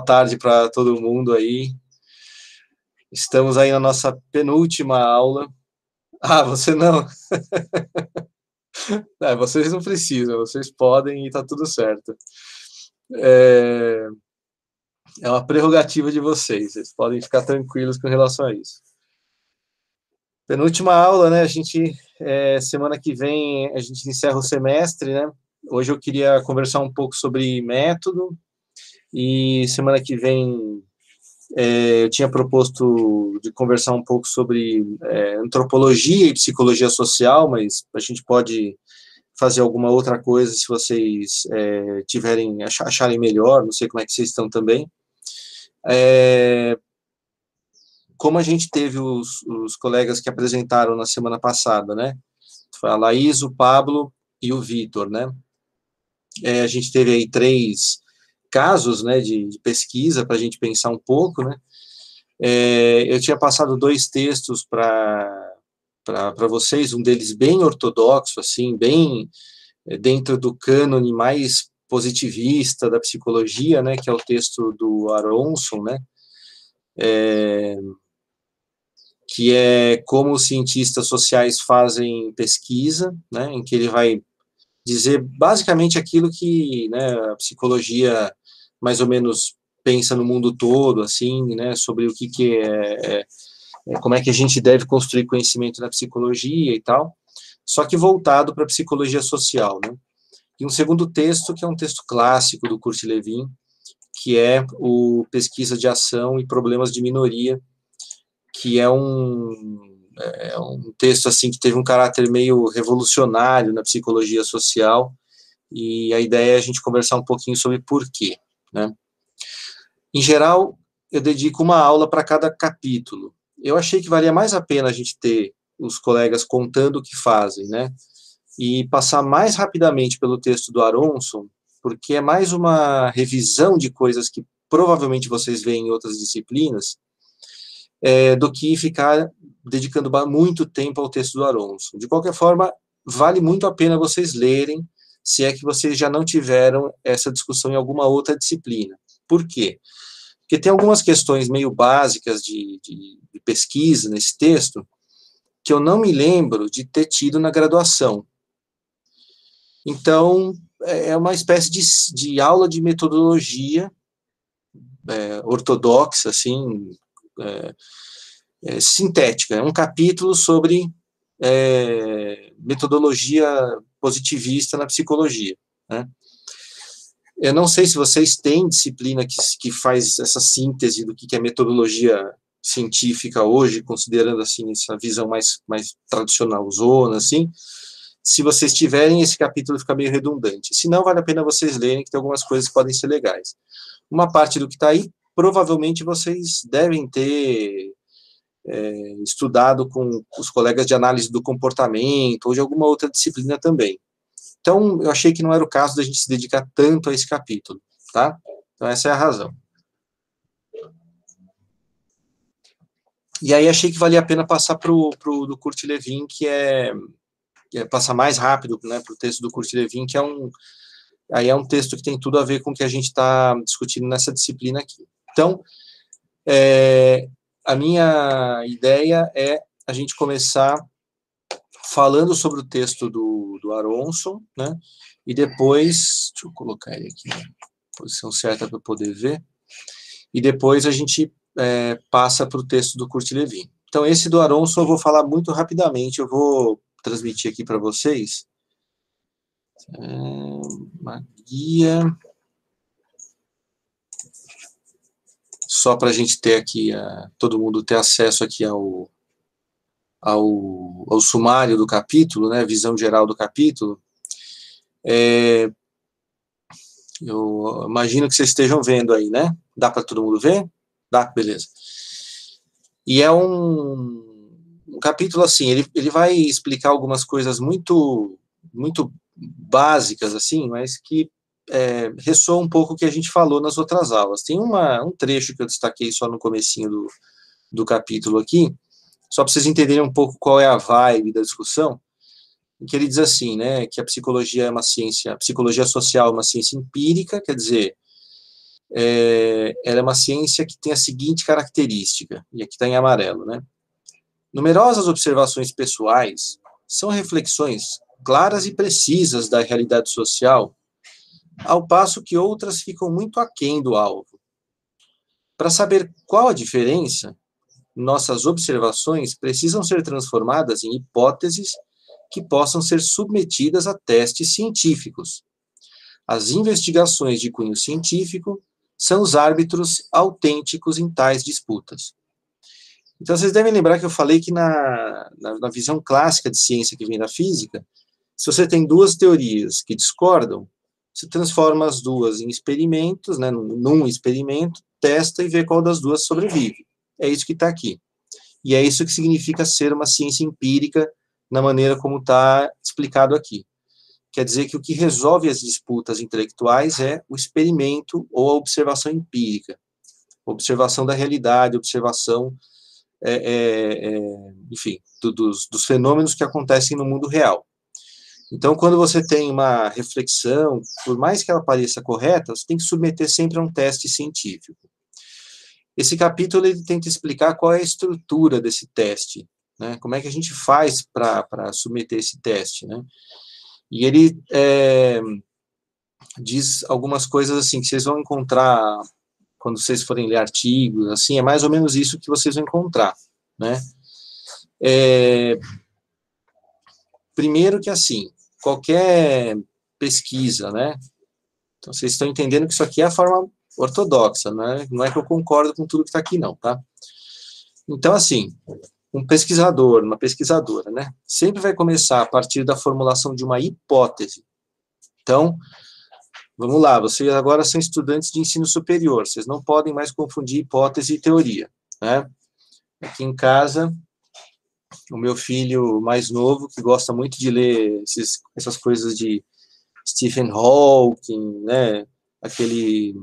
tarde para todo mundo aí. Estamos aí na nossa penúltima aula. Ah, você não. é, vocês não precisam, vocês podem e está tudo certo. É... é uma prerrogativa de vocês, vocês podem ficar tranquilos com relação a isso. Penúltima aula, né? A gente, é, semana que vem, a gente encerra o semestre, né? Hoje eu queria conversar um pouco sobre método, e semana que vem é, eu tinha proposto de conversar um pouco sobre é, antropologia e psicologia social, mas a gente pode fazer alguma outra coisa se vocês é, tiverem acharem melhor. Não sei como é que vocês estão também. É, como a gente teve os, os, colegas que apresentaram na semana passada, né? Foi a Laís, o Pablo e o Vitor, né? É, a gente teve aí três casos né, de, de pesquisa para a gente pensar um pouco, né? É, eu tinha passado dois textos para vocês, um deles bem ortodoxo, assim, bem é, dentro do cânone mais positivista da psicologia, né, que é o texto do Aronson, né, é, que é como os cientistas sociais fazem pesquisa, né, em que ele vai dizer basicamente aquilo que né, a psicologia mais ou menos pensa no mundo todo, assim, né, sobre o que, que é, é, é, como é que a gente deve construir conhecimento na psicologia e tal, só que voltado para a psicologia social, né. E um segundo texto, que é um texto clássico do Kurt Lewin, que é o Pesquisa de Ação e Problemas de Minoria, que é um, é um texto, assim, que teve um caráter meio revolucionário na psicologia social, e a ideia é a gente conversar um pouquinho sobre por quê. Né? Em geral, eu dedico uma aula para cada capítulo. Eu achei que valia mais a pena a gente ter os colegas contando o que fazem, né? E passar mais rapidamente pelo texto do Aronson, porque é mais uma revisão de coisas que provavelmente vocês veem em outras disciplinas, é, do que ficar dedicando muito tempo ao texto do Aronson. De qualquer forma, vale muito a pena vocês lerem, se é que vocês já não tiveram essa discussão em alguma outra disciplina. Por quê? Porque tem algumas questões meio básicas de, de, de pesquisa nesse texto que eu não me lembro de ter tido na graduação. Então, é, é uma espécie de, de aula de metodologia é, ortodoxa, assim, é, é, sintética. É um capítulo sobre é, metodologia positivista na psicologia. Né? Eu não sei se vocês têm disciplina que, que faz essa síntese do que é metodologia científica hoje, considerando assim essa visão mais, mais tradicional zona, assim. Se vocês tiverem, esse capítulo fica meio redundante. Se não, vale a pena vocês lerem, que tem algumas coisas que podem ser legais. Uma parte do que está aí, provavelmente vocês devem ter é, estudado com os colegas de análise do comportamento ou de alguma outra disciplina também. Então, eu achei que não era o caso da gente se dedicar tanto a esse capítulo, tá? Então, essa é a razão. E aí, achei que valia a pena passar para o do Kurt Lewin, que é, é passar mais rápido né, para o texto do Kurt Lewin, que é um, aí é um texto que tem tudo a ver com o que a gente está discutindo nessa disciplina aqui. Então, é, a minha ideia é a gente começar falando sobre o texto do, do Aronson, né? E depois, deixa eu colocar ele aqui na posição certa para poder ver. E depois a gente é, passa para o texto do Kurt Lewin. Então, esse do Aronson eu vou falar muito rapidamente, eu vou transmitir aqui para vocês. É, uma guia. Só para a gente ter aqui, uh, todo mundo ter acesso aqui ao, ao, ao, sumário do capítulo, né, visão geral do capítulo, é, eu imagino que vocês estejam vendo aí, né? Dá para todo mundo ver? Dá, beleza. E é um, um capítulo assim, ele, ele vai explicar algumas coisas muito, muito básicas, assim, mas que é, ressoa um pouco o que a gente falou nas outras aulas. Tem uma, um trecho que eu destaquei só no comecinho do, do capítulo aqui, só para vocês entenderem um pouco qual é a vibe da discussão, em que ele diz assim, né, que a psicologia é uma ciência, a psicologia social é uma ciência empírica, quer dizer, é, ela é uma ciência que tem a seguinte característica, e aqui está em amarelo, né? Numerosas observações pessoais são reflexões claras e precisas da realidade social, ao passo que outras ficam muito aquém do alvo. Para saber qual a diferença, nossas observações precisam ser transformadas em hipóteses que possam ser submetidas a testes científicos. As investigações de cunho científico são os árbitros autênticos em tais disputas. Então, vocês devem lembrar que eu falei que na, na, na visão clássica de ciência que vem da física, se você tem duas teorias que discordam, você transforma as duas em experimentos, né, num, num experimento, testa e vê qual das duas sobrevive. É isso que está aqui. E é isso que significa ser uma ciência empírica na maneira como está explicado aqui. Quer dizer que o que resolve as disputas intelectuais é o experimento ou a observação empírica, observação da realidade, observação, é, é, é, enfim, do, dos, dos fenômenos que acontecem no mundo real. Então, quando você tem uma reflexão, por mais que ela pareça correta, você tem que submeter sempre a um teste científico. Esse capítulo ele tenta explicar qual é a estrutura desse teste, né? Como é que a gente faz para submeter esse teste, né? E ele é, diz algumas coisas assim que vocês vão encontrar quando vocês forem ler artigos, assim, é mais ou menos isso que vocês vão encontrar, né? É, primeiro que assim, qualquer pesquisa, né? Então, vocês estão entendendo que isso aqui é a forma ortodoxa, né? Não é que eu concordo com tudo que está aqui, não, tá? Então, assim, um pesquisador, uma pesquisadora, né? Sempre vai começar a partir da formulação de uma hipótese. Então, vamos lá, vocês agora são estudantes de ensino superior, vocês não podem mais confundir hipótese e teoria, né? Aqui em casa, o meu filho mais novo, que gosta muito de ler esses, essas coisas de Stephen Hawking, né, aquele,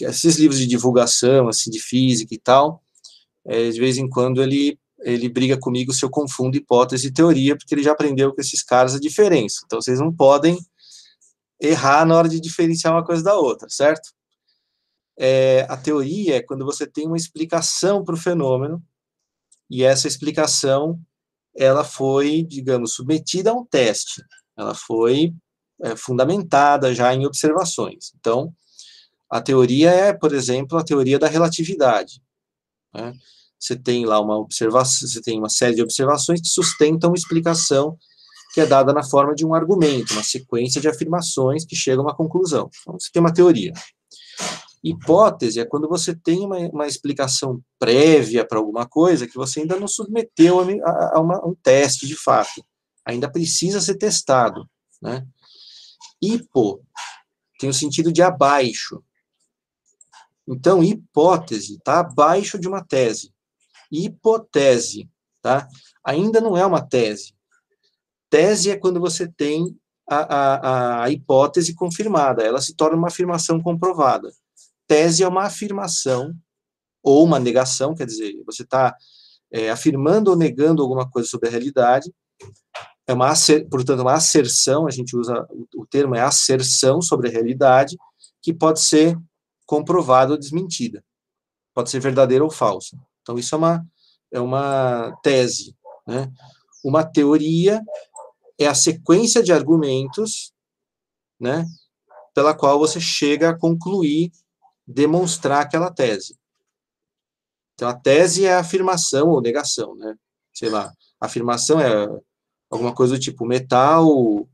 esses livros de divulgação, assim, de física e tal, é, de vez em quando ele, ele briga comigo se eu confundo hipótese e teoria, porque ele já aprendeu com esses caras a diferença. Então, vocês não podem errar na hora de diferenciar uma coisa da outra, certo? É, a teoria é quando você tem uma explicação para o fenômeno, e essa explicação ela foi, digamos, submetida a um teste, ela foi é, fundamentada já em observações. Então, a teoria é, por exemplo, a teoria da relatividade. Né? Você tem lá uma observação, você tem uma série de observações que sustentam uma explicação que é dada na forma de um argumento, uma sequência de afirmações que chegam a uma conclusão. Então, você tem uma teoria. Hipótese é quando você tem uma, uma explicação prévia para alguma coisa que você ainda não submeteu a, a, uma, a, um teste de fato. Ainda precisa ser testado. Né? Hipo tem o sentido de abaixo. Então, hipótese está abaixo de uma tese. Hipótese, tá? Ainda não é uma tese. Tese é quando você tem a, a, a hipótese confirmada, ela se torna uma afirmação comprovada tese é uma afirmação ou uma negação, quer dizer, você está é, afirmando ou negando alguma coisa sobre a realidade, é uma, portanto, uma asserção, a gente usa, o termo é asserção sobre a realidade, que pode ser comprovada ou desmentida, pode ser verdadeira ou falsa. Então, isso é uma, é uma tese. Né? Uma teoria é a sequência de argumentos né, pela qual você chega a concluir demonstrar aquela tese. Então, a tese é a afirmação ou negação, né? Sei lá, afirmação é alguma coisa do tipo metal,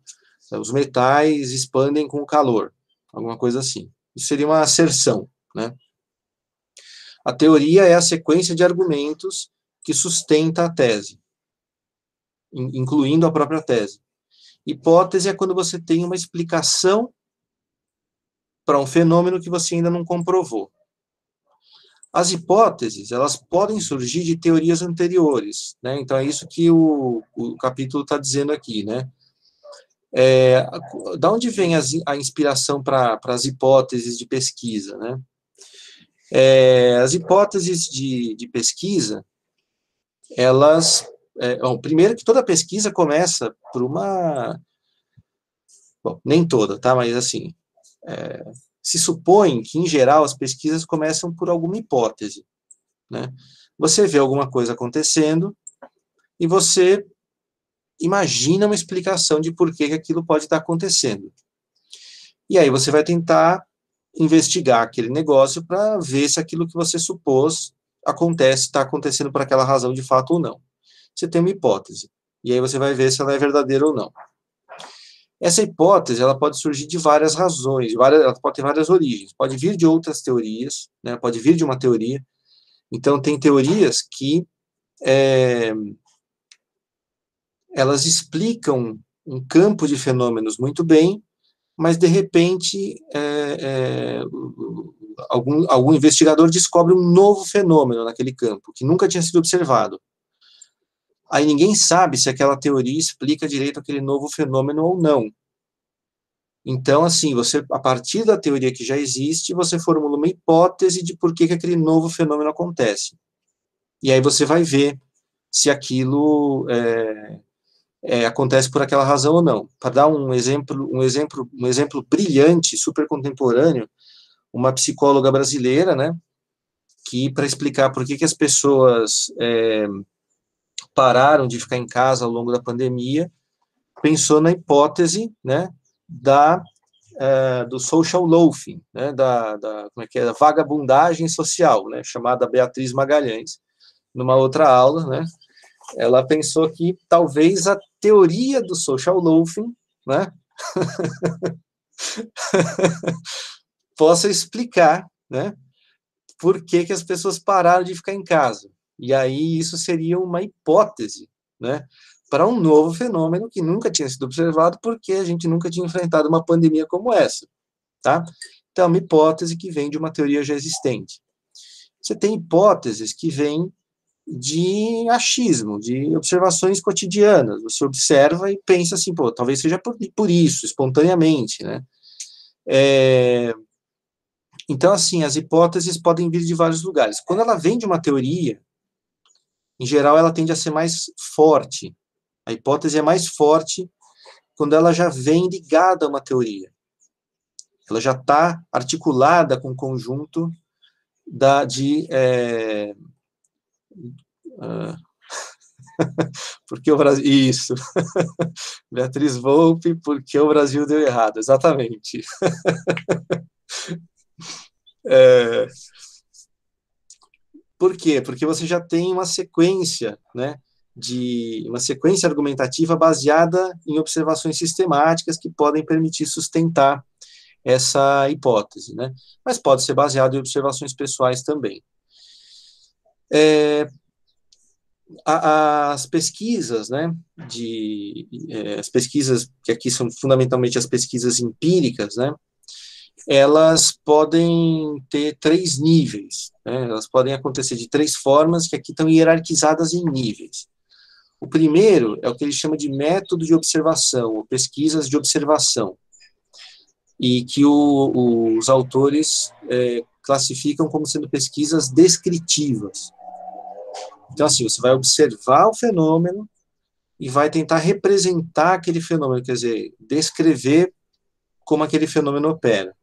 os metais expandem com o calor, alguma coisa assim. Isso seria uma asserção, né? A teoria é a sequência de argumentos que sustenta a tese, incluindo a própria tese. Hipótese é quando você tem uma explicação para um fenômeno que você ainda não comprovou. As hipóteses, elas podem surgir de teorias anteriores, né? Então, é isso que o, o capítulo está dizendo aqui, né? É, da onde vem as, a inspiração para as hipóteses de pesquisa, né? É, as hipóteses de, de pesquisa, elas... É, bom, primeiro que toda pesquisa começa por uma... Bom, nem toda, tá? Mas, assim, é, se supõe que, em geral, as pesquisas começam por alguma hipótese. Né? Você vê alguma coisa acontecendo e você imagina uma explicação de por que, que aquilo pode estar acontecendo. E aí você vai tentar investigar aquele negócio para ver se aquilo que você supôs acontece, está acontecendo por aquela razão de fato ou não. Você tem uma hipótese, e aí você vai ver se ela é verdadeira ou não. Essa hipótese, ela pode surgir de várias razões, várias, ela pode ter várias origens, pode vir de outras teorias, né, pode vir de uma teoria. Então, tem teorias que é, elas explicam um campo de fenômenos muito bem, mas de repente é, é, algum, algum investigador descobre um novo fenômeno naquele campo, que nunca tinha sido observado. Aí ninguém sabe se aquela teoria explica direito aquele novo fenômeno ou não. Então, assim, você, a partir da teoria que já existe, você formula uma hipótese de por que, que aquele novo fenômeno acontece. E aí você vai ver se aquilo é, é, acontece por aquela razão ou não. Para dar um exemplo, um exemplo, um exemplo brilhante, super contemporâneo, uma psicóloga brasileira, né, que para explicar por que, que as pessoas é, pararam de ficar em casa ao longo da pandemia, pensou na hipótese, né, da é, do social loafing, né, da, da como é que é, da vagabundagem social, né, chamada Beatriz Magalhães, numa outra aula, né, ela pensou que talvez a teoria do social loafing, né, possa explicar, né, por que, que as pessoas pararam de ficar em casa. E aí isso seria uma hipótese, né, para um novo fenômeno que nunca tinha sido observado porque a gente nunca tinha enfrentado uma pandemia como essa, tá? Então, é uma hipótese que vem de uma teoria já existente. Você tem hipóteses que vêm de achismo, de observações cotidianas. Você observa e pensa assim, pô, talvez seja por, por isso, espontaneamente, né? É, então, assim, as hipóteses podem vir de vários lugares. Quando ela vem de uma teoria, em geral, ela tende a ser mais forte. A hipótese é mais forte quando ela já vem ligada a uma teoria. Ela já está articulada com o conjunto da, de, é, ah. porque o Brasil. Isso. Beatriz Volpe, porque o Brasil deu errado, exatamente. é... Por quê? Porque você já tem uma sequência, né? De uma sequência argumentativa baseada em observações sistemáticas que podem permitir sustentar essa hipótese, né? Mas pode ser baseado em observações pessoais também. É, as pesquisas, né, de, é, as pesquisas, que aqui são fundamentalmente as pesquisas empíricas, né, elas podem ter três níveis, né, elas podem acontecer de três formas, que aqui estão hierarquizadas em níveis. O primeiro é o que ele chama de método de observação, ou pesquisas de observação, e que o, os autores é, classificam como sendo pesquisas descritivas. Então, assim, você vai observar o fenômeno e vai tentar representar aquele fenômeno, quer dizer, descrever como aquele fenômeno opera.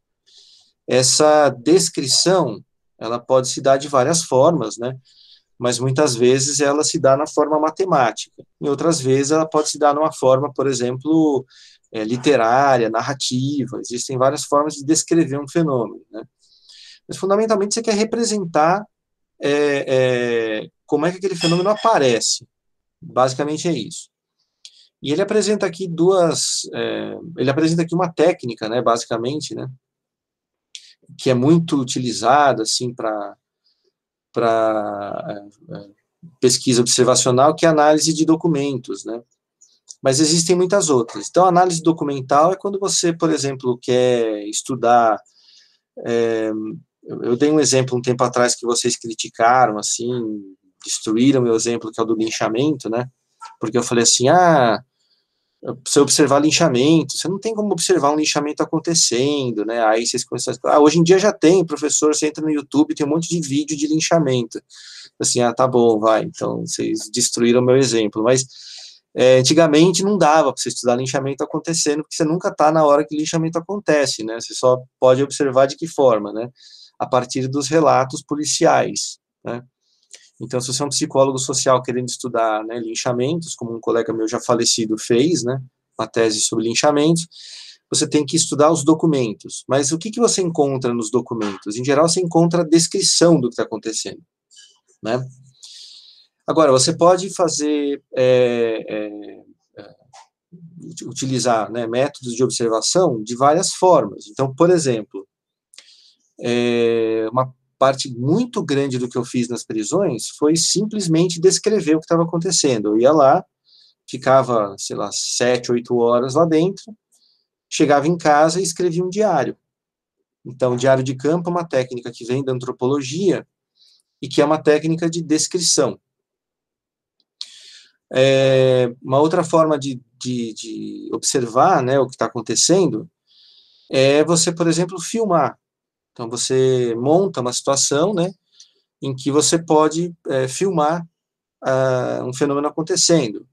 Essa descrição, ela pode se dar de várias formas, né? Mas muitas vezes ela se dá na forma matemática. Em outras vezes ela pode se dar numa forma, por exemplo, é, literária, narrativa. Existem várias formas de descrever um fenômeno, né? Mas fundamentalmente você quer representar é, é, como é que aquele fenômeno aparece. Basicamente é isso. E ele apresenta aqui duas, é, ele apresenta aqui uma técnica, né, basicamente, né, que é muito utilizada, assim, para para é, é, pesquisa observacional, que é análise de documentos, né, mas existem muitas outras. Então, análise documental é quando você, por exemplo, quer estudar é, eu dei um exemplo um tempo atrás que vocês criticaram, assim, destruíram meu exemplo, que é o do linchamento, né? Porque eu falei assim, ah, você observar linchamento, você não tem como observar um linchamento acontecendo, né? Aí vocês começam a ah, hoje em dia já tem, professor, você entra no YouTube, tem um monte de vídeo de linchamento. Assim, ah, tá bom, vai, então vocês destruíram meu exemplo, mas é, antigamente não dava para você estudar linchamento acontecendo, porque você nunca está na hora que linchamento acontece, né? Você só pode observar de que forma, né? A partir dos relatos policiais, né? Então, se você é um psicólogo social querendo estudar né, linchamentos, como um colega meu já falecido fez, né? Uma tese sobre linchamentos, você tem que estudar os documentos. Mas o que, que você encontra nos documentos? Em geral, você encontra a descrição do que está acontecendo, né? Agora, você pode fazer, é, é, é, utilizar né, métodos de observação de várias formas. Então, por exemplo, é, uma parte muito grande do que eu fiz nas prisões foi simplesmente descrever o que estava acontecendo. Eu ia lá, ficava, sei lá, sete, oito horas lá dentro, chegava em casa e escrevia um diário. Então, diário de campo é uma técnica que vem da antropologia e que é uma técnica de descrição. É, uma outra forma de, de, de observar né, o que está acontecendo é você, por exemplo, filmar. Então, você monta uma situação né, em que você pode é, filmar uh, um fenômeno acontecendo.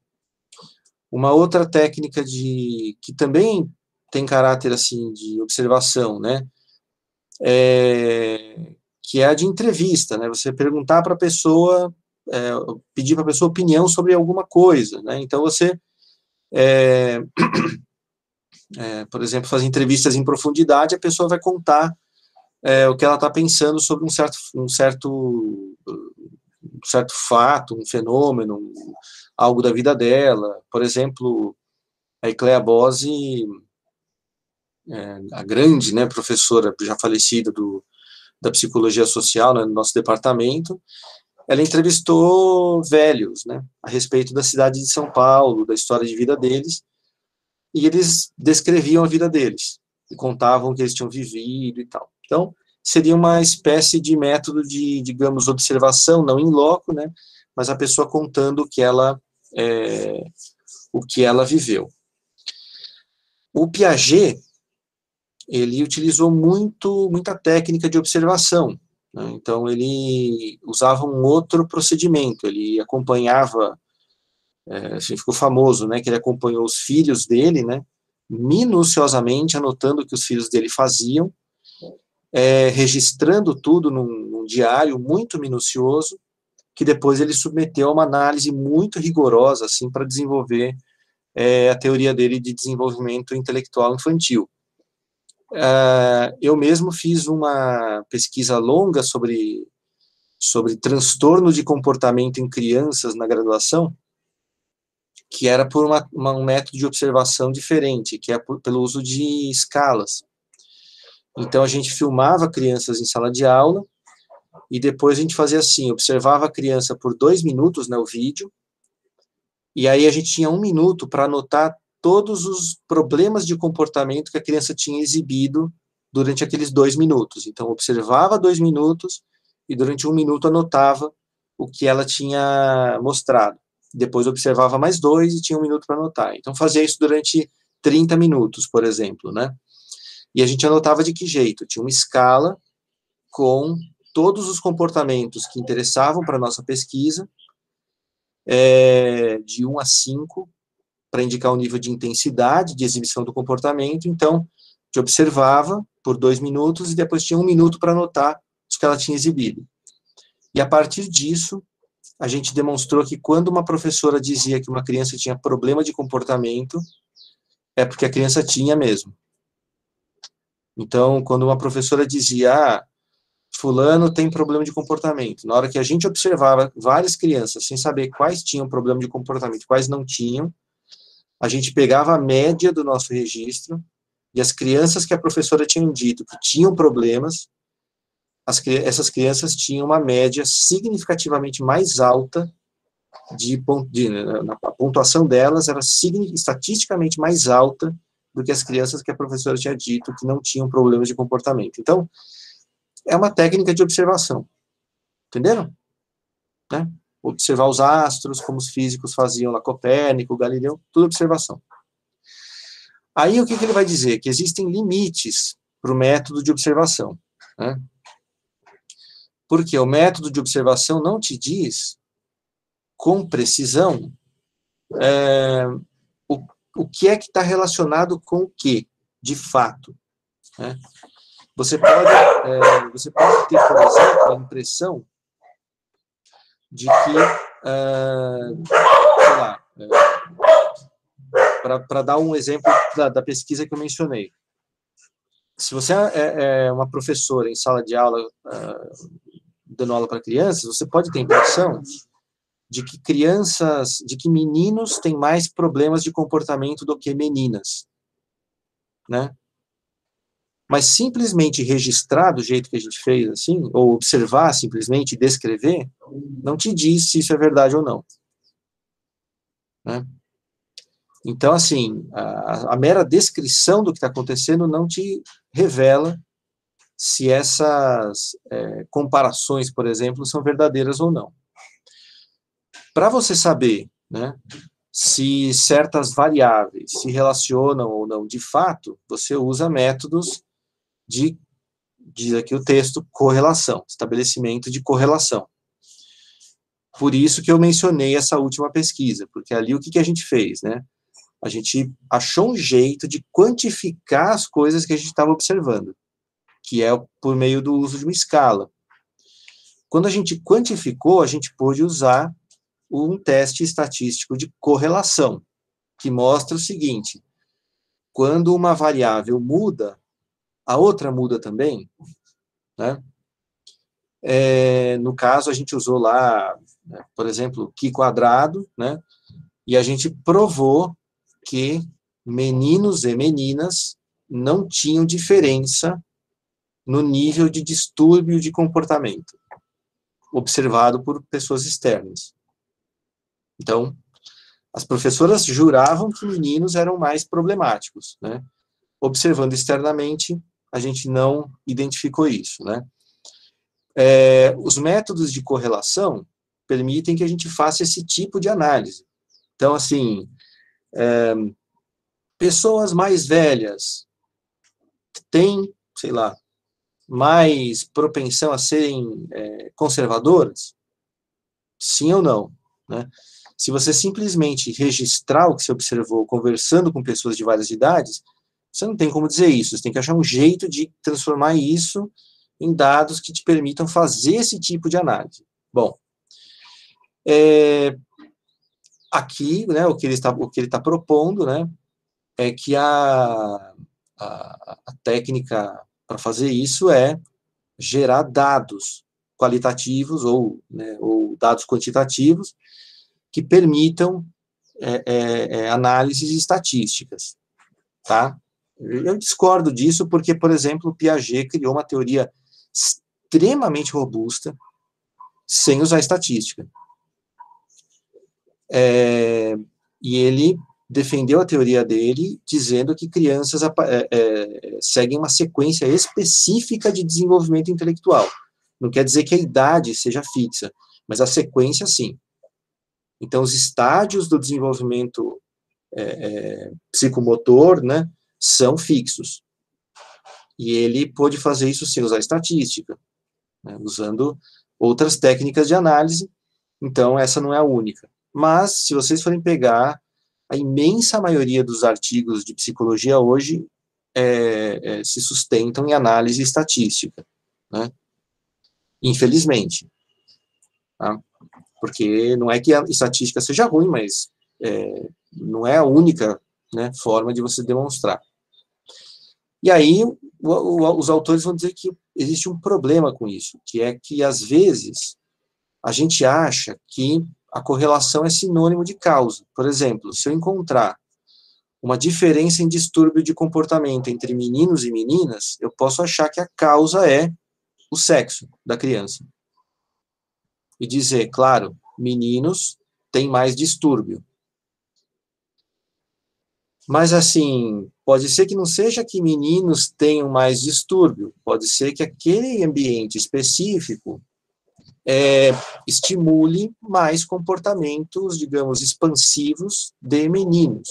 Uma outra técnica de que também tem caráter assim de observação, né, é, que é a de entrevista, né, você perguntar para a pessoa é, pedir para a pessoa opinião sobre alguma coisa, né? Então você, é, é, por exemplo, fazer entrevistas em profundidade, a pessoa vai contar é, o que ela está pensando sobre um certo, um certo, um certo fato, um fenômeno, algo da vida dela. Por exemplo, a Ecléa Bose, é, a grande, né, professora já falecida do da psicologia social né, no nosso departamento, ela entrevistou velhos, né, a respeito da cidade de São Paulo, da história de vida deles, e eles descreviam a vida deles, e contavam o que eles tinham vivido e tal. Então, seria uma espécie de método de, digamos, observação, não em loco, né, mas a pessoa contando o que ela, é, o que ela viveu. O Piaget, ele utilizou muito, muita técnica de observação, né? Então, ele usava um outro procedimento, ele acompanhava, é, assim, ficou famoso, né, que ele acompanhou os filhos dele, né, minuciosamente anotando o que os filhos dele faziam, é, registrando tudo num, num diário muito minucioso, que depois ele submeteu a uma análise muito rigorosa, assim, para desenvolver é, a teoria dele de desenvolvimento intelectual infantil. Uh, eu mesmo fiz uma pesquisa longa sobre, sobre transtorno de comportamento em crianças na graduação, que era por uma, uma, um método de observação diferente, que é por, pelo uso de escalas. Então, a gente filmava crianças em sala de aula, e depois a gente fazia assim, observava a criança por dois minutos, né, o vídeo, e aí a gente tinha um minuto para anotar todos os problemas de comportamento que a criança tinha exibido durante aqueles dois minutos. Então, observava dois minutos e durante um minuto anotava o que ela tinha mostrado. Depois observava mais dois e tinha um minuto para anotar. Então, fazia isso durante 30 minutos, por exemplo, né? E a gente anotava de que jeito? Tinha uma escala com todos os comportamentos que interessavam para a nossa pesquisa, é, de 1 a 5, para indicar o nível de intensidade de exibição do comportamento. Então, te observava por dois minutos e depois tinha um minuto para anotar os que ela tinha exibido. E a partir disso, a gente demonstrou que quando uma professora dizia que uma criança tinha problema de comportamento, é porque a criança tinha mesmo. Então, quando uma professora dizia, ah, fulano tem problema de comportamento, na hora que a gente observava várias crianças sem saber quais tinham problema de comportamento, quais não tinham, a gente pegava a média do nosso registro e as crianças que a professora tinha dito que tinham problemas, as, essas crianças tinham uma média significativamente mais alta de, de na, a pontuação delas era estatisticamente mais alta do que as crianças que a professora tinha dito que não tinham problemas de comportamento. Então, é uma técnica de observação. Entenderam? Né? observar os astros, como os físicos faziam lá, Copérnico, Galileu, tudo observação. Aí o que, que ele vai dizer? Que existem limites para o método de observação. Né? Porque o método de observação não te diz com precisão é, o, que é que está relacionado com o que, de fato. Né? Você, pode, é, você pode ter, por exemplo, a impressão de que, uh, sei lá, é, para dar um exemplo da, da, pesquisa que eu mencionei. Se você é, é, é uma professora em sala de aula, uh, dando aula para crianças, você pode ter a impressão de que crianças, de que meninos têm mais problemas de comportamento do que meninas, né? Mas simplesmente registrar do jeito que a gente fez, assim, ou observar simplesmente, descrever, não te diz se isso é verdade ou não. Né? Então, assim, a, a mera descrição do que está acontecendo não te revela se essas é, comparações, por exemplo, são verdadeiras ou não. Para você saber né, se certas variáveis se relacionam ou não de fato, você usa métodos de, diz aqui o texto, correlação, estabelecimento de correlação. Por isso que eu mencionei essa última pesquisa, porque ali o que, que a gente fez, né? A gente achou um jeito de quantificar as coisas que a gente estava observando, que é por meio do uso de uma escala. Quando a gente quantificou, a gente pôde usar um teste estatístico de correlação, que mostra o seguinte: quando uma variável muda, a outra muda também, né? É, no caso, a gente usou lá, né, por exemplo, Q quadrado, né? E a gente provou que meninos e meninas não tinham diferença no nível de distúrbio de comportamento observado por pessoas externas. Então, as professoras juravam que meninos eram mais problemáticos, né? Observando externamente, a gente não identificou isso, né? É, os métodos de correlação permitem que a gente faça esse tipo de análise. Então, assim, é, pessoas mais velhas têm, sei lá, mais propensão a serem é, conservadoras? Sim ou não? Né? Se você simplesmente registrar o que você observou conversando com pessoas de várias idades, você não tem como dizer isso, você tem que achar um jeito de transformar isso em dados que te permitam fazer esse tipo de análise. Bom, é, aqui, né, o que ele está, o que ele está propondo, né, é que a, a, a técnica para fazer isso é gerar dados qualitativos ou, né, ou dados quantitativos que permitam é, é, é análises estatísticas, tá? Eu discordo disso porque, por exemplo, Piaget criou uma teoria extremamente robusta sem usar estatística. É, e ele defendeu a teoria dele dizendo que crianças é, é, seguem uma sequência específica de desenvolvimento intelectual. Não quer dizer que a idade seja fixa, mas a sequência sim. Então, os estádios do desenvolvimento é, é psicomotor, né, são fixos. E ele pôde fazer isso sem usar estatística, né, usando outras técnicas de análise, então essa não é a única. Mas, se vocês forem pegar, a imensa maioria dos artigos de psicologia hoje é, é, se sustentam em análise estatística, né? Infelizmente. Tá? Porque não é que a estatística seja ruim, mas é, não é a única né, forma de você demonstrar. E aí, o, o, os autores vão dizer que existe um problema com isso, que é que, às vezes, a gente acha que a correlação é sinônimo de causa. Por exemplo, se eu encontrar uma diferença em distúrbio de comportamento entre meninos e meninas, eu posso achar que a causa é o sexo da criança. E dizer, claro, meninos têm mais distúrbio. Mas, assim, pode ser que não seja que meninos tenham mais distúrbio, pode ser que aquele ambiente específico é, estimule mais comportamentos, digamos, expansivos de meninos.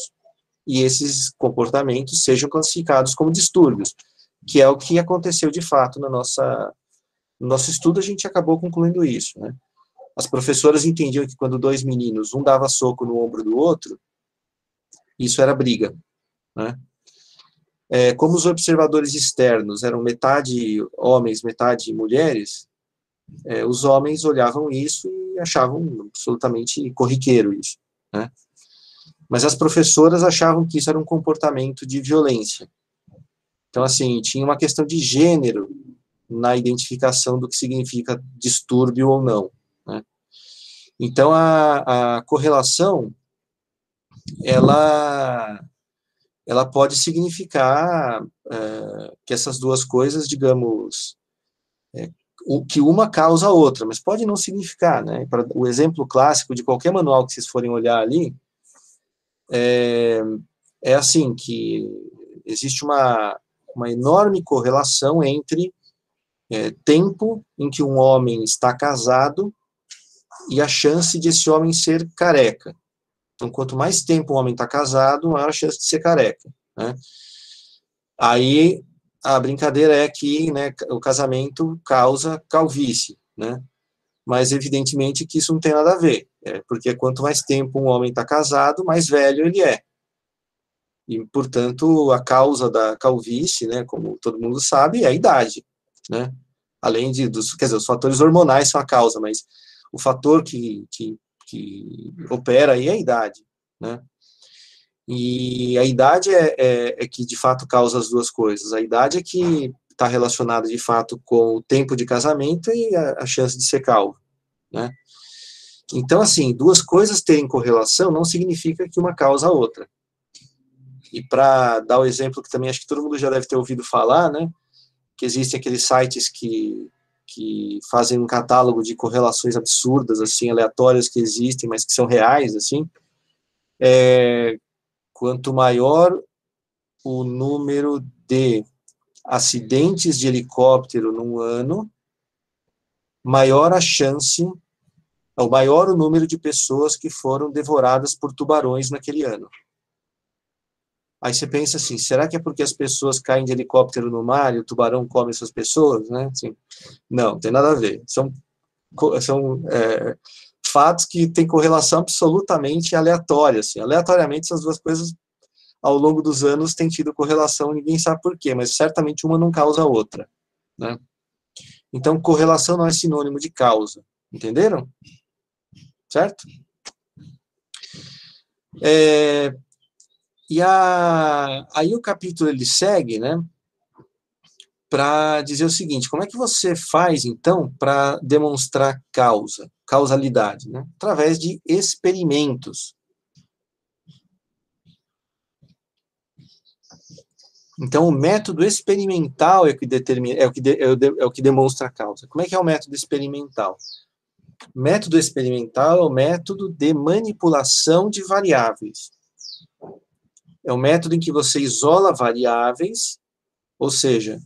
E esses comportamentos sejam classificados como distúrbios, que é o que aconteceu de fato na nossa, no nosso estudo, a gente acabou concluindo isso, né? As professoras entendiam que quando dois meninos, um dava soco no ombro do outro, isso era briga, né? É, como os observadores externos eram metade homens, metade mulheres, é, os homens olhavam isso e achavam absolutamente corriqueiro isso, né? Mas as professoras achavam que isso era um comportamento de violência. Então, assim, tinha uma questão de gênero na identificação do que significa distúrbio ou não. Então, a, a correlação, ela, ela pode significar é, que essas duas coisas, digamos, é, o, que uma causa a outra, mas pode não significar, né? Pra, o exemplo clássico de qualquer manual que vocês forem olhar ali, é, é assim, que existe uma, uma enorme correlação entre é, tempo em que um homem está casado e a chance de esse homem ser careca. Então, quanto mais tempo o homem está casado, maior a chance de ser careca. Né? Aí, a brincadeira é que né, o casamento causa calvície, né? Mas, evidentemente, que isso não tem nada a ver, é, porque quanto mais tempo um homem está casado, mais velho ele é. E, portanto, a causa da calvície, né, como todo mundo sabe, é a idade, né? Além de, dos, quer dizer, os fatores hormonais são a causa, mas o fator que, que, que opera aí é a idade, né? E a idade é, é, é, que, de fato, causa as duas coisas. A idade é que está relacionada, de fato, com o tempo de casamento e a, a chance de ser calvo, né? Então, assim, duas coisas terem correlação não significa que uma causa a outra. E para dar o exemplo que também acho que todo mundo já deve ter ouvido falar, né, que existem aqueles sites que, que fazem um catálogo de correlações absurdas, assim, aleatórias que existem, mas que são reais, assim, é, quanto maior o número de acidentes de helicóptero num ano, maior a chance, ou maior o número de pessoas que foram devoradas por tubarões naquele ano. Aí você pensa assim, será que é porque as pessoas caem de helicóptero no mar e o tubarão come essas pessoas, né? Assim, não, tem nada a ver. São, são é, fatos que têm correlação absolutamente aleatória. Assim. Aleatoriamente, essas duas coisas, ao longo dos anos, têm tido correlação, ninguém sabe por quê, mas certamente uma não causa a outra. Né? Então, correlação não é sinônimo de causa. Entenderam? Certo? É, e a, aí o capítulo ele segue, né, para dizer o seguinte: como é que você faz então para demonstrar causa, causalidade, né? Através de experimentos. Então, o método experimental é o que determina, é o que, é, de, é o que demonstra a causa. Como é que é o método experimental? Método experimental é o método de manipulação de variáveis. É um método em que você isola variáveis, ou seja,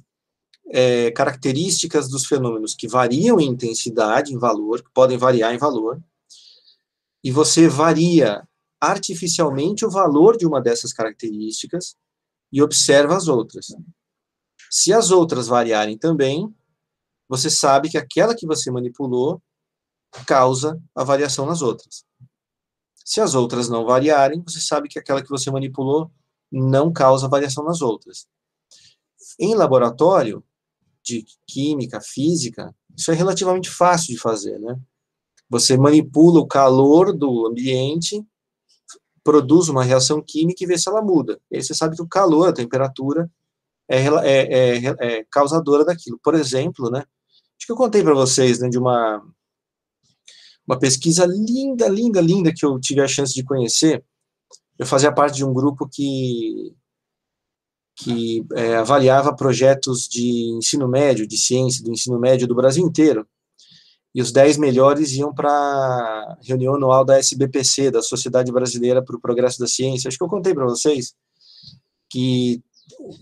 é, características dos fenômenos que variam em intensidade, em valor, que podem variar em valor, e você varia artificialmente o valor de uma dessas características e observa as outras. Se as outras variarem também, você sabe que aquela que você manipulou causa a variação nas outras. Se as outras não variarem, você sabe que aquela que você manipulou não causa variação nas outras. Em laboratório de química, física, isso é relativamente fácil de fazer, né? Você manipula o calor do ambiente, produz uma reação química e vê se ela muda. E aí você sabe que o calor, a temperatura, é, é, é, é causadora daquilo. Por exemplo, né? Acho que eu contei para vocês né, de uma uma pesquisa linda, linda, linda que eu tive a chance de conhecer. Eu fazia parte de um grupo que, que é, avaliava projetos de ensino médio, de ciência do ensino médio do Brasil inteiro. E os dez melhores iam para a reunião anual da SBPC, da Sociedade Brasileira para o Progresso da Ciência. Acho que eu contei para vocês que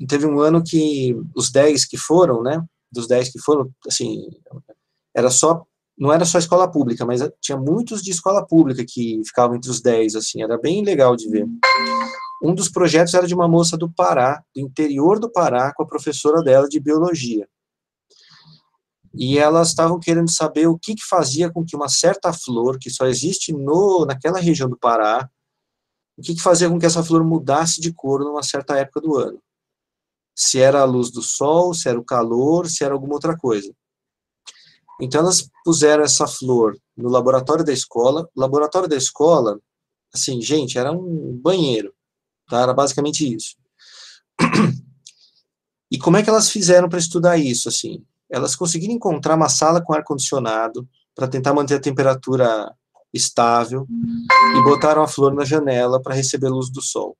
teve um ano que os dez que foram, né, dos dez que foram, assim, era só não era só escola pública, mas tinha muitos de escola pública que ficavam entre os 10, assim, era bem legal de ver. Um dos projetos era de uma moça do Pará, do interior do Pará, com a professora dela de biologia. e elas estavam querendo saber o que, que fazia com que uma certa flor, que só existe no, naquela região do Pará, o que, que fazia com que essa flor mudasse de cor numa certa época do ano. Se era a luz do sol, se era o calor, se era alguma outra coisa. Então elas puseram essa flor no laboratório da escola. O laboratório da escola, assim, gente, era um banheiro, tá? Era basicamente isso. E como é que elas fizeram para estudar isso, assim? Elas conseguiram encontrar uma sala com ar condicionado para tentar manter a temperatura estável e botaram a flor na janela para receber luz do sol.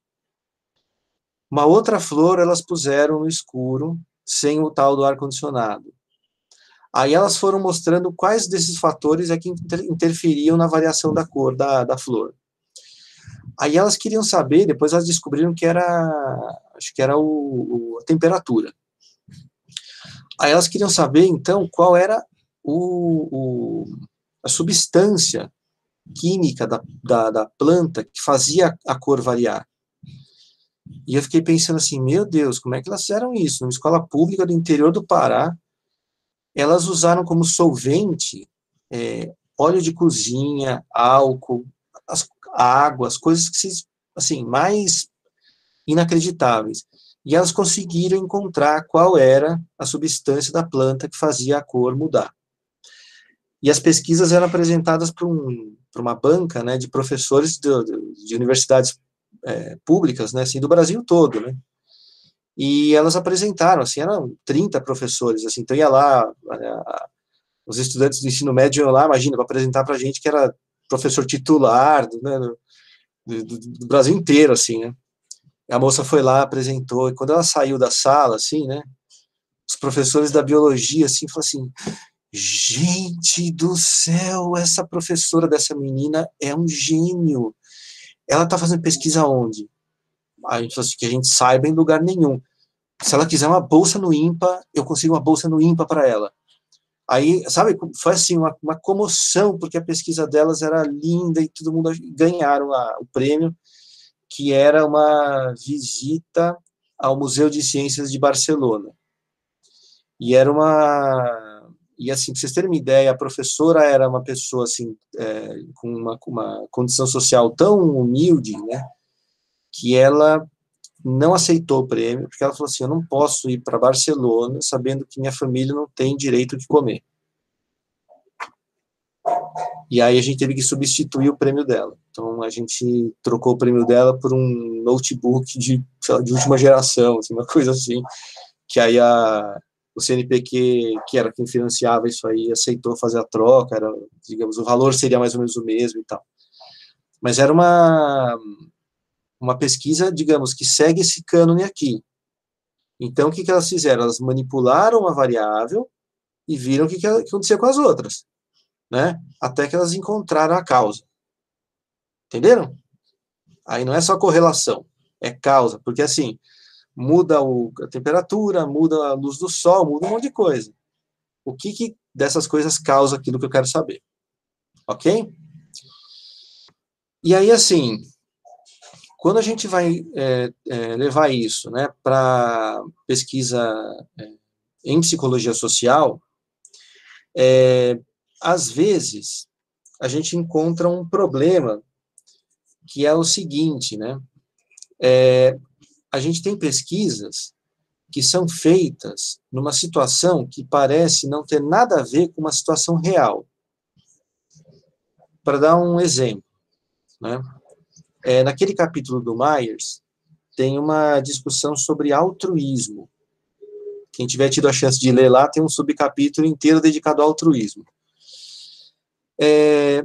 Uma outra flor elas puseram no escuro, sem o tal do ar condicionado. Aí elas foram mostrando quais desses fatores é que interferiam na variação da cor da, da flor. Aí elas queriam saber, depois elas descobriram que era, acho que era o, a temperatura. Aí elas queriam saber, então, qual era o, o a substância química da, da, da, planta que fazia a cor variar. E eu fiquei pensando assim, meu Deus, como é que elas fizeram isso? Numa escola pública do interior do Pará, elas usaram como solvente é, óleo de cozinha, álcool, as, água, as coisas que se, assim, mais inacreditáveis. E elas conseguiram encontrar qual era a substância da planta que fazia a cor mudar. E as pesquisas eram apresentadas para um, uma banca né, de professores de, de universidades é, públicas, né, assim, do Brasil todo, né? E elas apresentaram, assim, eram 30 professores, assim, então ia lá, a, os estudantes do ensino médio iam lá, imagina, para apresentar para a gente que era professor titular, né, do, do, do, Brasil inteiro, assim, né, a moça foi lá, apresentou, e quando ela saiu da sala, assim, né, os professores da biologia, assim, falaram assim, gente do céu, essa professora dessa menina é um gênio, ela está fazendo pesquisa onde? A assim, que a gente saiba em lugar nenhum. Se ela quiser uma bolsa no IMPA, eu consigo uma bolsa no IMPA para ela. Aí, sabe, foi assim, uma, uma, comoção, porque a pesquisa delas era linda e todo mundo ganharam a, o prêmio, que era uma visita ao Museu de Ciências de Barcelona. E era uma. E assim, para vocês terem uma ideia, a professora era uma pessoa assim, é, com uma, uma condição social tão humilde, né? Que ela não aceitou o prêmio, porque ela falou assim: eu não posso ir para Barcelona sabendo que minha família não tem direito de comer. E aí a gente teve que substituir o prêmio dela. Então a gente trocou o prêmio dela por um notebook de, de última geração, assim, uma coisa assim, que aí a, o CNPq, que era quem financiava isso aí, aceitou fazer a troca, era, digamos, o valor seria mais ou menos o mesmo e tal. Mas era uma uma pesquisa, digamos, que segue esse cânone aqui. Então, o que, que elas fizeram? Elas manipularam uma variável e viram o que, que acontecia com as outras, né? Até que elas encontraram a causa. Entenderam? Aí não é só correlação, é causa, porque assim, muda o, a temperatura, muda a luz do sol, muda um monte de coisa. O que, que dessas coisas causa aquilo que eu quero saber? Ok? E aí, assim, quando a gente vai é, é, levar isso né, para pesquisa é, em psicologia social, é, às vezes a gente encontra um problema que é o seguinte, né? É, a gente tem pesquisas que são feitas numa situação que parece não ter nada a ver com uma situação real. Para dar um exemplo, né? É, naquele capítulo do Myers, tem uma discussão sobre altruísmo. Quem tiver tido a chance de ler lá, tem um subcapítulo inteiro dedicado ao altruísmo. É,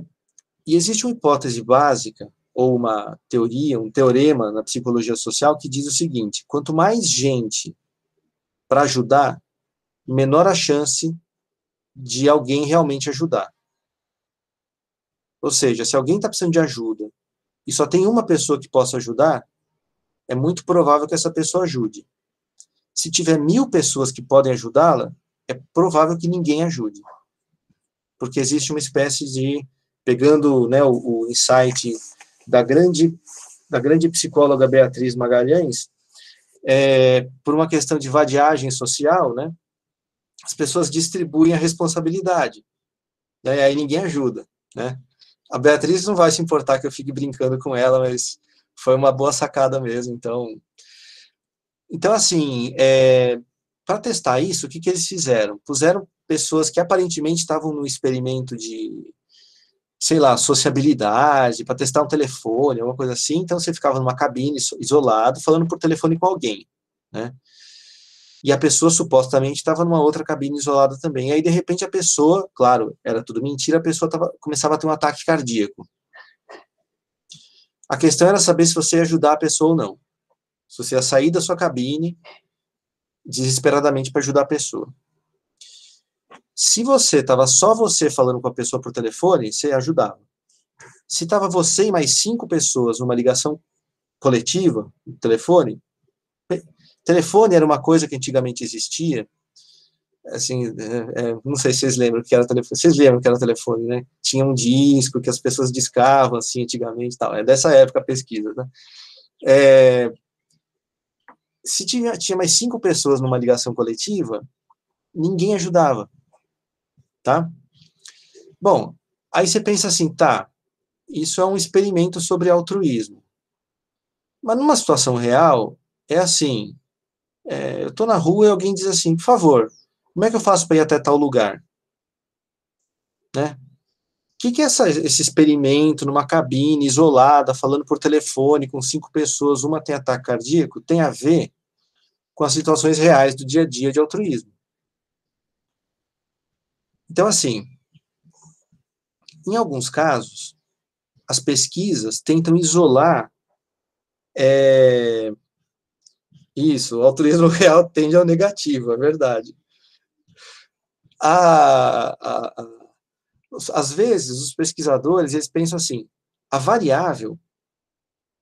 e existe uma hipótese básica, ou uma teoria, um teorema na psicologia social que diz o seguinte: quanto mais gente para ajudar, menor a chance de alguém realmente ajudar. Ou seja, se alguém está precisando de ajuda e só tem uma pessoa que possa ajudar, é muito provável que essa pessoa ajude. Se tiver mil pessoas que podem ajudá-la, é provável que ninguém ajude. Porque existe uma espécie de, pegando né, o, o insight da grande, da grande psicóloga Beatriz Magalhães, é, por uma questão de vadiagem social, né, as pessoas distribuem a responsabilidade. E aí ninguém ajuda, né? A Beatriz não vai se importar que eu fique brincando com ela, mas foi uma boa sacada mesmo. Então, então assim, é, para testar isso, o que, que eles fizeram? Puseram pessoas que aparentemente estavam no experimento de, sei lá, sociabilidade, para testar um telefone, alguma coisa assim. Então, você ficava numa cabine isolado, falando por telefone com alguém, né? E a pessoa supostamente estava numa outra cabine isolada também. E aí, de repente, a pessoa, claro, era tudo mentira, a pessoa tava, começava a ter um ataque cardíaco. A questão era saber se você ia ajudar a pessoa ou não. Se você ia sair da sua cabine desesperadamente para ajudar a pessoa. Se você estava só você falando com a pessoa por telefone, você ajudava. Se estava você e mais cinco pessoas numa ligação coletiva, no telefone, Telefone era uma coisa que antigamente existia, assim, é, é, não sei se vocês lembram que era telefone, vocês lembram que era telefone, né? Tinha um disco que as pessoas discavam, assim, antigamente tal, é dessa época a pesquisa, né? É, se tinha, tinha mais cinco pessoas numa ligação coletiva, ninguém ajudava, tá? Bom, aí você pensa assim, tá, isso é um experimento sobre altruísmo. Mas numa situação real, é assim, é, eu estou na rua e alguém diz assim, por favor, como é que eu faço para ir até tal lugar? Né? O que, que é essa, esse experimento numa cabine isolada, falando por telefone com cinco pessoas, uma tem ataque cardíaco, tem a ver com as situações reais do dia a dia de altruísmo? Então, assim, em alguns casos, as pesquisas tentam isolar é, isso, o altruísmo real tende ao negativo, é verdade. A, a, a, às vezes, os pesquisadores eles pensam assim: a variável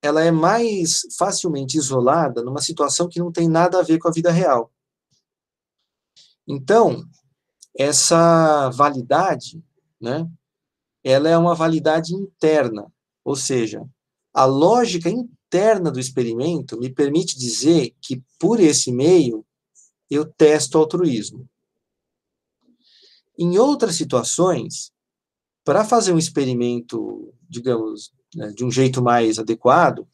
ela é mais facilmente isolada numa situação que não tem nada a ver com a vida real. Então, essa validade, né, ela é uma validade interna, ou seja, a lógica interna do experimento me permite dizer que, por esse meio, eu testo altruísmo. Em outras situações, para fazer um experimento, digamos, né, de um jeito mais adequado,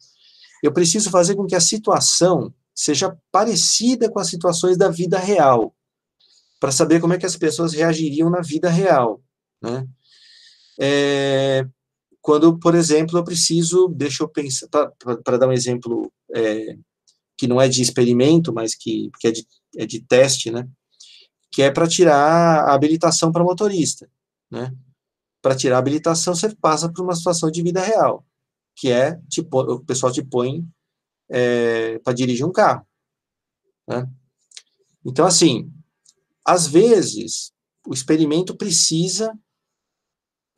eu preciso fazer com que a situação seja parecida com as situações da vida real, para saber como é que as pessoas reagiriam na vida real. Né? É, quando, por exemplo, eu preciso, deixa eu pensar, para dar um exemplo é, que não é de experimento, mas que, que é, de, é de teste, né? Que é para tirar a habilitação para motorista, né? Para tirar a habilitação, você passa por uma situação de vida real, que é, tipo, o pessoal te põe é, para dirigir um carro, né? Então, assim, às vezes, o experimento precisa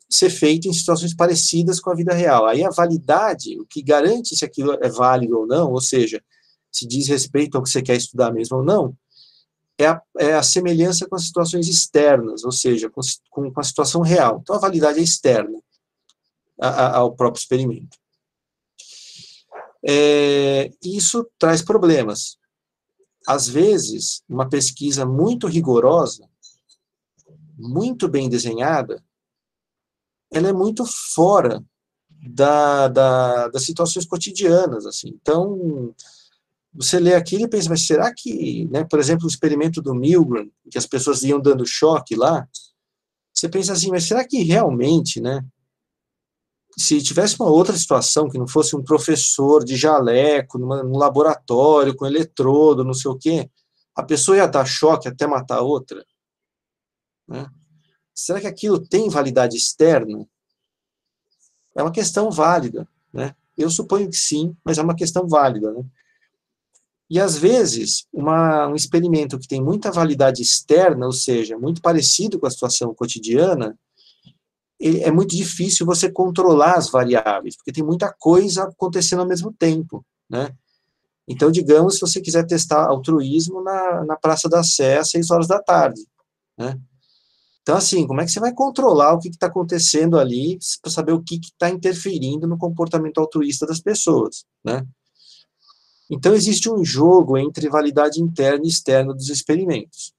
ser feito em situações parecidas com a vida real. Aí a validade, o que garante se aquilo é válido ou não, ou seja, se diz respeito ao que você quer estudar mesmo ou não, é a, é a semelhança com as situações externas, ou seja, com, com, a situação real. Então a validade é externa ao próprio experimento. É, isso traz problemas. Às vezes, uma pesquisa muito rigorosa, muito bem desenhada, ela é muito fora da, da, das situações cotidianas, assim. Então, você lê aquilo e pensa, mas será que, né, por exemplo, o experimento do Milgram, que as pessoas iam dando choque lá, você pensa assim, mas será que realmente, né, se tivesse uma outra situação, que não fosse um professor de jaleco, numa, num laboratório, com eletrodo, não sei o quê, a pessoa ia dar choque até matar outra? Né? Será que aquilo tem validade externa? É uma questão válida, né? Eu suponho que sim, mas é uma questão válida, né? E às vezes, uma, um experimento que tem muita validade externa, ou seja, muito parecido com a situação cotidiana, é muito difícil você controlar as variáveis, porque tem muita coisa acontecendo ao mesmo tempo, né? Então, digamos, se você quiser testar altruísmo na, na Praça da Sé às seis horas da tarde, né? Então, assim, como é que você vai controlar o que está acontecendo ali para saber o que está interferindo no comportamento altruísta das pessoas, né? Então, existe um jogo entre validade interna e externa dos experimentos.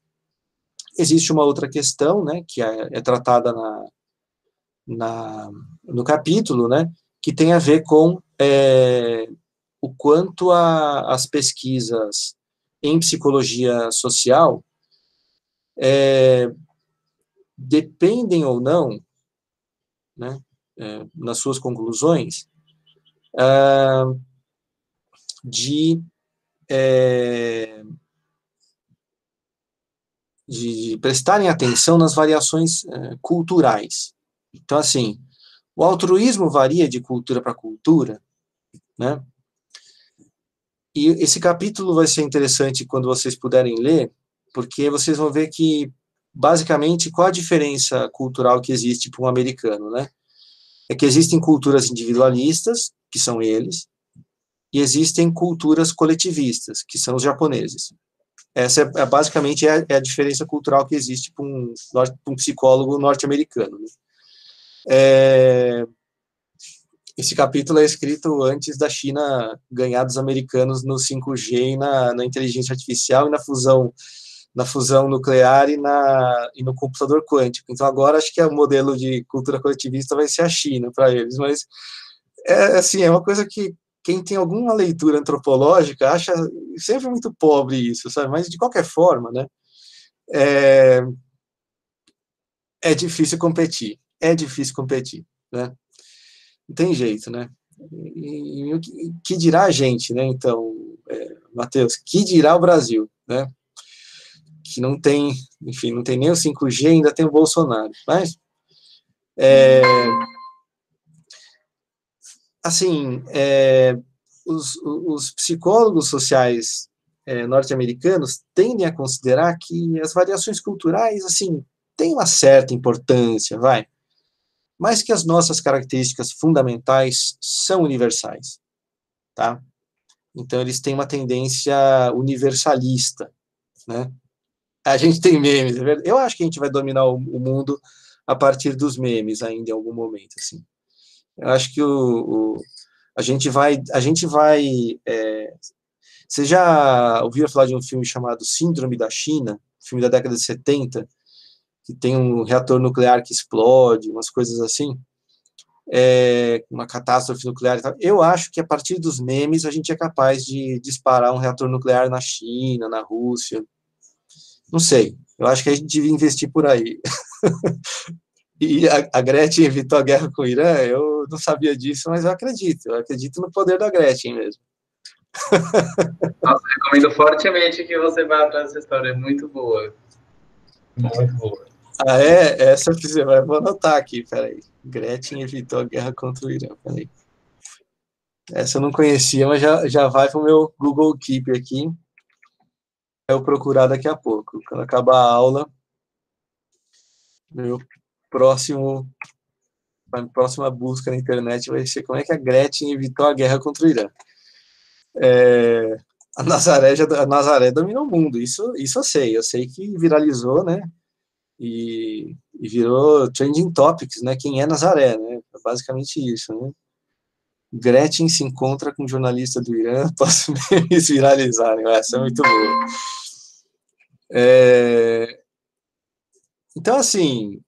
existe uma outra questão, né, que é, é tratada na, na, no capítulo, né, que tem a ver com é, o quanto a, as pesquisas em psicologia social é, dependem ou não, né, é, nas suas conclusões, ah, de, é, de, de, prestarem atenção nas variações é, culturais. Então, assim, o altruísmo varia de cultura para cultura, né? E esse capítulo vai ser interessante quando vocês puderem ler, porque vocês vão ver que, basicamente, qual a diferença cultural que existe para um americano, né? É que existem culturas individualistas, que são eles, e existem culturas coletivistas, que são os japoneses. Essa é, é basicamente é, é, a diferença cultural que existe para um, um, psicólogo norte-americano. Né? É, esse capítulo é escrito antes da China ganhar dos americanos no 5G e na, na inteligência artificial e na fusão na fusão nuclear e, na, e no computador quântico. Então, agora acho que o modelo de cultura coletivista vai ser a China para eles, mas é assim, é uma coisa que quem tem alguma leitura antropológica acha sempre muito pobre isso, sabe? Mas de qualquer forma, né? É, é difícil competir, é difícil competir, né? Não tem jeito, né? E, e, que dirá a gente, né? Então, é, Matheus, que dirá o Brasil, né? Que não tem, enfim, não tem nem o 5G, ainda tem o Bolsonaro, mas é, assim, é, os, os, psicólogos sociais é, norte-americanos tendem a considerar que as variações culturais, assim, têm uma certa importância, vai, mas que as nossas características fundamentais são universais, tá? Então, eles têm uma tendência universalista, né? A gente tem memes, é eu acho que a gente vai dominar o, o mundo a partir dos memes ainda em algum momento, assim. Eu acho que o, o a gente vai, a gente vai. É, você já ouviu falar de um filme chamado Síndrome da China, filme da década de 70, que tem um reator nuclear que explode, umas coisas assim, é, uma catástrofe nuclear e tal. Eu acho que a partir dos memes a gente é capaz de disparar um reator nuclear na China, na Rússia. Não sei. Eu acho que a gente devia investir por aí. e a, a Gretchen evitou a guerra com o Irã, eu não sabia disso, mas eu acredito, eu acredito no poder da Gretchen mesmo. Nossa, recomendo fortemente que você vá atrás dessa história, é muito boa. Muito boa. Ah, é? Essa eu vou anotar aqui, peraí. Gretchen evitou a guerra contra o Irã, peraí. Essa eu não conhecia, mas já, já vai para o meu Google Keep aqui. Eu procurar daqui a pouco. Quando acabar a aula, meu próximo a próxima busca na internet vai ser como é que a Gretchen evitou a guerra contra o Irã. É, a Nazaré já, a Nazaré dominou o mundo, isso, isso eu sei, eu sei que viralizou, né, e, e virou trending topics, né, quem é Nazaré, né, é basicamente isso, né. Gretchen se encontra com um jornalista do Irã, posso memes viralizarem, essa é muito boa. É, então, assim,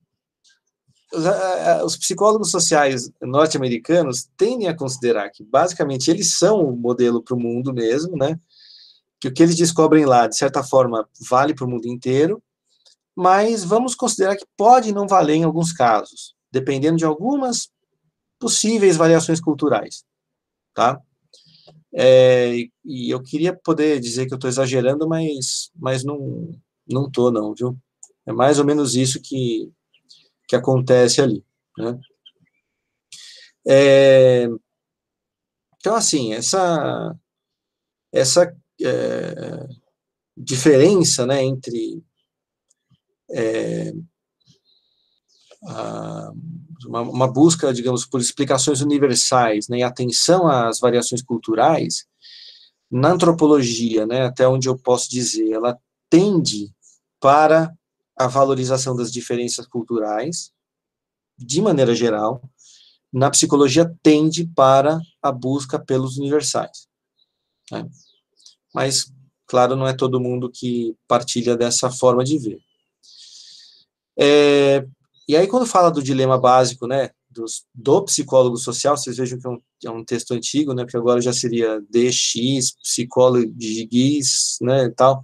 os psicólogos sociais norte-americanos tendem a considerar que, basicamente, eles são o modelo para o mundo mesmo, né? Que o que eles descobrem lá, de certa forma, vale para o mundo inteiro, mas vamos considerar que pode não valer em alguns casos, dependendo de algumas possíveis variações culturais, tá? É, e eu queria poder dizer que eu estou exagerando, mas, mas não não tô não, viu? É mais ou menos isso que que acontece ali. Né? É, então, assim, essa, essa é, diferença né, entre é, a, uma, uma, busca, digamos, por explicações universais né, e atenção às variações culturais, na antropologia, né, até onde eu posso dizer, ela tende para a valorização das diferenças culturais, de maneira geral, na psicologia tende para a busca pelos universais. Né? Mas, claro, não é todo mundo que partilha dessa forma de ver. É, e aí, quando fala do dilema básico, né, dos, do psicólogo social, vocês vejam que é um, é um, texto antigo, né, porque agora já seria DX, psicólogo de GIS, né, e tal,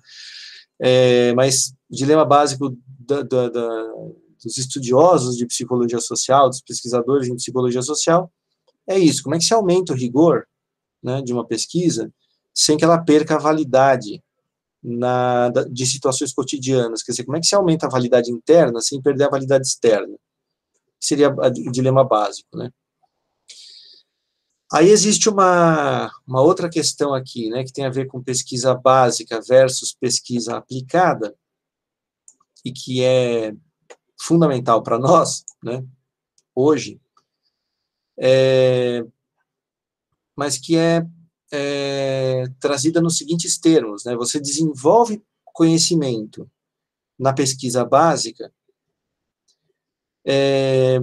é, mas dilema básico da, da, da, dos estudiosos de psicologia social, dos pesquisadores em psicologia social, é isso, como é que se aumenta o rigor né, de uma pesquisa sem que ela perca a validade na, de situações cotidianas, quer dizer, como é que se aumenta a validade interna sem perder a validade externa? Seria o dilema básico, né? Aí existe uma, uma outra questão aqui, né, que tem a ver com pesquisa básica versus pesquisa aplicada, e que é fundamental para nós, né, hoje, é, mas que é, é trazida nos seguintes termos, né, você desenvolve conhecimento na pesquisa básica, é,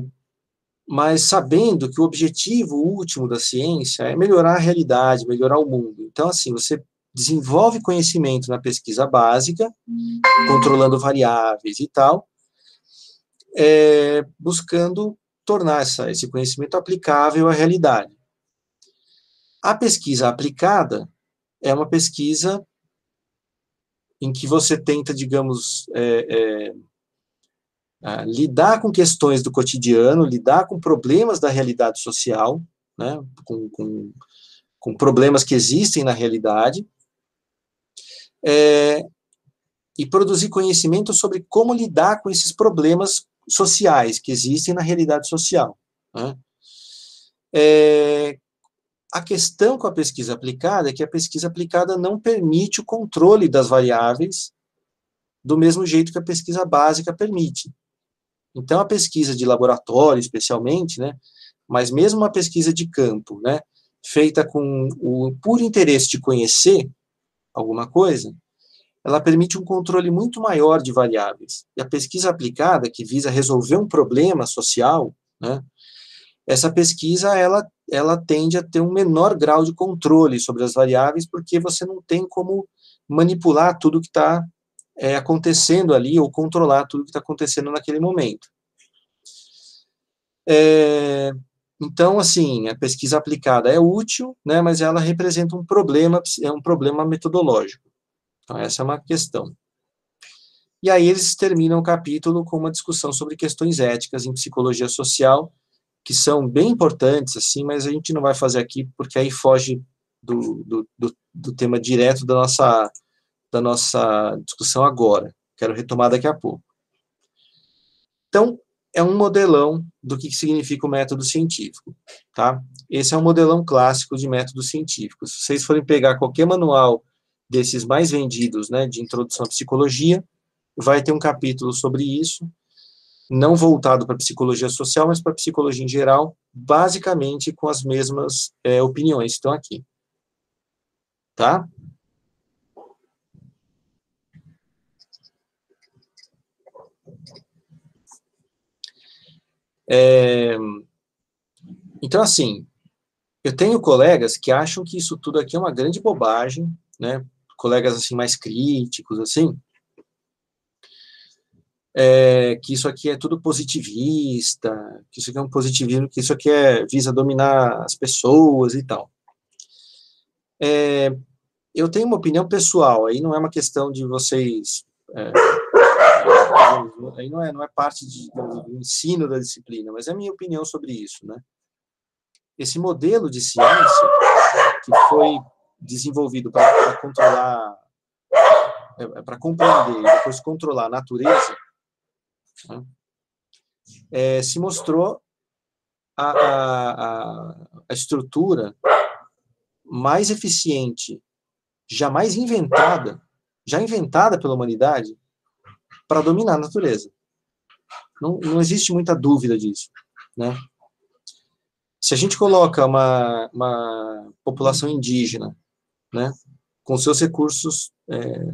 mas sabendo que o objetivo último da ciência é melhorar a realidade, melhorar o mundo. Então, assim, você desenvolve conhecimento na pesquisa básica, controlando variáveis e tal, é, buscando tornar essa, esse conhecimento aplicável à realidade. A pesquisa aplicada é uma pesquisa em que você tenta, digamos, é, é, lidar com questões do cotidiano, lidar com problemas da realidade social, né, com, com, com problemas que existem na realidade, é, e produzir conhecimento sobre como lidar com esses problemas sociais que existem na realidade social. Né? É, a questão com a pesquisa aplicada é que a pesquisa aplicada não permite o controle das variáveis do mesmo jeito que a pesquisa básica permite. Então, a pesquisa de laboratório, especialmente, né, mas mesmo uma pesquisa de campo, né, feita com o puro interesse de conhecer alguma coisa, ela permite um controle muito maior de variáveis. E a pesquisa aplicada, que visa resolver um problema social, né, essa pesquisa, ela, ela tende a ter um menor grau de controle sobre as variáveis, porque você não tem como manipular tudo que está é, acontecendo ali ou controlar tudo que está acontecendo naquele momento. É, então, assim, a pesquisa aplicada é útil, né, mas ela representa um problema, é um problema metodológico. Então, essa é uma questão. E aí eles terminam o capítulo com uma discussão sobre questões éticas em psicologia social, que são bem importantes, assim, mas a gente não vai fazer aqui, porque aí foge do, do, do, do tema direto da nossa da nossa discussão agora. Quero retomar daqui a pouco. Então, é um modelão do que significa o método científico, tá? Esse é um modelão clássico de método científico. Se vocês forem pegar qualquer manual desses mais vendidos, né, de introdução à psicologia, vai ter um capítulo sobre isso, não voltado para psicologia social, mas para psicologia em geral, basicamente com as mesmas é, opiniões que estão aqui. Tá? É, então, assim, eu tenho colegas que acham que isso tudo aqui é uma grande bobagem, né? Colegas, assim, mais críticos, assim, é, que isso aqui é tudo positivista, que isso aqui é um positivismo, que isso aqui é, visa dominar as pessoas e tal. É, eu tenho uma opinião pessoal, aí não é uma questão de vocês é, aí não é, não é parte de, do ensino da disciplina, mas é a minha opinião sobre isso, né? Esse modelo de ciência que foi desenvolvido para controlar, é, para compreender e depois controlar a natureza, né? é, se mostrou a, a, a estrutura mais eficiente, jamais inventada, já inventada pela humanidade, para dominar a natureza. Não, não existe muita dúvida disso, né? Se a gente coloca uma, uma população indígena, né, com seus recursos é,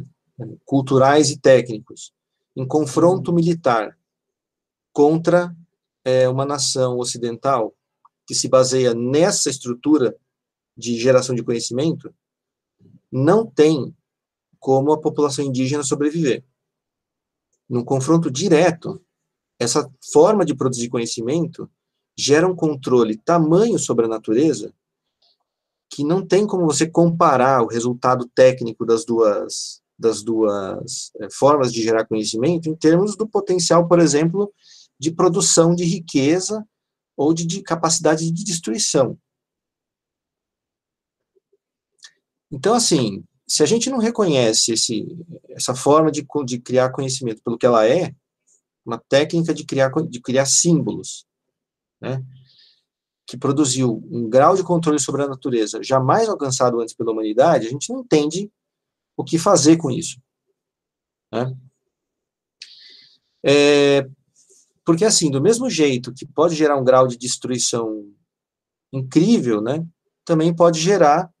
culturais e técnicos, em confronto militar contra é, uma nação ocidental que se baseia nessa estrutura de geração de conhecimento, não tem como a população indígena sobreviver. Num confronto direto, essa forma de produzir conhecimento gera um controle tamanho sobre a natureza que não tem como você comparar o resultado técnico das duas das duas é, formas de gerar conhecimento em termos do potencial, por exemplo, de produção de riqueza ou de, de capacidade de destruição. Então, assim, se a gente não reconhece esse, essa forma de, de criar conhecimento pelo que ela é, uma técnica de criar, de criar símbolos, né, que produziu um grau de controle sobre a natureza jamais alcançado antes pela humanidade, a gente não entende o que fazer com isso. Né? É, porque, assim, do mesmo jeito que pode gerar um grau de destruição incrível, né, também pode gerar.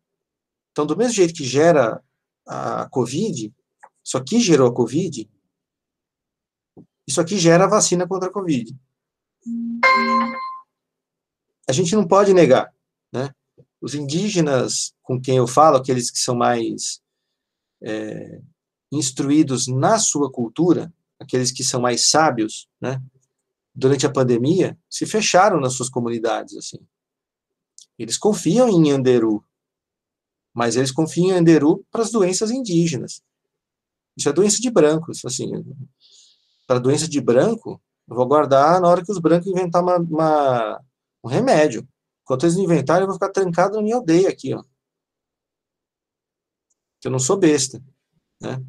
Então, do mesmo jeito que gera a Covid, isso aqui gerou a Covid, isso aqui gera a vacina contra a Covid. A gente não pode negar, né? Os indígenas com quem eu falo, aqueles que são mais é, instruídos na sua cultura, aqueles que são mais sábios, né? Durante a pandemia, se fecharam nas suas comunidades, assim. Eles confiam em Anderu, mas eles confiam em Anderu para as doenças indígenas. Isso é doença de brancos, assim, para doença de branco, eu vou guardar na hora que os brancos inventar uma, uma, um remédio. Enquanto eles não inventarem, eu vou ficar trancado na minha aldeia aqui, ó. Eu não sou besta, né?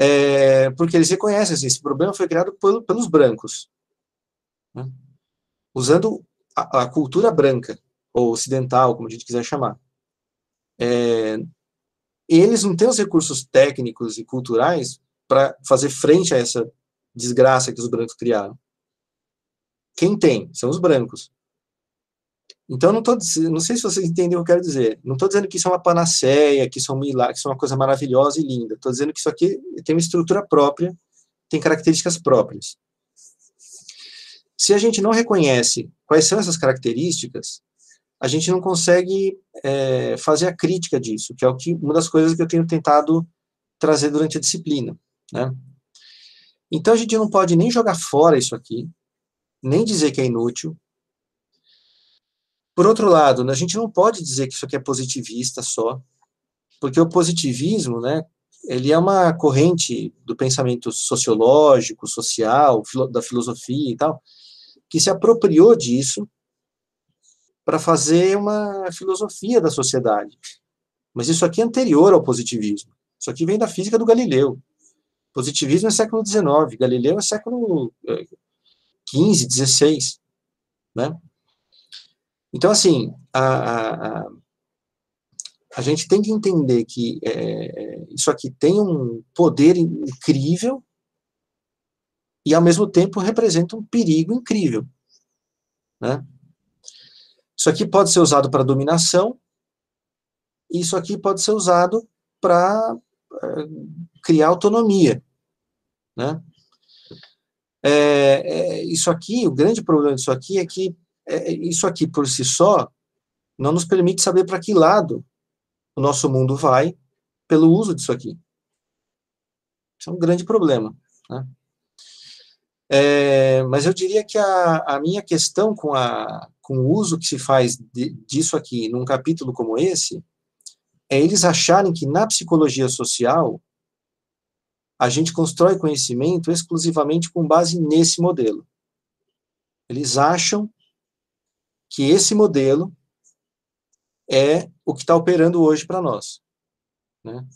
É, porque eles reconhecem assim, esse problema foi criado por, pelos brancos, né? usando a, a, cultura branca, ou ocidental, como a gente quiser chamar. É, eles não têm os recursos técnicos e culturais para fazer frente a essa desgraça que os brancos criaram. Quem tem? São os brancos. Então, não, tô, não sei se vocês entendem o que eu quero dizer. Não estou dizendo que isso é uma panaceia, que isso é um milagre, que isso é uma coisa maravilhosa e linda. Estou dizendo que isso aqui tem uma estrutura própria, tem características próprias. Se a gente não reconhece quais são essas características, a gente não consegue é, fazer a crítica disso, que é o que, uma das coisas que eu tenho tentado trazer durante a disciplina. Né? Então a gente não pode nem jogar fora isso aqui, nem dizer que é inútil. Por outro lado, né, a gente não pode dizer que isso aqui é positivista só, porque o positivismo, né, ele é uma corrente do pensamento sociológico, social, da filosofia e tal, que se apropriou disso para fazer uma filosofia da sociedade. Mas isso aqui é anterior ao positivismo. Isso aqui vem da física do Galileu. Positivismo é século XIX, Galileu é século XV, XVI, né? Então, assim, a, a, a gente tem que entender que é, isso aqui tem um poder incrível e, ao mesmo tempo, representa um perigo incrível, né? Isso aqui pode ser usado para dominação, e isso aqui pode ser usado para é, criar autonomia. Né? É, é, isso aqui, o grande problema disso aqui é que é, isso aqui por si só não nos permite saber para que lado o nosso mundo vai pelo uso disso aqui. Isso é um grande problema. Né? É, mas eu diria que a, a minha questão com, a, com o uso que se faz de, disso aqui num capítulo como esse é eles acharem que na psicologia social a gente constrói conhecimento exclusivamente com base nesse modelo. Eles acham que esse modelo é o que está operando hoje para nós. Né?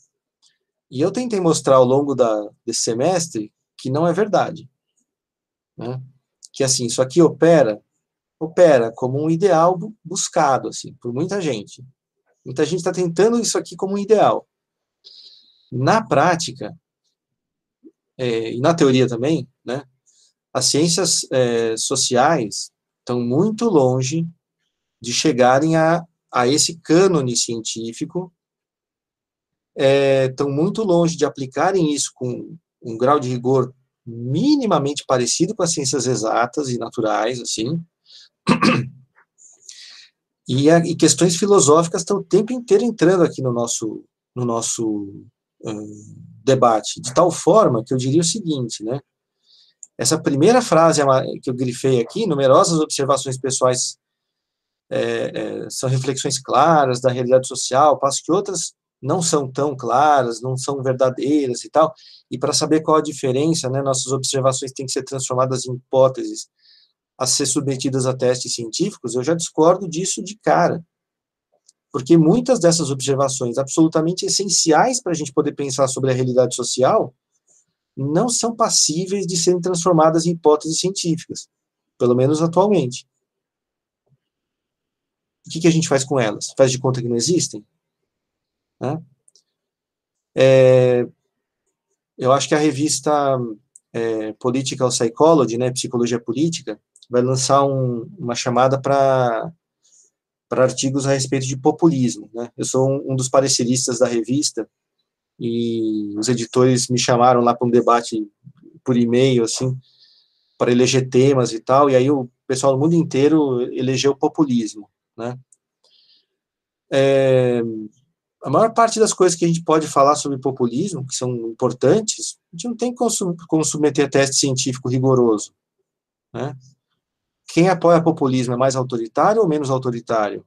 E eu tentei mostrar ao longo da, desse semestre que não é verdade. Né? Que assim, isso aqui opera, opera como um ideal buscado assim, por muita gente. Muita gente está tentando isso aqui como um ideal. Na prática, é, e na teoria também, né, as ciências é, sociais estão muito longe de chegarem a, a esse cânone científico, é, estão muito longe de aplicarem isso com um grau de rigor minimamente parecido com as ciências exatas e naturais, assim, e, a, e questões filosóficas estão o tempo inteiro entrando aqui no nosso, no nosso uh, debate, de tal forma que eu diria o seguinte, né? Essa primeira frase que eu grifei aqui, numerosas observações pessoais é, é, são reflexões claras da realidade social, passo que outras não são tão claras, não são verdadeiras e tal, e para saber qual a diferença, né, nossas observações têm que ser transformadas em hipóteses a ser submetidas a testes científicos, eu já discordo disso de cara. Porque muitas dessas observações absolutamente essenciais para a gente poder pensar sobre a realidade social não são passíveis de serem transformadas em hipóteses científicas, pelo menos atualmente. O que, que a gente faz com elas? Faz de conta que não existem? Né? É, eu acho que a revista é, Political Psychology, né, Psicologia Política, vai lançar um, uma chamada para artigos a respeito de populismo. Né? Eu sou um, um, dos pareceristas da revista e os editores me chamaram lá para um debate por e-mail, assim, para eleger temas e tal, e aí o pessoal do mundo inteiro elegeu populismo né? É, a maior parte das coisas que a gente pode falar sobre populismo, que são importantes, a gente não tem como submeter a teste científico rigoroso, né? Quem apoia populismo é mais autoritário ou menos autoritário?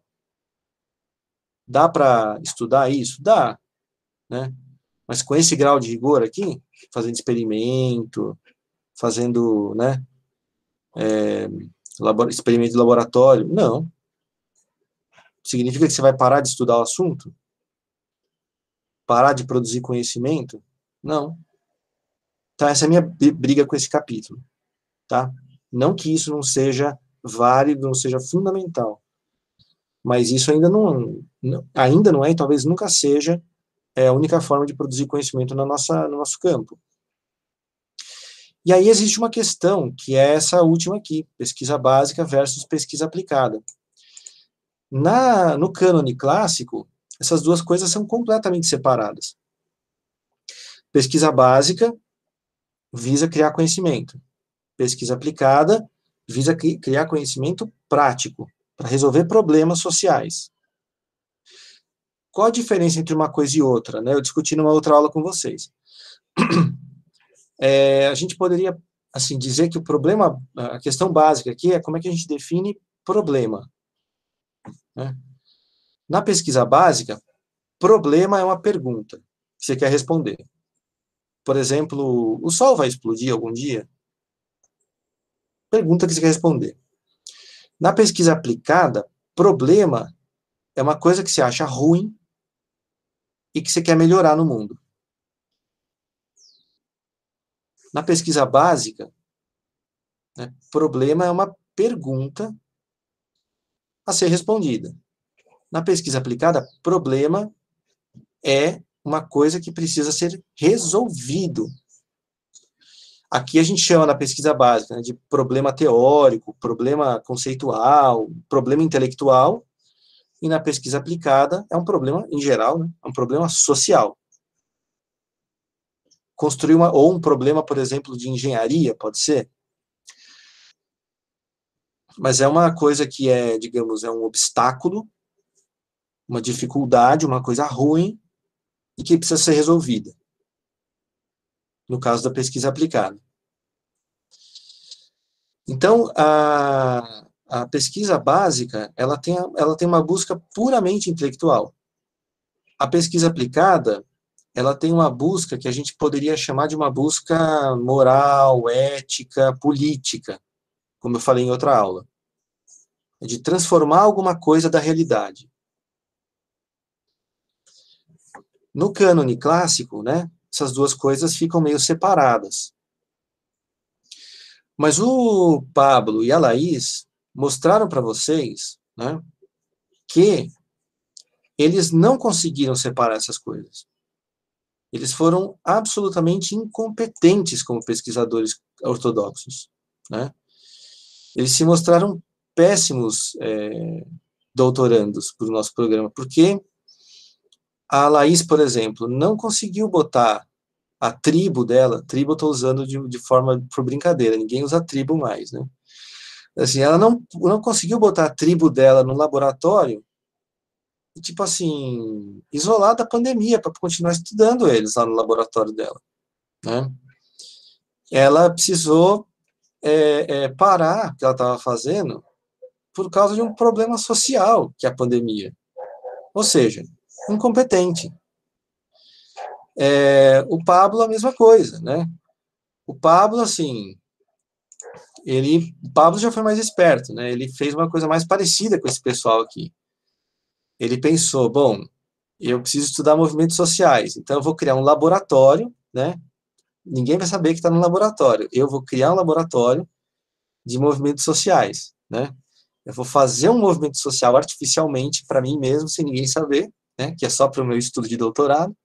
Dá para estudar isso? Dá, né? Mas com esse grau de rigor aqui, fazendo experimento, fazendo, né, é, experimento de laboratório, não. Significa que você vai parar de estudar o assunto? Parar de produzir conhecimento? Não. Então, essa é a minha briga com esse capítulo. Tá? Não que isso não seja válido, não seja fundamental. Mas isso ainda não, ainda não é e talvez nunca seja é, a única forma de produzir conhecimento na nossa, no nosso campo. E aí existe uma questão, que é essa última aqui, pesquisa básica versus pesquisa aplicada. Na, no cânone clássico, essas duas coisas são completamente separadas. Pesquisa básica visa criar conhecimento. Pesquisa aplicada visa criar conhecimento prático, para resolver problemas sociais. Qual a diferença entre uma coisa e outra? Né? Eu discuti numa outra aula com vocês. É, a gente poderia assim dizer que o problema, a questão básica aqui é como é que a gente define problema. Né? Na pesquisa básica, problema é uma pergunta que você quer responder. Por exemplo, o Sol vai explodir algum dia? Pergunta que você quer responder. Na pesquisa aplicada, problema é uma coisa que você acha ruim e que você quer melhorar no mundo. Na pesquisa básica, né, problema é uma pergunta a ser respondida. Na pesquisa aplicada, problema é uma coisa que precisa ser resolvido. Aqui a gente chama na pesquisa básica né, de problema teórico, problema conceitual, problema intelectual, e na pesquisa aplicada é um problema, em geral, né, é um problema social. Construir uma, ou um problema, por exemplo, de engenharia, pode ser, mas é uma coisa que é, digamos, é um obstáculo, uma dificuldade, uma coisa ruim e que precisa ser resolvida. No caso da pesquisa aplicada. Então, a, a pesquisa básica, ela tem, ela tem uma busca puramente intelectual. A pesquisa aplicada, ela tem uma busca que a gente poderia chamar de uma busca moral, ética, política como eu falei em outra aula. É de transformar alguma coisa da realidade. No cânone clássico, né, essas duas coisas ficam meio separadas. Mas o Pablo e a Laís mostraram para vocês né, que eles não conseguiram separar essas coisas. Eles foram absolutamente incompetentes como pesquisadores ortodoxos. Né? eles se mostraram péssimos é, doutorandos para o nosso programa, porque a Laís, por exemplo, não conseguiu botar a tribo dela, tribo eu estou usando de, de forma por brincadeira, ninguém usa tribo mais, né? Assim, ela não, não conseguiu botar a tribo dela no laboratório, tipo assim, isolada da pandemia, para continuar estudando eles lá no laboratório dela, né? Ela precisou é, é, parar o que ela estava fazendo por causa de um problema social, que é a pandemia. Ou seja, incompetente. É, o Pablo, a mesma coisa, né? O Pablo, assim, ele, Pablo já foi mais esperto, né? Ele fez uma coisa mais parecida com esse pessoal aqui. Ele pensou, bom, eu preciso estudar movimentos sociais, então eu vou criar um laboratório, né? Ninguém vai saber que está no laboratório. Eu vou criar um laboratório de movimentos sociais, né? Eu vou fazer um movimento social artificialmente para mim mesmo, sem ninguém saber, né? Que é só para o meu estudo de doutorado.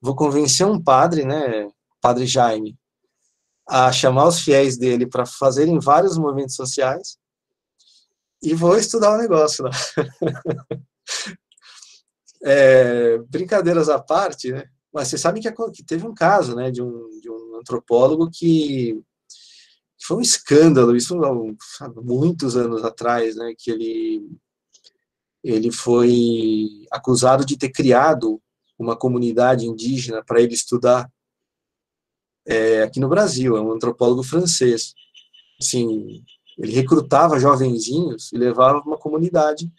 Vou convencer um padre, né? Padre Jaime, a chamar os fiéis dele para fazerem vários movimentos sociais e vou estudar o negócio lá. é, brincadeiras à parte, né? Mas você sabe que, que teve um caso, né, de um, de um antropólogo que, que foi um escândalo, isso há muitos anos atrás, né, que ele ele foi acusado de ter criado uma comunidade indígena para ele estudar é, aqui no Brasil, é um antropólogo francês. Assim, ele recrutava jovenzinhos e levava uma comunidade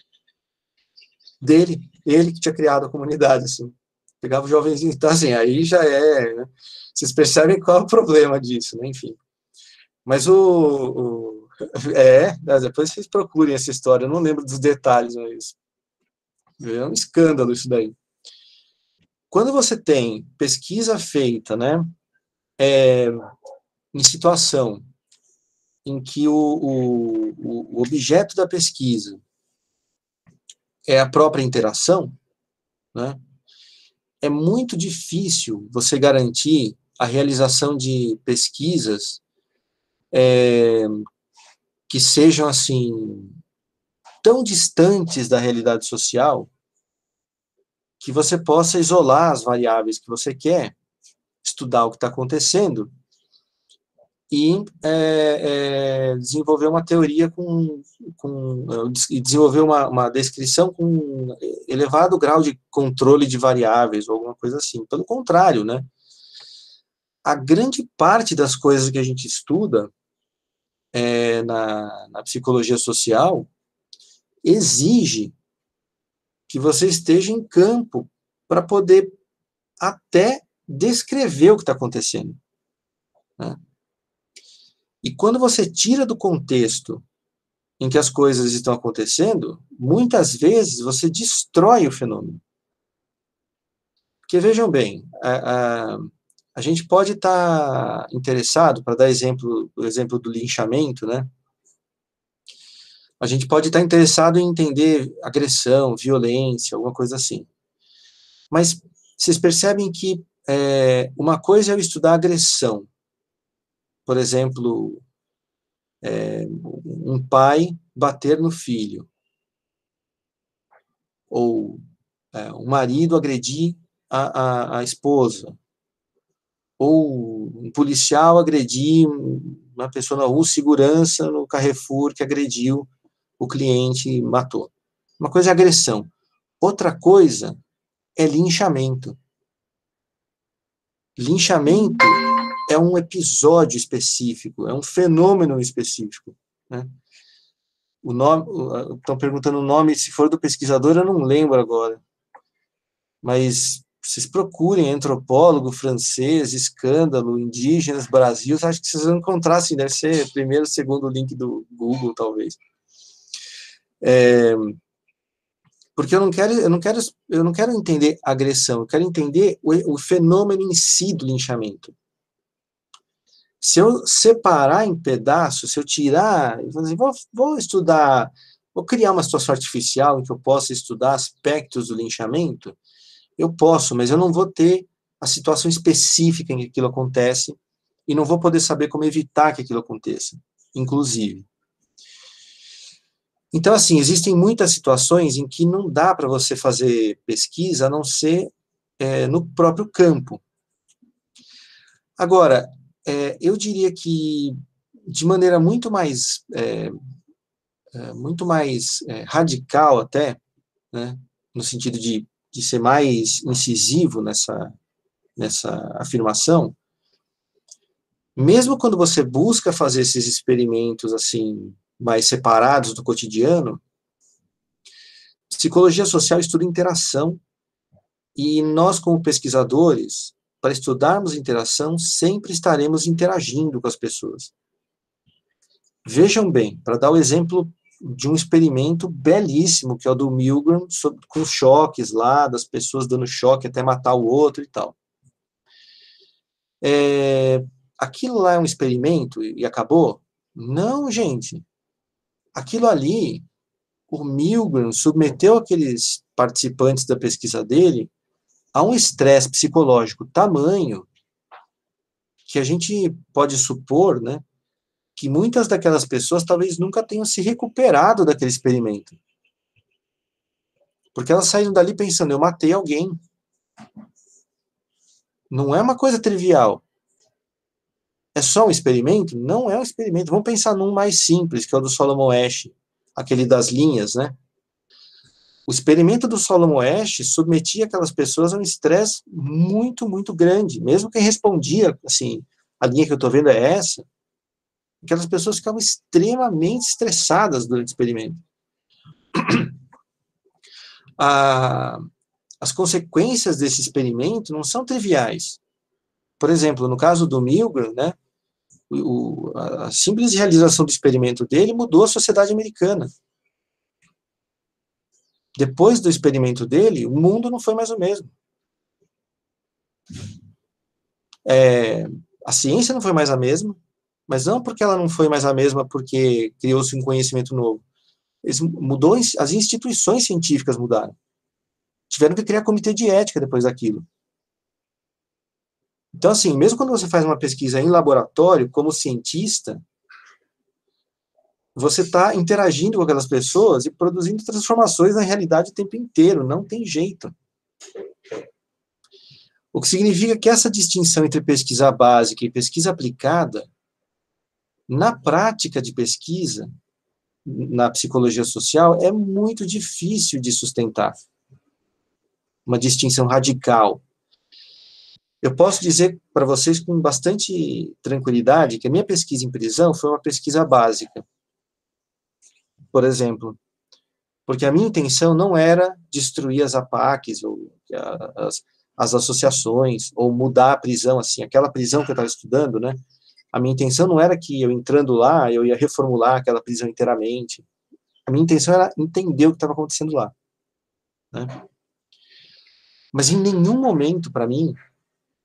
dele, ele que tinha criado a comunidade, assim. Pegava o jovenzinho, então assim, aí já é, né? Vocês percebem qual é o problema disso, né? Enfim. Mas o, o é, depois vocês procurem essa história, eu não lembro dos detalhes, mas é um escândalo isso daí. Quando você tem pesquisa feita, né, é, em situação em que o, o, o objeto da pesquisa é a própria interação, né, é muito difícil você garantir a realização de pesquisas é, que sejam assim tão distantes da realidade social que você possa isolar as variáveis que você quer estudar o que está acontecendo e é, é, desenvolver uma teoria com, com e desenvolver uma, uma descrição com elevado grau de controle de variáveis ou alguma coisa assim. Pelo contrário, né? A grande parte das coisas que a gente estuda é, na, na psicologia social exige que você esteja em campo para poder até descrever o que está acontecendo. Né? E quando você tira do contexto em que as coisas estão acontecendo, muitas vezes você destrói o fenômeno. Porque vejam bem, a, a, a gente pode estar tá interessado, para dar exemplo, o exemplo do linchamento, né? A gente pode estar tá interessado em entender agressão, violência, alguma coisa assim. Mas vocês percebem que é, uma coisa é eu estudar agressão. Por exemplo, é, um pai bater no filho. Ou é, um marido agredir a, a, a esposa. Ou um policial agredir uma pessoa na rua, segurança no Carrefour que agrediu o cliente e matou. Uma coisa é agressão. Outra coisa é linchamento. Linchamento é um episódio específico, é um fenômeno específico. Né? O nome, estão perguntando o nome, se for do pesquisador, eu não lembro agora. Mas vocês procurem antropólogo francês, escândalo, indígenas, Brasil, acho que vocês vão encontrar, assim, deve ser primeiro, segundo link do Google, talvez. É, porque eu não quero, eu não quero, eu não quero entender agressão, eu quero entender o, o fenômeno em si do linchamento. Se eu separar em pedaços, se eu tirar, assim, vou, vou estudar, vou criar uma situação artificial em que eu possa estudar aspectos do linchamento, eu posso, mas eu não vou ter a situação específica em que aquilo acontece e não vou poder saber como evitar que aquilo aconteça, inclusive. Então, assim, existem muitas situações em que não dá para você fazer pesquisa a não ser é, no próprio campo. Agora, é, eu diria que de maneira muito mais é, é muito mais é, radical até, né, no sentido de, de ser mais incisivo nessa, nessa afirmação, mesmo quando você busca fazer esses experimentos assim mais separados do cotidiano, psicologia social estuda interação e nós como pesquisadores, para estudarmos interação, sempre estaremos interagindo com as pessoas. Vejam bem, para dar o exemplo de um experimento belíssimo, que é o do Milgram, sobre, com choques lá, das pessoas dando choque até matar o outro e tal. É, aquilo lá é um experimento e acabou? Não, gente. Aquilo ali, o Milgram submeteu aqueles participantes da pesquisa dele a um estresse psicológico tamanho que a gente pode supor, né, que muitas daquelas pessoas talvez nunca tenham se recuperado daquele experimento. Porque elas saíram dali pensando, eu matei alguém. Não é uma coisa trivial. É só um experimento? Não é um experimento. Vamos pensar num mais simples, que é o do Solomon Ash, aquele das linhas, né? O experimento do Solomon Ash submetia aquelas pessoas a um estresse muito, muito grande. Mesmo quem respondia, assim, a linha que eu estou vendo é essa, aquelas pessoas ficavam extremamente estressadas durante o experimento. Ah, as consequências desse experimento não são triviais. Por exemplo, no caso do Milgram, né, o, a simples realização do experimento dele mudou a sociedade americana. Depois do experimento dele, o mundo não foi mais o mesmo. É, a ciência não foi mais a mesma, mas não porque ela não foi mais a mesma porque criou-se um conhecimento novo. Eles mudou, as instituições científicas mudaram. Tiveram que criar comitê de ética depois daquilo. Então, assim, mesmo quando você faz uma pesquisa em laboratório, como cientista, você está interagindo com aquelas pessoas e produzindo transformações na realidade o tempo inteiro, não tem jeito. O que significa que essa distinção entre pesquisa básica e pesquisa aplicada, na prática de pesquisa, na psicologia social, é muito difícil de sustentar. Uma distinção radical. Eu posso dizer para vocês com bastante tranquilidade que a minha pesquisa em prisão foi uma pesquisa básica. Por exemplo, porque a minha intenção não era destruir as APACs ou as, as associações ou mudar a prisão assim, aquela prisão que eu estava estudando, né? A minha intenção não era que eu entrando lá eu ia reformular aquela prisão inteiramente. A minha intenção era entender o que estava acontecendo lá, né? Mas em nenhum momento para mim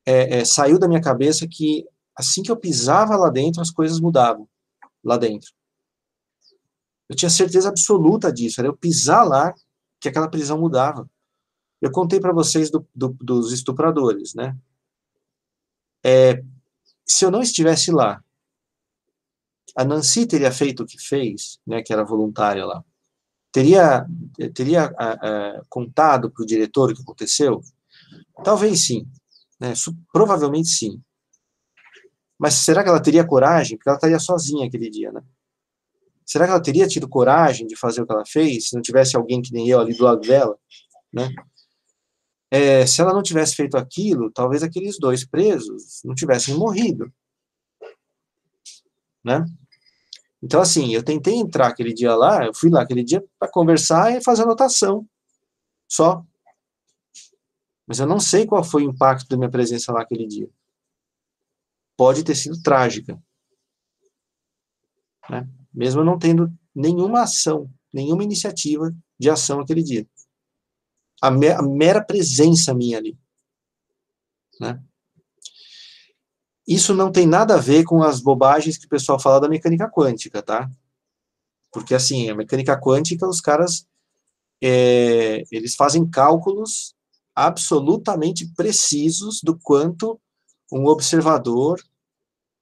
é, é, saiu da minha cabeça que assim que eu pisava lá dentro, as coisas mudavam lá dentro. Eu tinha certeza absoluta disso, era eu pisar lá que aquela prisão mudava. Eu contei para vocês do, do, dos estupradores, né? É, se eu não estivesse lá, a Nancy teria feito o que fez, né, que era voluntária lá, teria teria a, a, contado para o diretor o que aconteceu? Talvez sim, né? Provavelmente sim. Mas será que ela teria coragem? Porque ela estaria sozinha aquele dia, né? Será que ela teria tido coragem de fazer o que ela fez se não tivesse alguém que nem eu ali do lado dela, né? É, se ela não tivesse feito aquilo, talvez aqueles dois presos não tivessem morrido, né? Então, assim, eu tentei entrar aquele dia lá, eu fui lá aquele dia para conversar e fazer anotação, só. Mas eu não sei qual foi o impacto da minha presença lá aquele dia. Pode ter sido trágica. Né? Mesmo não tendo nenhuma ação, nenhuma iniciativa de ação aquele dia. A, me a mera presença minha ali. Né? Isso não tem nada a ver com as bobagens que o pessoal fala da mecânica quântica, tá? Porque, assim, a mecânica quântica, os caras, é, eles fazem cálculos absolutamente precisos do quanto um observador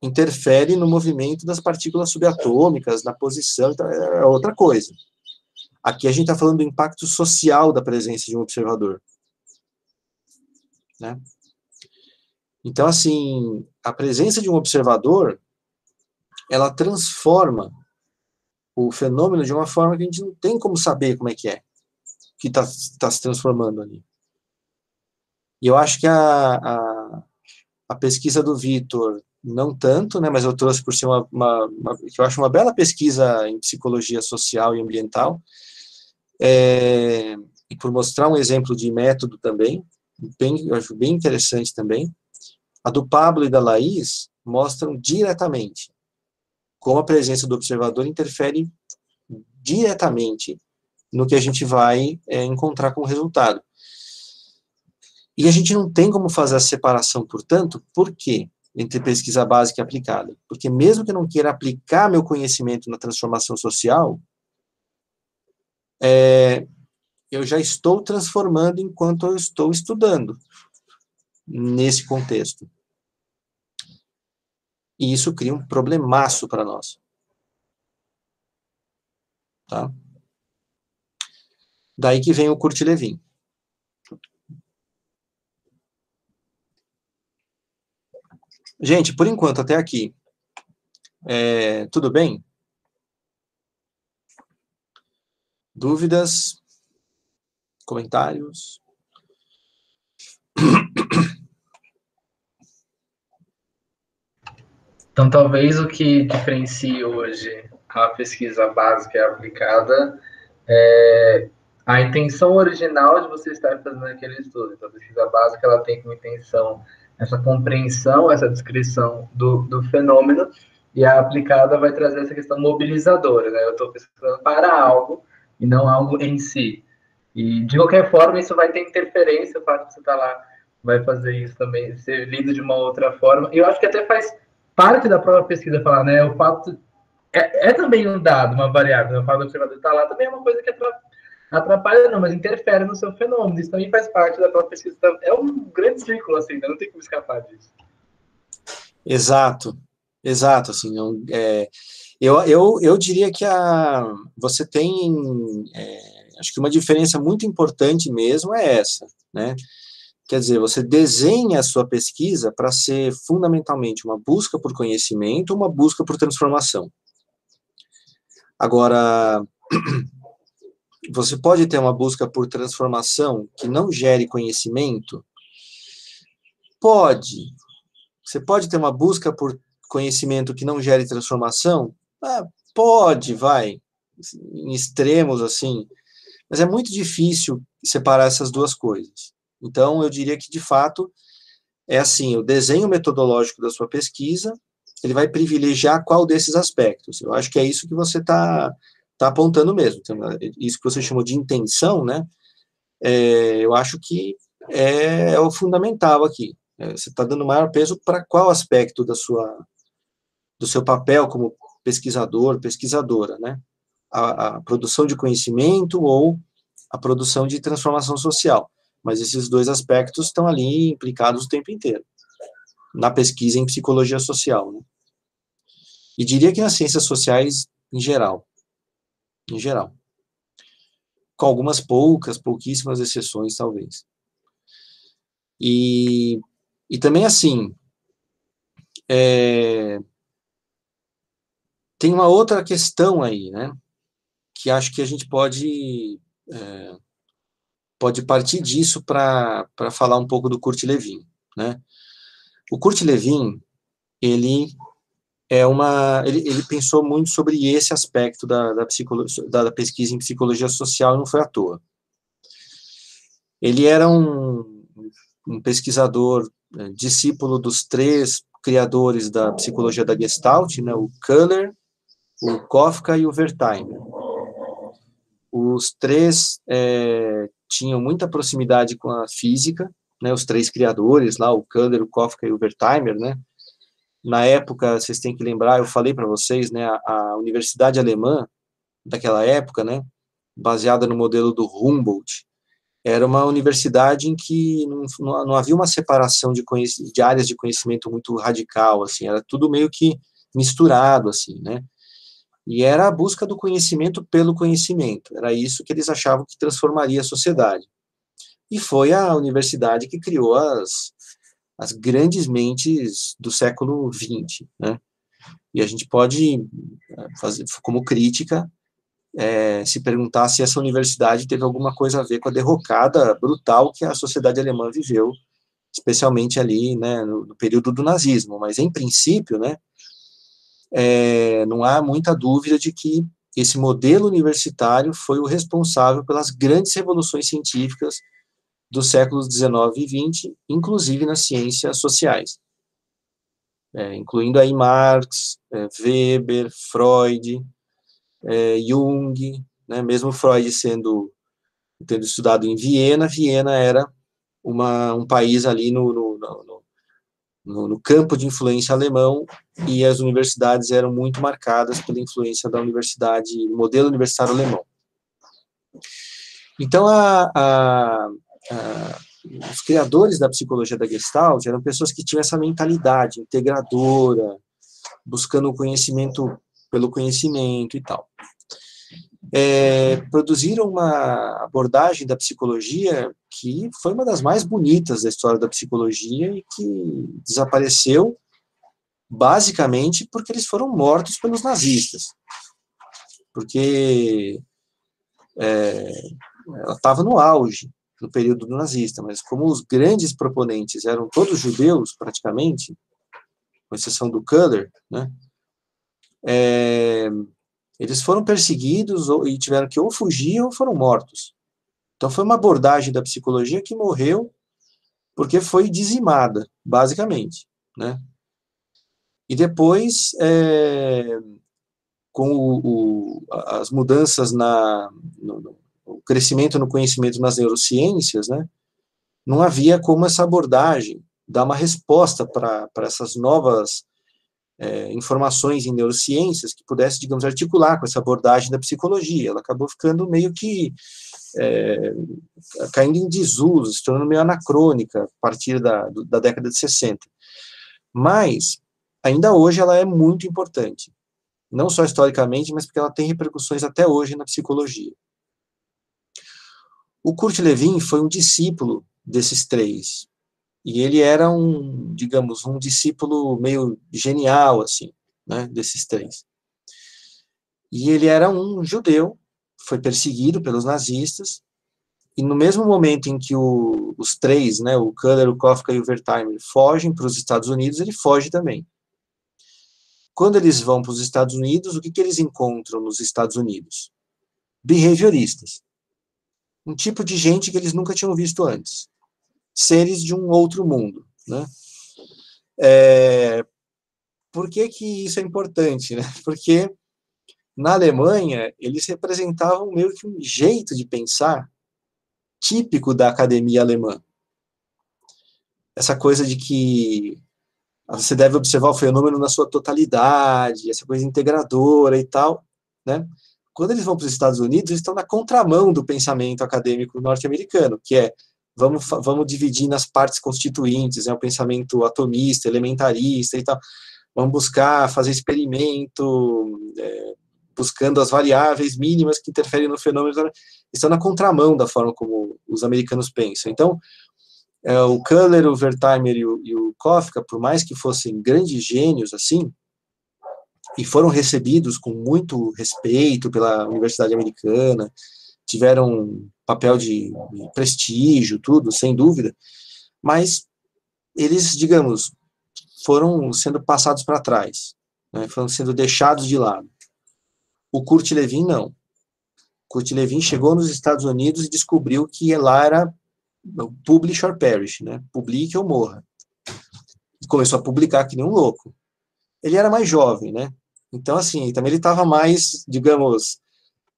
interfere no movimento das partículas subatômicas, na posição, então é outra coisa. Aqui a gente está falando do impacto social da presença de um observador. Né? Então, assim, a presença de um observador, ela transforma o fenômeno de uma forma que a gente não tem como saber como é que é, que está tá se transformando ali. E eu acho que a, a, a pesquisa do Vitor não tanto, né, mas eu trouxe por ser uma, uma, uma eu acho uma bela pesquisa em psicologia social e ambiental, é, e por mostrar um exemplo de método também, bem, eu acho bem interessante também. A do Pablo e da Laís mostram diretamente como a presença do observador interfere diretamente no que a gente vai é, encontrar como resultado. E a gente não tem como fazer a separação, portanto, por quê? Entre pesquisa básica e aplicada. Porque mesmo que eu não queira aplicar meu conhecimento na transformação social, é, eu já estou transformando enquanto eu estou estudando nesse contexto. E isso cria um problemaço para nós. Tá? Daí que vem o Kurt Levin. Gente, por enquanto, até aqui, é, tudo bem? Dúvidas? Comentários? Então, talvez o que diferencie hoje a pesquisa básica e aplicada é a intenção original de você estar fazendo aquele estudo. Então, a pesquisa básica ela tem como intenção essa compreensão, essa descrição do, do fenômeno, e a aplicada vai trazer essa questão mobilizadora, né? Eu estou pesquisando para algo e não algo em si. E, de qualquer forma, isso vai ter interferência, o fato de você estar tá lá vai fazer isso também, ser lido de uma outra forma. E eu acho que até faz parte da própria pesquisa falar, né? O fato é, é também um dado, uma variável. Né? O fato do observador estar tá lá também é uma coisa que atrapalha, não, mas interfere no seu fenômeno. Isso também faz parte da própria pesquisa. É um grande círculo, assim, né? não tem como escapar disso. Exato, exato, assim, não, é, eu, eu, eu diria que a, você tem, é, acho que uma diferença muito importante mesmo é essa, né, quer dizer, você desenha a sua pesquisa para ser fundamentalmente uma busca por conhecimento, uma busca por transformação. Agora, você pode ter uma busca por transformação que não gere conhecimento? Pode. Você pode ter uma busca por conhecimento que não gere transformação? Ah, pode, vai. Em extremos, assim. Mas é muito difícil separar essas duas coisas. Então, eu diria que, de fato, é assim, o desenho metodológico da sua pesquisa, ele vai privilegiar qual desses aspectos. Eu acho que é isso que você está está apontando mesmo. Então, isso que você chamou de intenção, né? É, eu acho que é, é o fundamental aqui. É, você está dando maior peso para qual aspecto da sua, do seu papel como pesquisador, pesquisadora, né? A, a, produção de conhecimento ou a produção de transformação social. Mas esses dois aspectos estão ali implicados o tempo inteiro, na pesquisa em psicologia social. Né? E diria que nas ciências sociais em geral em geral. Com algumas poucas, pouquíssimas exceções, talvez. E, e também, assim, é, tem uma outra questão aí, né? Que acho que a gente pode, é, pode partir disso para falar um pouco do Kurt Lewin, né? O Kurt Lewin, ele é uma ele, ele pensou muito sobre esse aspecto da, da, da, pesquisa em psicologia social e não foi à toa. Ele era um, um pesquisador é, discípulo dos três criadores da psicologia da Gestalt, né, o Köhler, o Kafka e o Wertheimer. Os três é, tinham muita proximidade com a física, né, os três criadores lá, o Köhler, o Kafka e o Wertheimer, né, na época, vocês têm que lembrar, eu falei para vocês, né, a, a, universidade alemã daquela época, né, baseada no modelo do Humboldt, era uma universidade em que não, não, não havia uma separação de, de áreas de conhecimento muito radical, assim, era tudo meio que misturado, assim, né, e era a busca do conhecimento pelo conhecimento, era isso que eles achavam que transformaria a sociedade. E foi a universidade que criou as, as grandes mentes do século XX, né? E a gente pode eh, fazer como crítica é, se perguntar se essa universidade teve alguma coisa a ver com a derrocada brutal que a sociedade alemã viveu especialmente ali, né, no, no período do nazismo, mas em princípio, né, é, não há muita dúvida de que esse modelo universitário foi o responsável pelas grandes revoluções científicas dos séculos 19 e 20, inclusive nas ciências sociais, é, incluindo aí Marx, é, Weber, Freud, é, Jung, né, mesmo Freud sendo tendo estudado em Viena, Viena era uma, um país ali no, no, no, no, no campo de influência alemão e as universidades eram muito marcadas pela influência da universidade, modelo universitário alemão. Então, a, a, a, os criadores da psicologia da Gestalt eram pessoas que tinham essa mentalidade integradora, buscando o conhecimento pelo conhecimento e tal é, produziram uma abordagem da psicologia que foi uma das mais bonitas da história da psicologia e que desapareceu basicamente porque eles foram mortos pelos nazistas. Porque é, ela estava no auge no período do nazista, mas como os grandes proponentes eram todos judeus, praticamente, com exceção do Köhler, né, é, eles foram perseguidos e tiveram que ou fugir ou foram mortos. Então foi uma abordagem da psicologia que morreu porque foi dizimada, basicamente, né? E depois, é, com o, o, as mudanças na no, crescimento no conhecimento nas neurociências, né? Não havia como essa abordagem dar uma resposta para essas novas é, informações em neurociências que pudesse, digamos, articular com essa abordagem da psicologia. Ela acabou ficando meio que é, caindo em desuso, se tornando meio anacrônica a partir da, da década de 60. Mas, ainda hoje, ela é muito importante. Não só historicamente, mas porque ela tem repercussões até hoje na psicologia. O Kurt Lewin foi um discípulo desses três, e ele era um, digamos, um discípulo meio genial, assim, né, desses três. E ele era um judeu, foi perseguido pelos nazistas, e no mesmo momento em que o, os três, né, o Köhler, o Kafka e o Wertheimer, fogem para os Estados Unidos, ele foge também. Quando eles vão para os Estados Unidos, o que, que eles encontram nos Estados Unidos? Behavioristas. Um tipo de gente que eles nunca tinham visto antes seres de um outro mundo, né? É, por que que isso é importante, né? Porque na Alemanha eles representavam meio que um jeito de pensar típico da academia alemã. Essa coisa de que você deve observar o fenômeno na sua totalidade, essa coisa integradora e tal, né? Quando eles vão para os Estados Unidos, eles estão na contramão do pensamento acadêmico norte-americano, que é vamos, vamos dividir nas partes constituintes, né, o pensamento atomista, elementarista e tal, vamos buscar fazer experimento, é, buscando as variáveis mínimas que interferem no fenômeno, estão na contramão da forma como os americanos pensam. Então, é, o Köhler, o Wertheimer e o, e o Kafka, por mais que fossem grandes gênios, assim, e foram recebidos com muito respeito pela Universidade Americana, tiveram papel de, prestígio, tudo, sem dúvida, mas eles, digamos, foram sendo passados para trás, né, foram sendo deixados de lado. O Kurt Lewin, não. Kurt Lewin chegou nos Estados Unidos e descobriu que lá era publish or perish, né, publique ou morra. E começou a publicar que nem um louco. Ele era mais jovem, né, então, assim, também ele estava mais, digamos,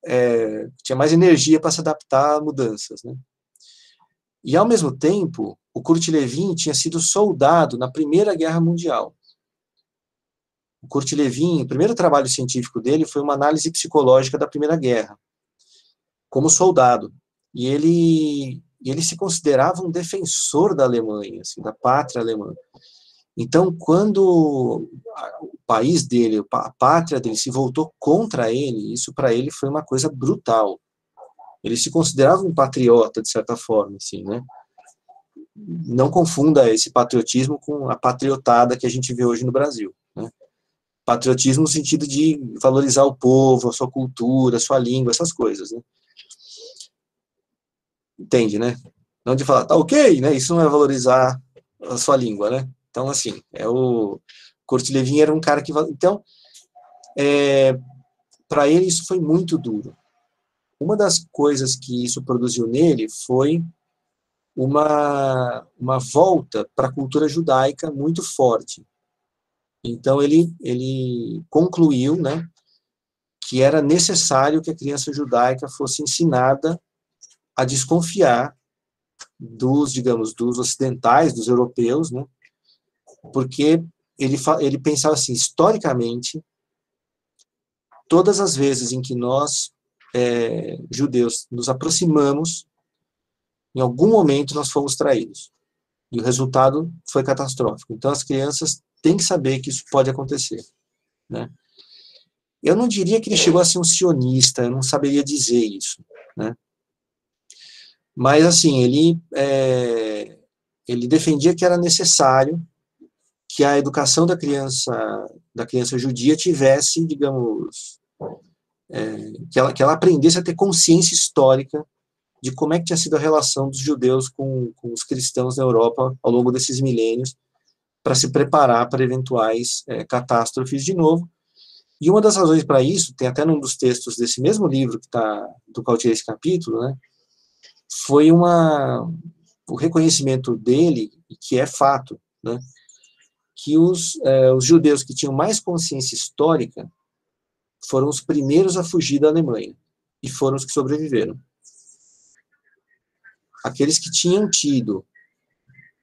é, tinha mais energia para se adaptar a mudanças, né? E, ao mesmo tempo, o Kurt Lewin tinha sido soldado na Primeira Guerra Mundial. O Kurt Lewin, o primeiro trabalho científico dele foi uma análise psicológica da Primeira Guerra, como soldado. E ele, ele se considerava um defensor da Alemanha, assim, da pátria alemã. Então, quando o país dele, a pátria dele se voltou contra ele, isso para ele foi uma coisa brutal. Ele se considerava um patriota, de certa forma, assim, né? Não confunda esse patriotismo com a patriotada que a gente vê hoje no Brasil, né? Patriotismo no sentido de valorizar o povo, a sua cultura, a sua língua, essas coisas, né? Entende, né? Não de falar, tá ok, né? Isso não é valorizar a sua língua, né? Então, assim, é o Kurt Lewin era um cara que... Então, é, para ele isso foi muito duro. Uma das coisas que isso produziu nele foi uma, uma volta para a cultura judaica muito forte. Então, ele, ele concluiu né, que era necessário que a criança judaica fosse ensinada a desconfiar dos, digamos, dos ocidentais, dos europeus, né, porque ele, ele pensava assim, historicamente, todas as vezes em que nós, é, judeus, nos aproximamos, em algum momento nós fomos traídos. E o resultado foi catastrófico. Então, as crianças têm que saber que isso pode acontecer. Né? Eu não diria que ele chegou a ser um sionista, eu não saberia dizer isso. Né? Mas, assim, ele, é, ele defendia que era necessário que a educação da criança da criança judia tivesse, digamos, é, que, ela, que ela aprendesse a ter consciência histórica de como é que tinha sido a relação dos judeus com, com os cristãos na Europa ao longo desses milênios, para se preparar para eventuais é, catástrofes de novo. E uma das razões para isso, tem até num dos textos desse mesmo livro que tá, do qual tirei esse capítulo, né, foi uma, o reconhecimento dele, que é fato, né, que os, é, os judeus que tinham mais consciência histórica foram os primeiros a fugir da Alemanha, e foram os que sobreviveram. Aqueles que tinham tido,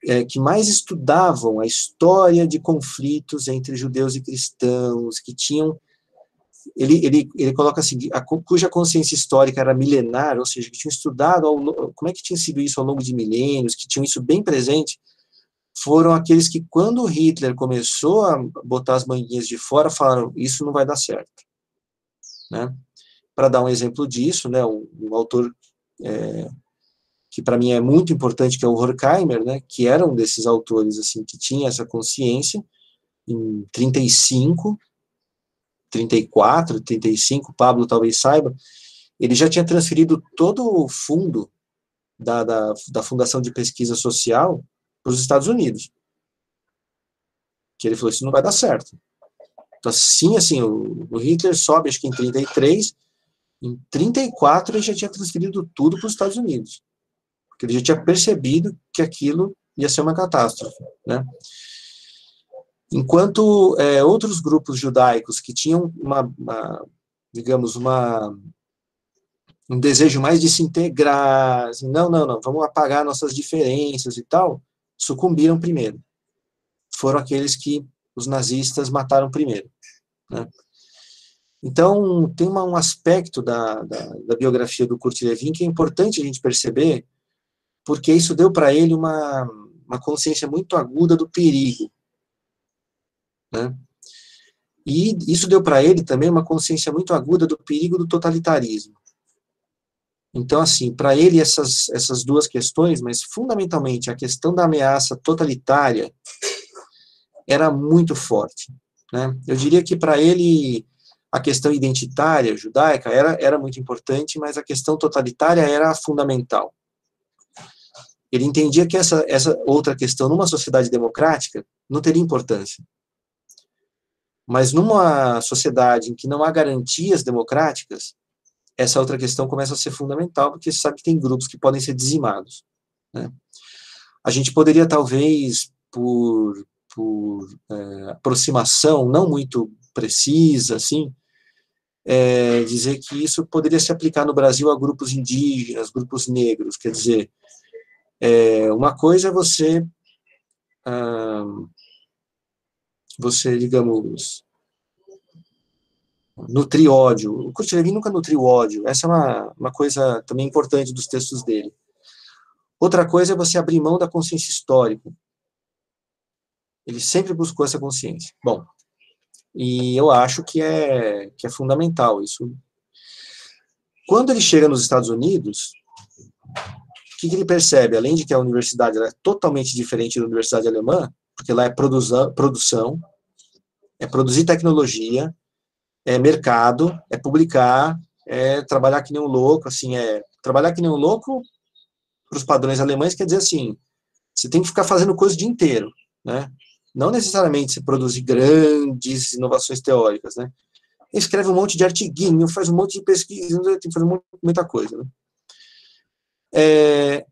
é, que mais estudavam a história de conflitos entre judeus e cristãos, que tinham ele, ele, ele coloca assim, a, cuja consciência histórica era milenar, ou seja, que tinham estudado ao, como é que tinha sido isso ao longo de milênios, que tinham isso bem presente, foram aqueles que, quando Hitler começou a botar as manguinhas de fora, falaram, isso não vai dar certo. Né? Para dar um exemplo disso, né, um, um autor é, que para mim é muito importante, que é o Horkheimer, né, que era um desses autores assim que tinha essa consciência, em 35, 34, 35, Pablo talvez saiba, ele já tinha transferido todo o fundo da, da, da Fundação de Pesquisa Social para os Estados Unidos. Que ele falou, isso não vai dar certo. Então, sim, assim, o, o Hitler sobe, acho que em 33, em 34 ele já tinha transferido tudo para os Estados Unidos. Porque ele já tinha percebido que aquilo ia ser uma catástrofe, né? Enquanto é, outros grupos judaicos que tinham uma, uma, digamos, uma, um desejo mais de se integrar, assim, não, não, não, vamos apagar nossas diferenças e tal, sucumbiram primeiro. Foram aqueles que os nazistas mataram primeiro. Né? Então, tem uma, um aspecto da, da, da, biografia do Kurt Lewin que é importante a gente perceber, porque isso deu para ele uma, uma consciência muito aguda do perigo. Né? E isso deu para ele também uma consciência muito aguda do perigo do totalitarismo. Então, assim, para ele essas, essas duas questões, mas fundamentalmente a questão da ameaça totalitária era muito forte. Né? Eu diria que para ele a questão identitária judaica era, era muito importante, mas a questão totalitária era fundamental. Ele entendia que essa, essa outra questão, numa sociedade democrática, não teria importância. Mas numa sociedade em que não há garantias democráticas, essa outra questão começa a ser fundamental, porque você sabe que tem grupos que podem ser dizimados. Né? A gente poderia, talvez, por, por é, aproximação não muito precisa, assim, é, dizer que isso poderia se aplicar no Brasil a grupos indígenas, grupos negros, quer dizer, é, uma coisa é você, ah, você, digamos, nutrir ódio. O Kurt Lewin nunca nutriu ódio. Essa é uma, uma coisa também importante dos textos dele. Outra coisa é você abrir mão da consciência histórica. Ele sempre buscou essa consciência. Bom, e eu acho que é, que é fundamental isso. Quando ele chega nos Estados Unidos, o que, que ele percebe? Além de que a universidade é totalmente diferente da universidade alemã, porque lá é produção, produção é produzir tecnologia, é mercado, é publicar, é trabalhar que nem um louco, assim, é trabalhar que nem um louco para os padrões alemães quer dizer assim, você tem que ficar fazendo coisa o dia inteiro, né? Não necessariamente você produzir grandes inovações teóricas, né? Escreve um monte de artiguinho, faz um monte de pesquisa, tem que fazer muita coisa, né? É,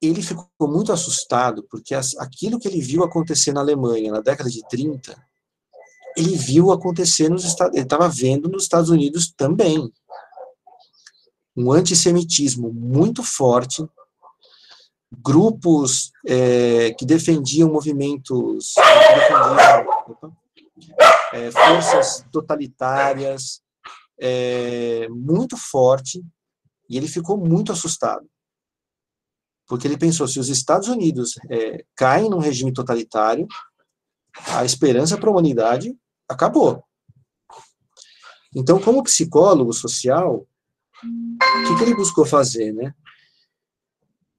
ele ficou muito assustado, porque as, aquilo que ele viu acontecer na Alemanha na década de 30, ele viu acontecer nos Estados ele estava vendo nos Estados Unidos também. Um antissemitismo muito forte, grupos é, que defendiam movimentos, que defendiam, é, forças totalitárias, é, muito forte, e ele ficou muito assustado. Porque ele pensou, se os Estados Unidos é, caem num regime totalitário, a esperança para a humanidade acabou. Então, como psicólogo social, o que, que ele buscou fazer, né?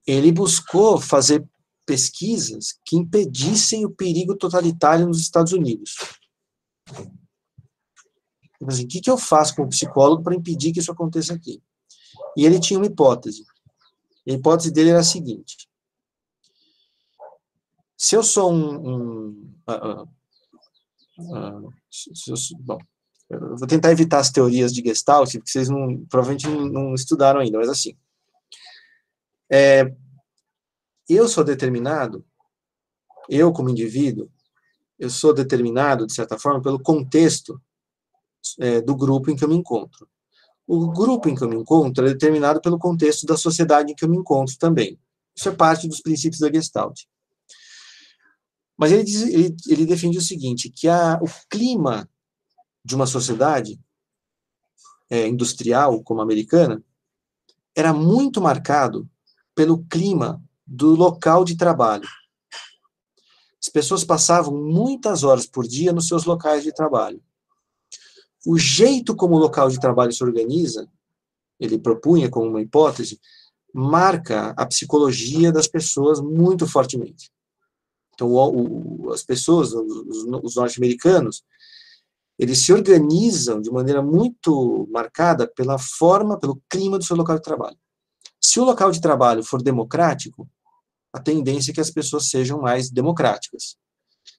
Ele buscou fazer pesquisas que impedissem o perigo totalitário nos Estados Unidos. Assim, o que, que eu faço como psicólogo para impedir que isso aconteça aqui? E ele tinha uma hipótese. A hipótese dele era a seguinte: se eu sou um. um uh, uh, uh, bom, eu vou tentar evitar as teorias de Gestalt, porque vocês não, provavelmente não, não estudaram ainda, mas assim. É, eu sou determinado, eu como indivíduo, eu sou determinado, de certa forma, pelo contexto é, do grupo em que eu me encontro. O grupo em que eu me encontro é determinado pelo contexto da sociedade em que eu me encontro também. Isso é parte dos princípios da Gestalt. Mas ele, diz, ele, ele defende o seguinte, que a, o clima de uma sociedade é, industrial, como a americana, era muito marcado pelo clima do local de trabalho. As pessoas passavam muitas horas por dia nos seus locais de trabalho o jeito como o local de trabalho se organiza, ele propunha como uma hipótese, marca a psicologia das pessoas muito fortemente. Então, o, o, as pessoas, os, os norte-americanos, eles se organizam de maneira muito marcada pela forma, pelo clima do seu local de trabalho. Se o local de trabalho for democrático, a tendência é que as pessoas sejam mais democráticas.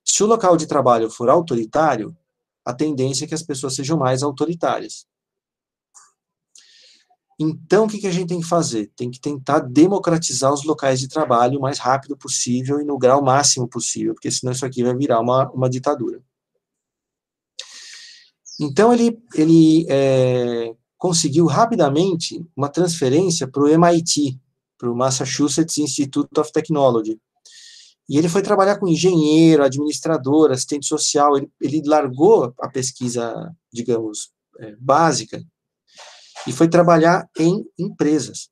Se o local de trabalho for autoritário, a tendência é que as pessoas sejam mais autoritárias. Então, o que, que a gente tem que fazer? Tem que tentar democratizar os locais de trabalho o mais rápido possível e no grau máximo possível, porque senão isso aqui vai virar uma, uma ditadura. Então, ele, ele é, conseguiu rapidamente uma transferência para o MIT, para o Massachusetts Institute of Technology, e ele foi trabalhar com engenheiro, administrador, assistente social. Ele, ele largou a pesquisa, digamos, é, básica e foi trabalhar em empresas.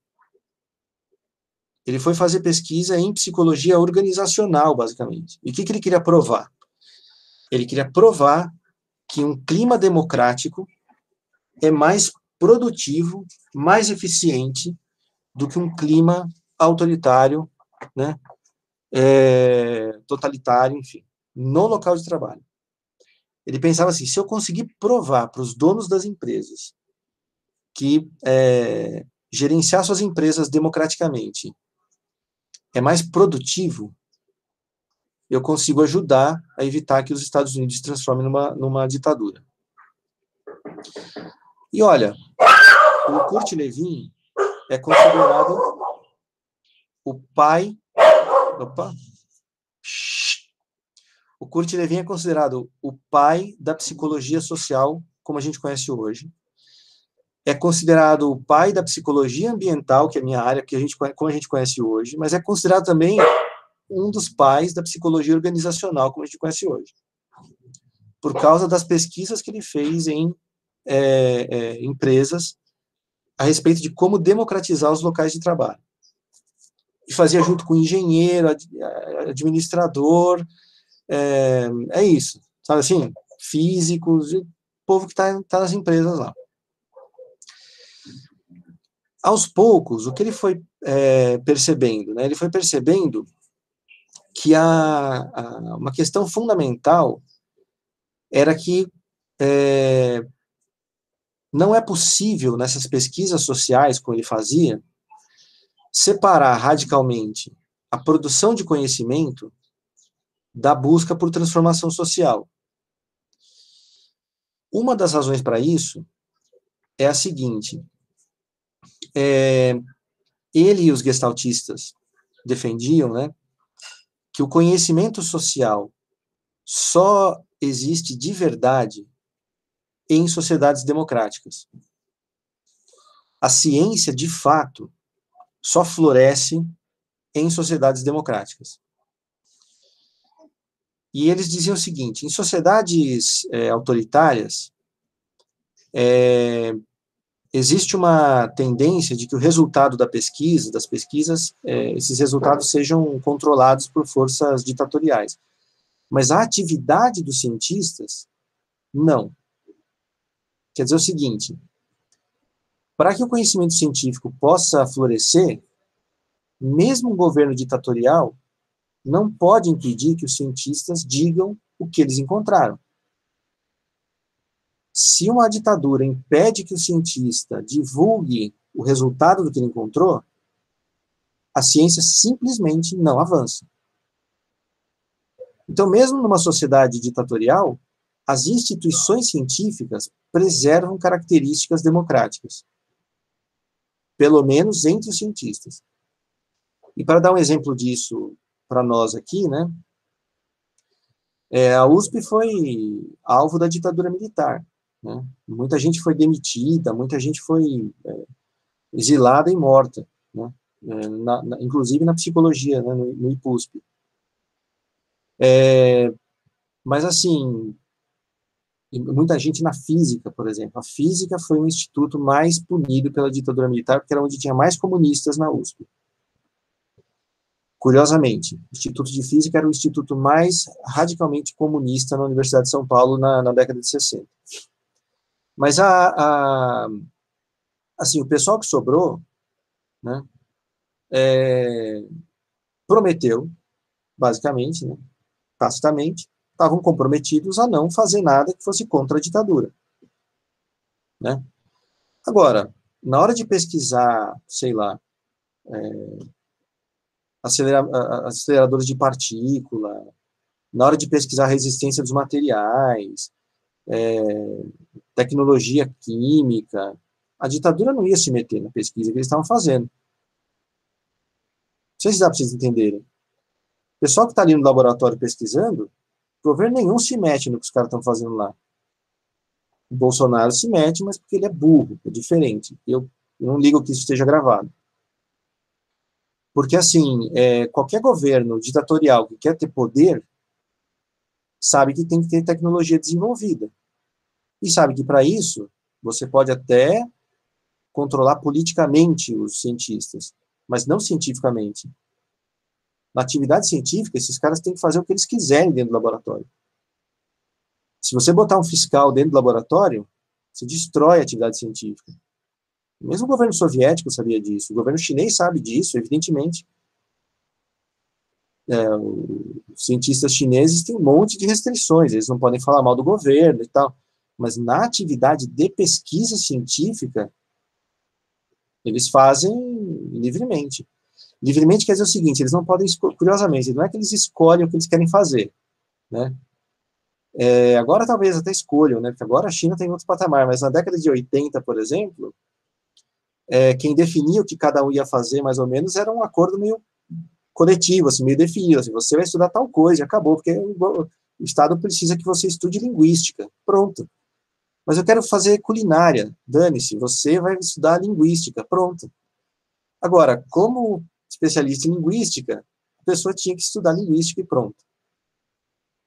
Ele foi fazer pesquisa em psicologia organizacional, basicamente. E o que, que ele queria provar? Ele queria provar que um clima democrático é mais produtivo, mais eficiente do que um clima autoritário, né, é, totalitário, enfim, no local de trabalho. Ele pensava assim: se eu conseguir provar para os donos das empresas que é, gerenciar suas empresas democraticamente é mais produtivo, eu consigo ajudar a evitar que os Estados Unidos se transformem numa, numa ditadura. E olha, o Kurt Levin é considerado o pai Opa. O Kurt Levin é considerado o pai da psicologia social como a gente conhece hoje. É considerado o pai da psicologia ambiental, que é a minha área, que a gente, como a gente conhece hoje, mas é considerado também um dos pais da psicologia organizacional, como a gente conhece hoje. Por causa das pesquisas que ele fez em é, é, empresas a respeito de como democratizar os locais de trabalho e fazia junto com engenheiro, administrador, é, é isso, sabe assim, físicos, povo que está tá nas empresas lá. Aos poucos, o que ele foi é, percebendo, né, ele foi percebendo que a, a, uma questão fundamental era que é, não é possível, nessas pesquisas sociais, como ele fazia, separar radicalmente a produção de conhecimento da busca por transformação social. Uma das razões para isso é a seguinte: é, ele e os gestaltistas defendiam, né, que o conhecimento social só existe de verdade em sociedades democráticas. A ciência, de fato, só floresce em sociedades democráticas. E eles diziam o seguinte: em sociedades é, autoritárias, é, existe uma tendência de que o resultado da pesquisa, das pesquisas, é, esses resultados sejam controlados por forças ditatoriais. Mas a atividade dos cientistas, não. Quer dizer o seguinte: para que o conhecimento científico possa florescer, mesmo um governo ditatorial não pode impedir que os cientistas digam o que eles encontraram. Se uma ditadura impede que o cientista divulgue o resultado do que ele encontrou, a ciência simplesmente não avança. Então, mesmo numa sociedade ditatorial, as instituições científicas preservam características democráticas, pelo menos entre os cientistas. E para dar um exemplo disso para nós aqui, né? É, a USP foi alvo da ditadura militar. Né? Muita gente foi demitida, muita gente foi é, exilada e morta, né? É, na, na, inclusive na psicologia, né? no, no IPUSP. É, mas, assim, muita gente na física, por exemplo. A física foi o instituto mais punido pela ditadura militar, porque era onde tinha mais comunistas na USP. Curiosamente, o Instituto de Física era o instituto mais radicalmente comunista na Universidade de São Paulo na, na década de 60. Mas a, a, assim, o pessoal que sobrou, né, é, prometeu, basicamente, né, tacitamente, estavam comprometidos a não fazer nada que fosse contra a ditadura. Né? Agora, na hora de pesquisar, sei lá, é, acelera, aceleradores de partícula, na hora de pesquisar a resistência dos materiais, é, tecnologia química, a ditadura não ia se meter na pesquisa que eles estavam fazendo. Não sei se dá para vocês entenderem. O pessoal que está ali no laboratório pesquisando, governo nenhum se mete no que os caras estão fazendo lá. O Bolsonaro se mete, mas porque ele é burro, é diferente. Eu, eu não ligo que isso esteja gravado. Porque, assim, é, qualquer governo ditatorial que quer ter poder, sabe que tem que ter tecnologia desenvolvida. E sabe que, para isso, você pode até controlar politicamente os cientistas, mas não cientificamente. Na atividade científica, esses caras têm que fazer o que eles quiserem dentro do laboratório. Se você botar um fiscal dentro do laboratório, você destrói a atividade científica. Mesmo o governo soviético sabia disso, o governo chinês sabe disso, evidentemente. É, os cientistas chineses têm um monte de restrições, eles não podem falar mal do governo e tal, mas na atividade de pesquisa científica, eles fazem livremente. Livremente quer dizer o seguinte, eles não podem, curiosamente, não é que eles escolhem o que eles querem fazer, né? É, agora talvez até escolham, né? Porque agora a China tem outro patamar, mas na década de 80, por exemplo, é, quem definia o que cada um ia fazer, mais ou menos, era um acordo meio coletivo, assim, meio definido, assim, você vai estudar tal coisa, acabou, porque o Estado precisa que você estude linguística, pronto. Mas eu quero fazer culinária, dane-se, você vai estudar linguística, pronto. Agora, como especialista em linguística, a pessoa tinha que estudar linguística e pronto.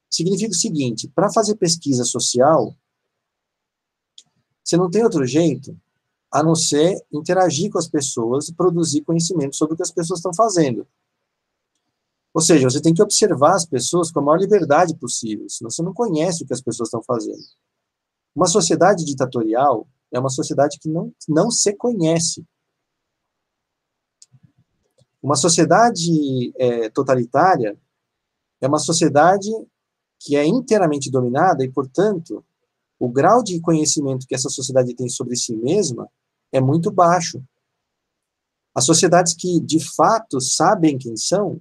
Significa o seguinte, para fazer pesquisa social, você não tem outro jeito a não ser interagir com as pessoas e produzir conhecimento sobre o que as pessoas estão fazendo. Ou seja, você tem que observar as pessoas com a maior liberdade possível, senão você não conhece o que as pessoas estão fazendo. Uma sociedade ditatorial é uma sociedade que não, não se conhece. Uma sociedade é, totalitária é uma sociedade que é inteiramente dominada e, portanto, o grau de conhecimento que essa sociedade tem sobre si mesma é muito baixo. As sociedades que, de fato, sabem quem são,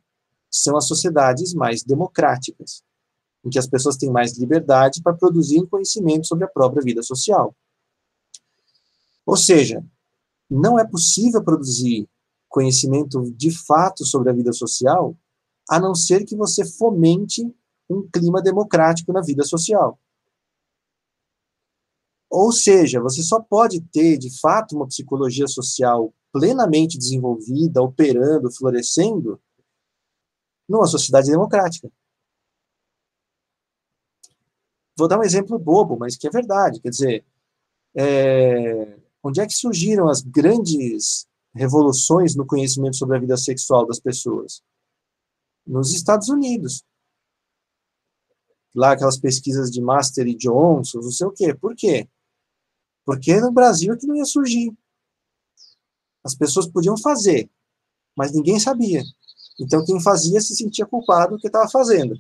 são as sociedades mais democráticas, em que as pessoas têm mais liberdade para produzir conhecimento sobre a própria vida social. Ou seja, não é possível produzir conhecimento de fato sobre a vida social, a não ser que você fomente um clima democrático na vida social. Ou seja, você só pode ter, de fato, uma psicologia social plenamente desenvolvida, operando, florescendo, numa sociedade democrática. Vou dar um exemplo bobo, mas que é verdade. Quer dizer, é, onde é que surgiram as grandes revoluções no conhecimento sobre a vida sexual das pessoas? Nos Estados Unidos. Lá aquelas pesquisas de Master e Johnson, não sei o quê. Por quê? Porque no Brasil é que não ia surgir. As pessoas podiam fazer, mas ninguém sabia. Então quem fazia se sentia culpado do que estava fazendo.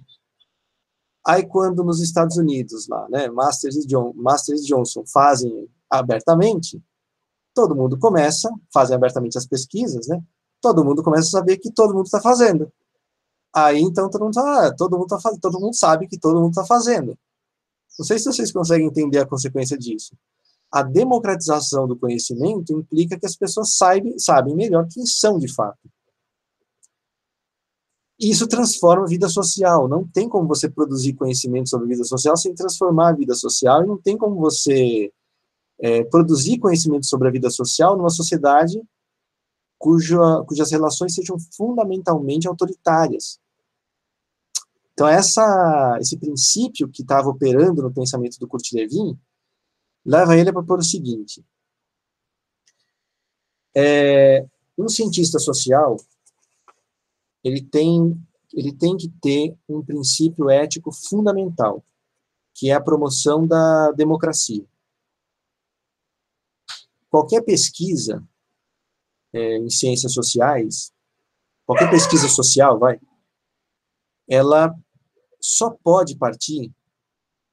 Aí, quando nos Estados Unidos, lá, né, Masters e, John, Masters e Johnson fazem abertamente, todo mundo começa, fazem abertamente as pesquisas, né, todo mundo começa a saber que todo mundo está fazendo. Aí, então, todo mundo, tá, todo, mundo tá, todo mundo sabe que todo mundo está fazendo. Não sei se vocês conseguem entender a consequência disso. A democratização do conhecimento implica que as pessoas saibam, sabem melhor quem são de fato. E isso transforma a vida social. Não tem como você produzir conhecimento sobre a vida social sem transformar a vida social, e não tem como você é, produzir conhecimento sobre a vida social numa sociedade cuja, cujas relações sejam fundamentalmente autoritárias. Então, essa, esse princípio que estava operando no pensamento do Kurt Lewin leva ele a propor o seguinte: é, um cientista social ele tem, ele tem que ter um princípio ético fundamental, que é a promoção da democracia. Qualquer pesquisa é, em ciências sociais, qualquer pesquisa social, vai, ela só pode partir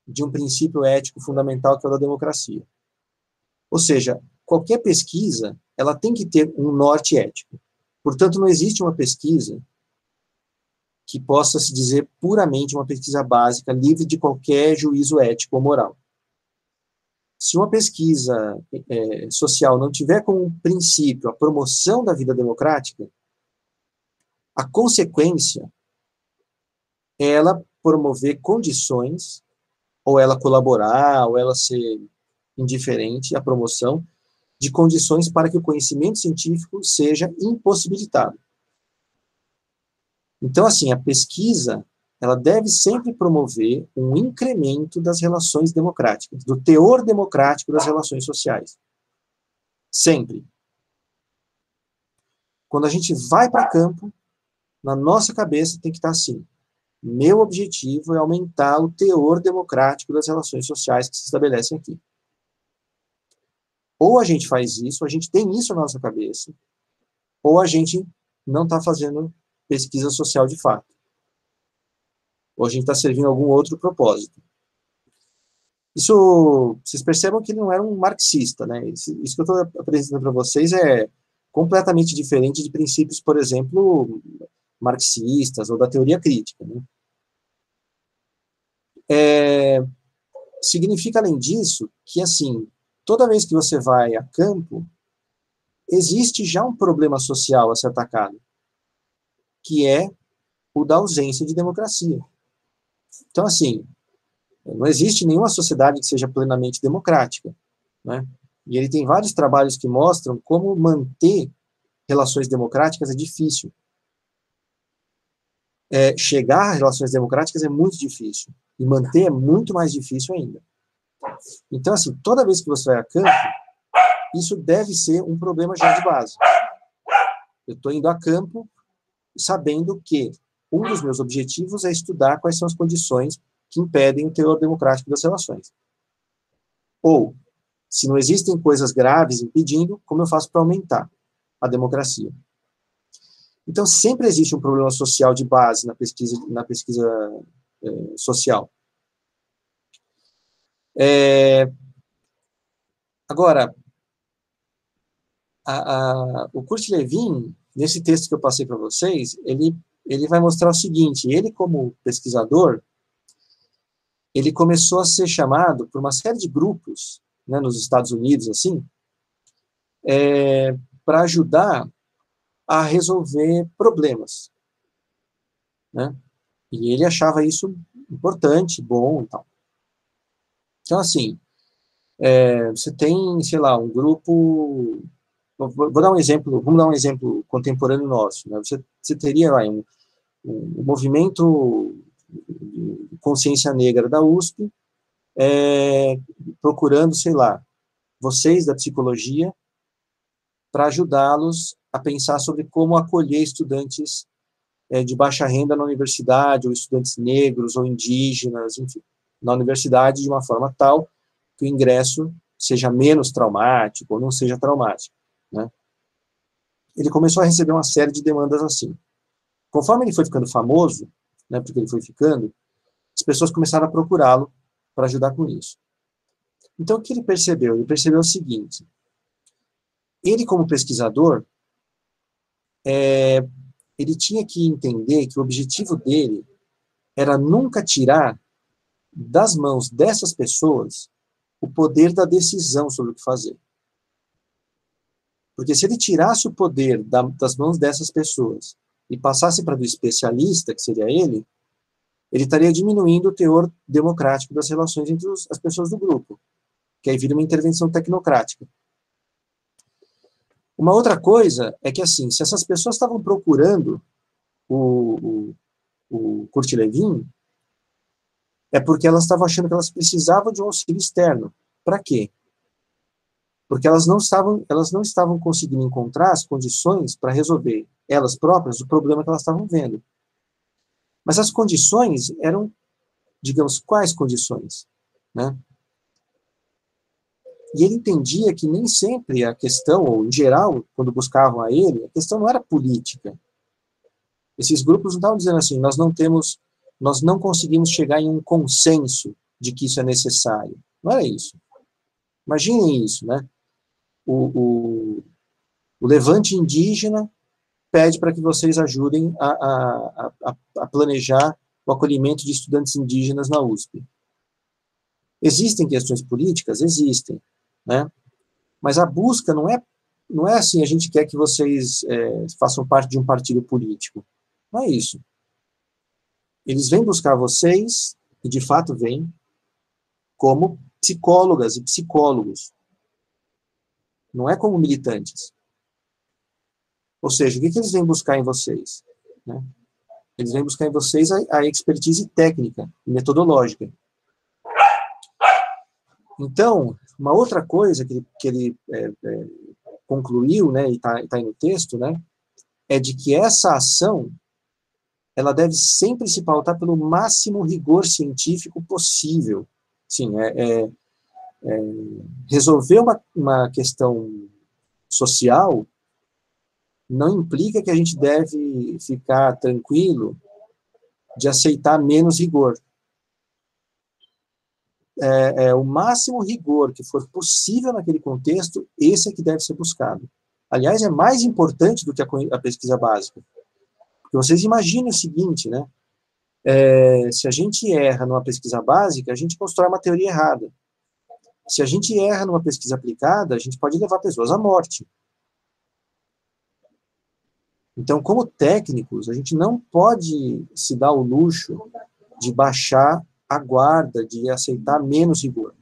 de um princípio ético fundamental que é o da democracia. Ou seja, qualquer pesquisa, ela tem que ter um norte ético. Portanto, não existe uma pesquisa que possa se dizer puramente uma pesquisa básica, livre de qualquer juízo ético ou moral. Se uma pesquisa é, social não tiver como princípio a promoção da vida democrática, a consequência é ela promover condições, ou ela colaborar, ou ela ser indiferente à promoção de condições para que o conhecimento científico seja impossibilitado. Então, assim, a pesquisa, ela deve sempre promover um incremento das relações democráticas, do teor democrático das relações sociais. Sempre. Quando a gente vai para campo, na nossa cabeça tem que estar assim: meu objetivo é aumentar o teor democrático das relações sociais que se estabelecem aqui. Ou a gente faz isso, a gente tem isso na nossa cabeça, ou a gente não está fazendo pesquisa social de fato. Ou a gente está servindo algum outro propósito. Isso, vocês percebam que ele não era um marxista, né? Isso, isso que eu estou apresentando para vocês é completamente diferente de princípios, por exemplo, marxistas ou da teoria crítica, né? É, significa, além disso, que, assim, toda vez que você vai a campo, existe já um problema social a ser atacado que é o da ausência de democracia. Então, assim, não existe nenhuma sociedade que seja plenamente democrática, né? E ele tem vários trabalhos que mostram como manter relações democráticas é difícil. É, chegar a relações democráticas é muito difícil. E manter é muito mais difícil ainda. Então, assim, toda vez que você vai a campo, isso deve ser um problema já de base. Eu estou indo a campo sabendo que um dos meus objetivos é estudar quais são as condições que impedem o teor democrático das relações. Ou, se não existem coisas graves impedindo, como eu faço para aumentar a democracia? Então, sempre existe um problema social de base na pesquisa, na pesquisa é, social. É, agora, a, a, o Kurt Lewin nesse texto que eu passei para vocês, ele ele vai mostrar o seguinte: ele, como pesquisador, ele começou a ser chamado por uma série de grupos, né, nos Estados Unidos, assim, é, para ajudar a resolver problemas, né? E ele achava isso importante, bom, então. Então, assim, é, você tem, sei lá, um grupo. Vou, dar um exemplo, vamos dar um exemplo contemporâneo nosso. Né? Você, você teria lá, um, um, movimento consciência negra da USP, é, procurando, sei lá, vocês da psicologia, para ajudá-los a pensar sobre como acolher estudantes é, de baixa renda na universidade, ou estudantes negros ou indígenas, enfim, na universidade de uma forma tal que o ingresso seja menos traumático ou não seja traumático, né? Ele começou a receber uma série de demandas assim. Conforme ele foi ficando famoso, né, porque ele foi ficando, as pessoas começaram a procurá-lo para ajudar com isso. Então, o que ele percebeu? Ele percebeu o seguinte: ele, como pesquisador, é, ele tinha que entender que o objetivo dele era nunca tirar das mãos dessas pessoas o poder da decisão sobre o que fazer. Porque se ele tirasse o poder da, das mãos dessas pessoas e passasse para do especialista, que seria ele, ele estaria diminuindo o teor democrático das relações entre os, as pessoas do grupo, que aí vira uma intervenção tecnocrática. Uma outra coisa é que, assim, se essas pessoas estavam procurando o, o, o Kurt Levin, é porque elas estavam achando que elas precisavam de um auxílio externo. Para quê? Porque elas não estavam, elas não estavam conseguindo encontrar as condições para resolver elas próprias o problema que elas estavam vendo. Mas as condições eram, digamos, quais condições, né? E ele entendia que nem sempre a questão, ou em geral, quando buscavam a ele, a questão não era política. Esses grupos não estavam dizendo assim, nós não temos nós não conseguimos chegar em um consenso de que isso é necessário. Não era isso. Imaginem isso, né? O, o, o levante indígena pede para que vocês ajudem a, a, a, a, planejar o acolhimento de estudantes indígenas na USP. Existem questões políticas? Existem, né? Mas a busca não é, não é assim, a gente quer que vocês é, façam parte de um partido político. Não é isso. Eles vêm buscar vocês, e de fato vêm, como psicólogas e psicólogos. Não é como militantes. Ou seja, o que, que eles vêm buscar em vocês? Né? Eles vêm buscar em vocês a, a expertise técnica e metodológica. Então, uma outra coisa que, que ele é, é, concluiu, né, e está tá aí no texto, né, é de que essa ação ela deve sempre se pautar pelo máximo rigor científico possível. Sim, é, é, é resolver uma, uma questão social não implica que a gente deve ficar tranquilo de aceitar menos rigor. É, é, o máximo rigor que for possível naquele contexto, esse é que deve ser buscado. Aliás, é mais importante do que a, a pesquisa básica. Porque vocês imaginem o seguinte, né? É, se a gente erra numa pesquisa básica, a gente constrói uma teoria errada. Se a gente erra numa pesquisa aplicada, a gente pode levar pessoas à morte. Então, como técnicos, a gente não pode se dar o luxo de baixar a guarda, de aceitar menos rigor.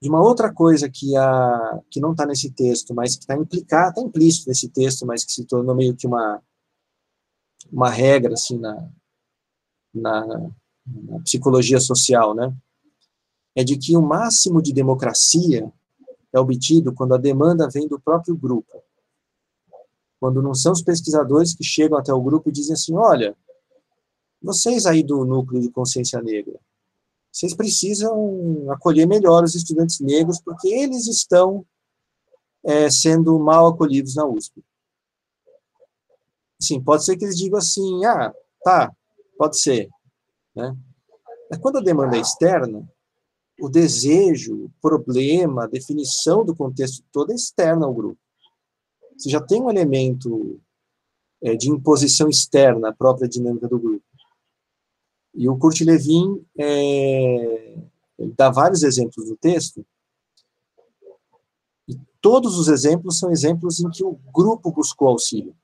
De uma outra coisa que, a, que não está nesse texto, mas que está implicado, está implícito nesse texto, mas que se tornou meio que uma, uma regra assim na, na, na psicologia social, né? É de que o máximo de democracia é obtido quando a demanda vem do próprio grupo. Quando não são os pesquisadores que chegam até o grupo e dizem assim: olha, vocês aí do núcleo de consciência negra, vocês precisam acolher melhor os estudantes negros, porque eles estão é, sendo mal acolhidos na USP. Sim, pode ser que eles digam assim, ah, tá, pode ser. Né? Mas quando a demanda é externa, o desejo, o problema, a definição do contexto todo é externa ao grupo. Você já tem um elemento é, de imposição externa à própria dinâmica do grupo. E o Kurt Lewin é, dá vários exemplos no texto, e todos os exemplos são exemplos em que o grupo buscou auxílio.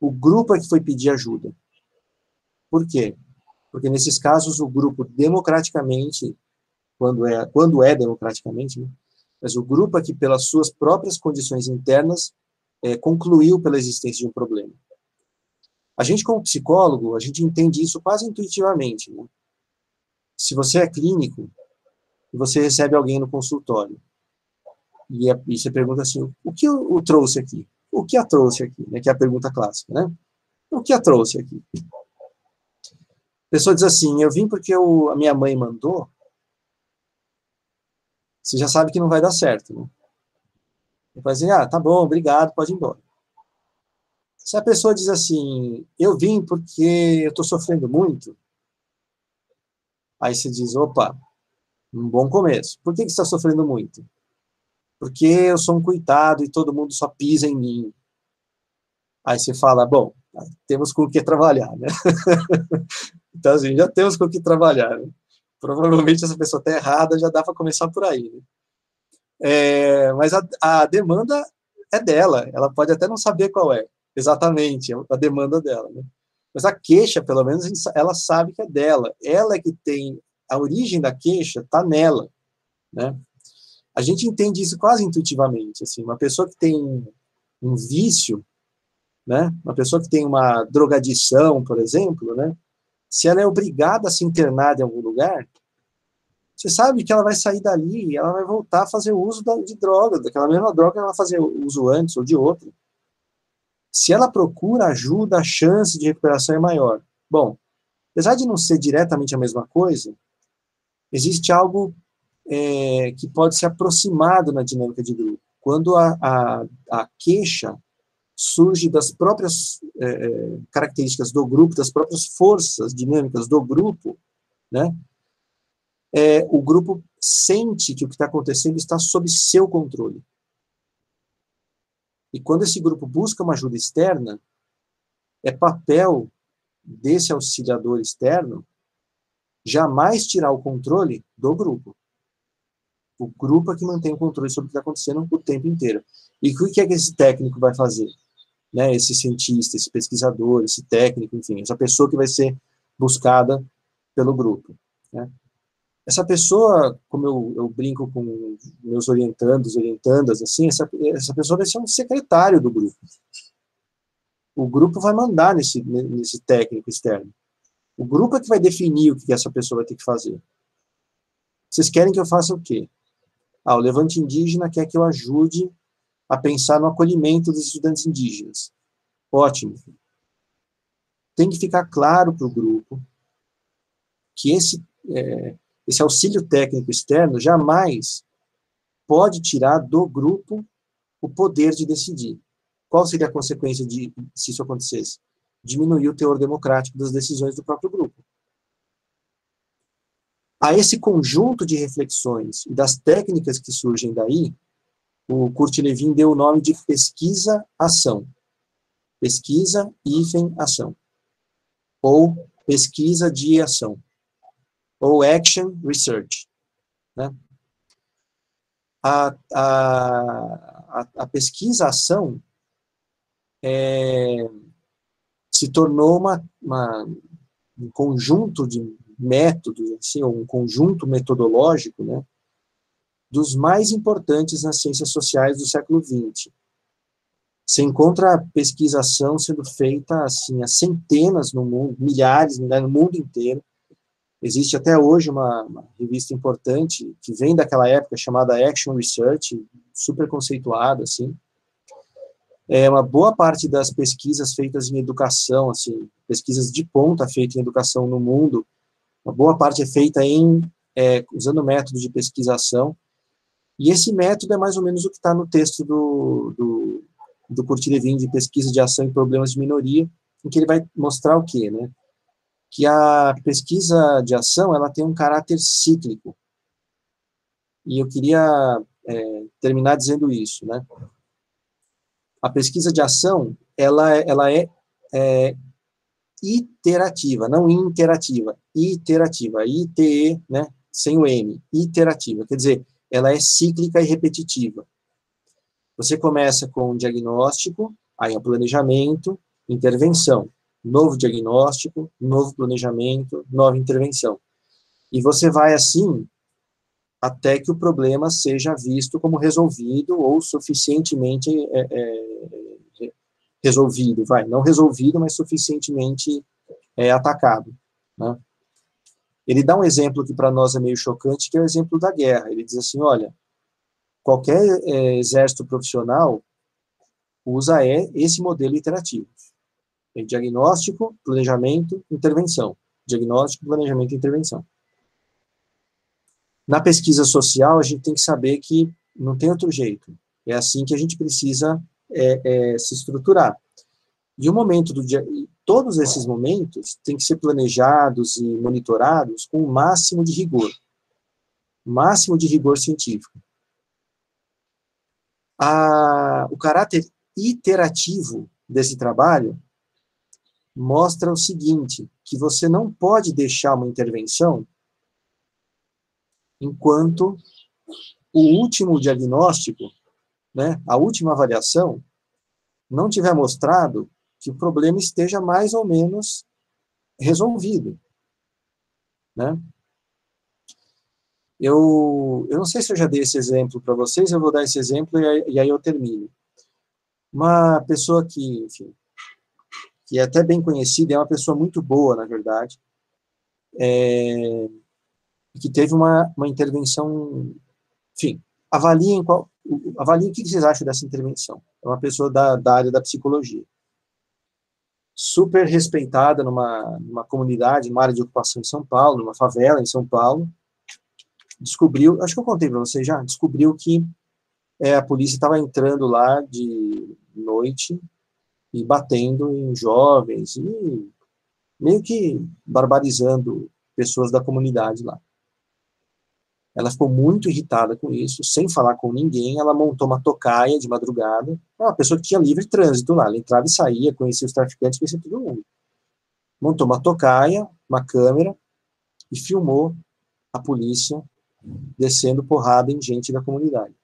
O grupo é que foi pedir ajuda. Por quê? Porque nesses casos o grupo democraticamente, quando é, quando é democraticamente, né, mas o grupo que pelas suas próprias condições internas é, concluiu pela existência de um problema. A gente, como psicólogo, a gente entende isso quase intuitivamente. Né? Se você é clínico e você recebe alguém no consultório e, é, e você pergunta assim, o que o, o, trouxe aqui? O que a trouxe aqui? Né? Que é a pergunta clássica, né? O que a trouxe aqui? A pessoa diz assim, eu vim porque eu, a minha mãe mandou, você já sabe que não vai dar certo, né? Vai dizer, ah, tá bom, obrigado, pode ir embora. Se a pessoa diz assim, eu vim porque eu estou sofrendo muito, aí você diz, opa, um bom começo. Por que, que você está sofrendo muito? Porque eu sou um coitado e todo mundo só pisa em mim. Aí você fala, bom, temos com o que trabalhar, né? então, assim, já temos com o que trabalhar. Né? Provavelmente essa pessoa está errada, já dá para começar por aí. Né? É, mas a, a demanda é dela, ela pode até não saber qual é exatamente a demanda dela, né? Mas a queixa, pelo menos, ela sabe que é dela. Ela é que tem a origem da queixa, está nela, né? A gente entende isso quase intuitivamente, assim, uma pessoa que tem um vício, né? Uma pessoa que tem uma drogadição, por exemplo, né? Se ela é obrigada a se internar em algum lugar, você sabe que ela vai sair dali e ela vai voltar a fazer uso de droga, daquela mesma droga que ela fazia uso antes ou de outra. Se ela procura ajuda, a chance de recuperação é maior. Bom, apesar de não ser diretamente a mesma coisa, existe algo é, que pode ser aproximado na dinâmica de grupo. Quando a, a, a queixa surge das próprias é, é características do grupo, das próprias forças dinâmicas do grupo, né? É, o grupo sente que o que está acontecendo está sob seu controle. E quando esse grupo busca uma ajuda externa, é papel desse auxiliador externo jamais tirar o controle do grupo. O grupo é que mantém o controle sobre o que está acontecendo o tempo inteiro. E o que é que esse técnico vai fazer? Né, esse cientista, esse pesquisador, esse técnico, enfim, essa pessoa que vai ser buscada pelo grupo. Né? essa pessoa, como eu, eu, brinco com meus orientandos, orientandas, assim, essa, essa pessoa vai ser um secretário do grupo. O grupo vai mandar nesse, nesse técnico externo. O grupo é que vai definir o que essa pessoa vai ter que fazer. Vocês querem que eu faça o quê? Ah, o Levante Indígena quer que eu ajude a pensar no acolhimento dos estudantes indígenas. Ótimo. Tem que ficar claro para o grupo que esse é, esse auxílio técnico externo jamais pode tirar do grupo o poder de decidir. Qual seria a consequência de se isso acontecesse? Diminuir o teor democrático das decisões do próprio grupo. A esse conjunto de reflexões e das técnicas que surgem daí, o Kurt Lewin deu o nome de pesquisa-ação. Pesquisa, hífen, ação. Ou pesquisa de ação ou Action Research. Né? A, a, a, a pesquisa, a ação, é, se tornou uma, uma, um conjunto de métodos, assim, um conjunto metodológico, né, dos mais importantes nas ciências sociais do século XX. Você encontra a pesquisação sendo feita assim, há centenas no mundo, milhares né, no mundo inteiro, Existe até hoje uma, uma, revista importante que vem daquela época chamada Action Research, super conceituada assim. É uma boa parte das pesquisas feitas em educação, assim, pesquisas de ponta feitas em educação no mundo, uma boa parte é feita em é, usando método de pesquisação. E esse método é mais ou menos o que está no texto do, do, do Curti de pesquisa de ação em problemas de minoria, em que ele vai mostrar o quê, né? que a pesquisa de ação ela tem um caráter cíclico. E eu queria é, terminar dizendo isso, né? A pesquisa de ação, ela, ela é, é iterativa, não interativa, iterativa, ITE, né, sem o M, iterativa, quer dizer, ela é cíclica e repetitiva. Você começa com diagnóstico, aí é planejamento, intervenção, novo diagnóstico, novo planejamento, nova intervenção. E você vai assim até que o problema seja visto como resolvido ou suficientemente é, é, resolvido, vai, não resolvido, mas suficientemente é, atacado. Né? Ele dá um exemplo que para nós é meio chocante, que é o exemplo da guerra. Ele diz assim, olha, qualquer é, exército profissional usa é, esse modelo iterativo. É diagnóstico, planejamento, intervenção. Diagnóstico, planejamento e intervenção. Na pesquisa social, a gente tem que saber que não tem outro jeito. É assim que a gente precisa é, é, se estruturar. E o momento do dia, todos esses momentos têm que ser planejados e monitorados com o máximo de rigor, máximo de rigor científico. A, o caráter iterativo desse trabalho mostra o seguinte, que você não pode deixar uma intervenção enquanto o último diagnóstico, né, a última avaliação, não tiver mostrado que o problema esteja mais ou menos resolvido. Né? Eu, eu não sei se eu já dei esse exemplo para vocês, eu vou dar esse exemplo e aí, e aí eu termino. Uma pessoa que, enfim, que é até bem conhecida, é uma pessoa muito boa, na verdade, é, que teve uma, uma intervenção, enfim, avaliem, qual, avaliem o que vocês acham dessa intervenção. É uma pessoa da, da área da psicologia. Super respeitada numa, numa comunidade, numa área de ocupação em São Paulo, numa favela em São Paulo. Descobriu, acho que eu contei para vocês já, descobriu que é, a polícia estava entrando lá de noite e batendo em jovens e meio que barbarizando pessoas da comunidade lá. Ela ficou muito irritada com isso, sem falar com ninguém. Ela montou uma tocaia de madrugada. Uma pessoa que tinha livre trânsito lá. Ela entrava e saía, conhecia os traficantes, conhecia todo mundo. Montou uma tocaia, uma câmera e filmou a polícia descendo porrada em gente da comunidade.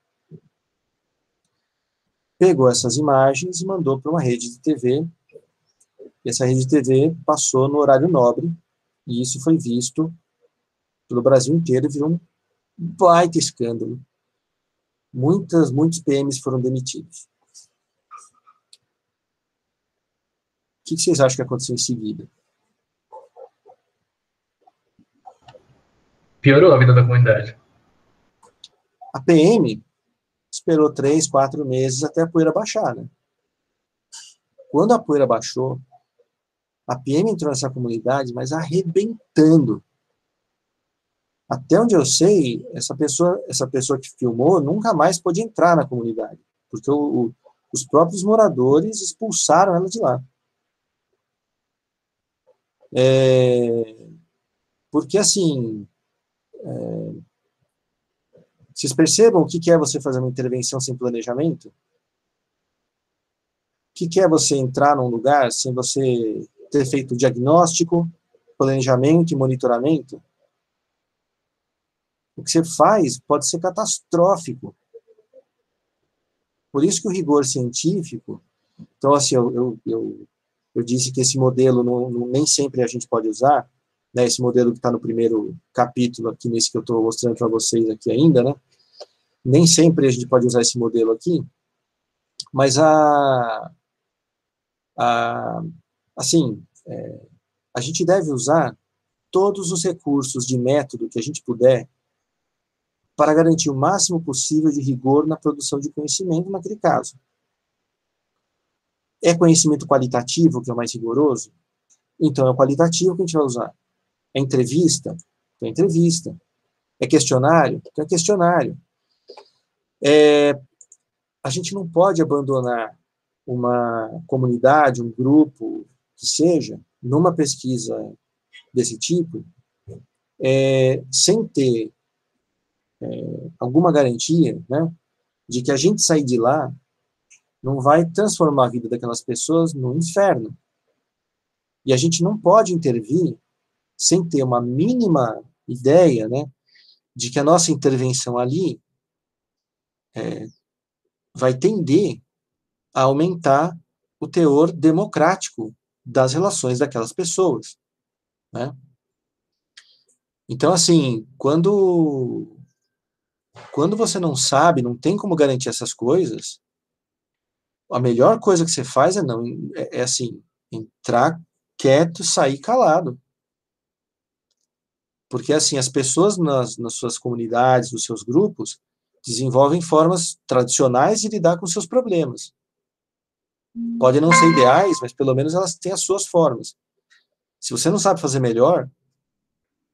Pegou essas imagens e mandou para uma rede de TV. E essa rede de TV passou no horário nobre, e isso foi visto pelo Brasil inteiro e virou um baita escândalo. Muitas, muitos PMs foram demitidos. O que vocês acham que aconteceu em seguida? Piorou a vida da comunidade. A PM esperou três, quatro meses até a poeira baixar, né? Quando a poeira baixou, a PM entrou nessa comunidade, mas arrebentando até onde eu sei, essa pessoa, essa pessoa que filmou nunca mais pôde entrar na comunidade, porque o, o, os próprios moradores expulsaram ela de lá. É, porque, assim, é, vocês percebam o que é você fazer uma intervenção sem planejamento? O que é você entrar num lugar sem você ter feito diagnóstico, planejamento e monitoramento? O que você faz pode ser catastrófico. Por isso que o rigor científico, então assim, eu, eu, eu, eu disse que esse modelo não, não, nem sempre a gente pode usar, né, esse modelo que está no primeiro capítulo aqui, nesse que eu estou mostrando para vocês aqui ainda, né, nem sempre a gente pode usar esse modelo aqui, mas a, a assim, é, a gente deve usar todos os recursos de método que a gente puder para garantir o máximo possível de rigor na produção de conhecimento naquele caso. É conhecimento qualitativo que é o mais rigoroso? Então é o qualitativo que a gente vai usar. É entrevista? Então é entrevista. É questionário? Então é questionário. É, a gente não pode abandonar uma comunidade, um grupo, que seja, numa pesquisa desse tipo, é, sem ter é, alguma garantia, né, de que a gente sair de lá não vai transformar a vida daquelas pessoas no inferno. E a gente não pode intervir sem ter uma mínima ideia, né, de que a nossa intervenção ali é, vai tender a aumentar o teor democrático das relações daquelas pessoas, né? Então, assim, quando quando você não sabe, não tem como garantir essas coisas, a melhor coisa que você faz é não é, é assim, entrar quieto, sair calado. Porque assim, as pessoas nas, nas suas comunidades, nos seus grupos, desenvolvem formas tradicionais de lidar com seus problemas. Podem não ser ideais, mas pelo menos elas têm as suas formas. Se você não sabe fazer melhor,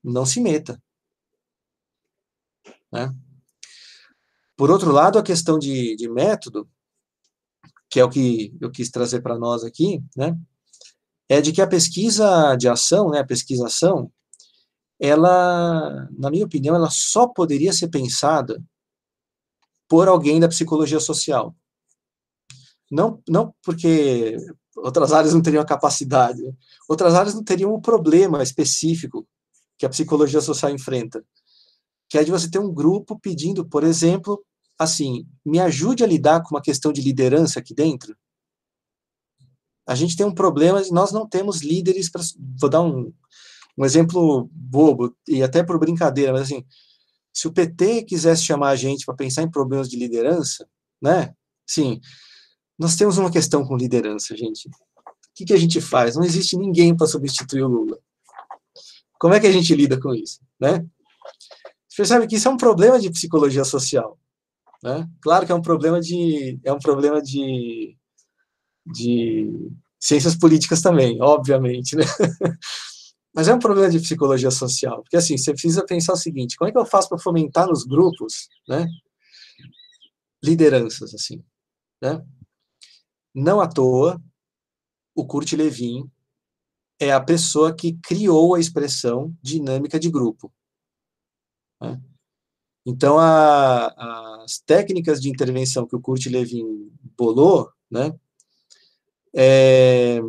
não se meta. Né? Por outro lado, a questão de, de método, que é o que eu quis trazer para nós aqui, né, é de que a pesquisa de ação, né, a pesquisação, ela, na minha opinião, ela só poderia ser pensada por alguém da psicologia social. Não, não porque outras áreas não teriam a capacidade, né? outras áreas não teriam um problema específico que a psicologia social enfrenta, que é de você ter um grupo pedindo, por exemplo, assim, me ajude a lidar com uma questão de liderança aqui dentro. A gente tem um problema, nós não temos líderes para. Vou dar um, um exemplo bobo, e até por brincadeira, mas assim, se o PT quisesse chamar a gente para pensar em problemas de liderança, né? Sim, nós temos uma questão com liderança, gente. O que, que a gente faz? Não existe ninguém para substituir o Lula. Como é que a gente lida com isso, né? Você percebe que isso é um problema de psicologia social, né? Claro que é um problema de é um problema de de ciências políticas também, obviamente, né? Mas é um problema de psicologia social, porque assim, você precisa pensar o seguinte, como é que eu faço para fomentar nos grupos, né, lideranças, assim, né? Não à toa, o Kurt Lewin é a pessoa que criou a expressão dinâmica de grupo. Né? Então, a, as técnicas de intervenção que o Kurt Lewin bolou, né, é,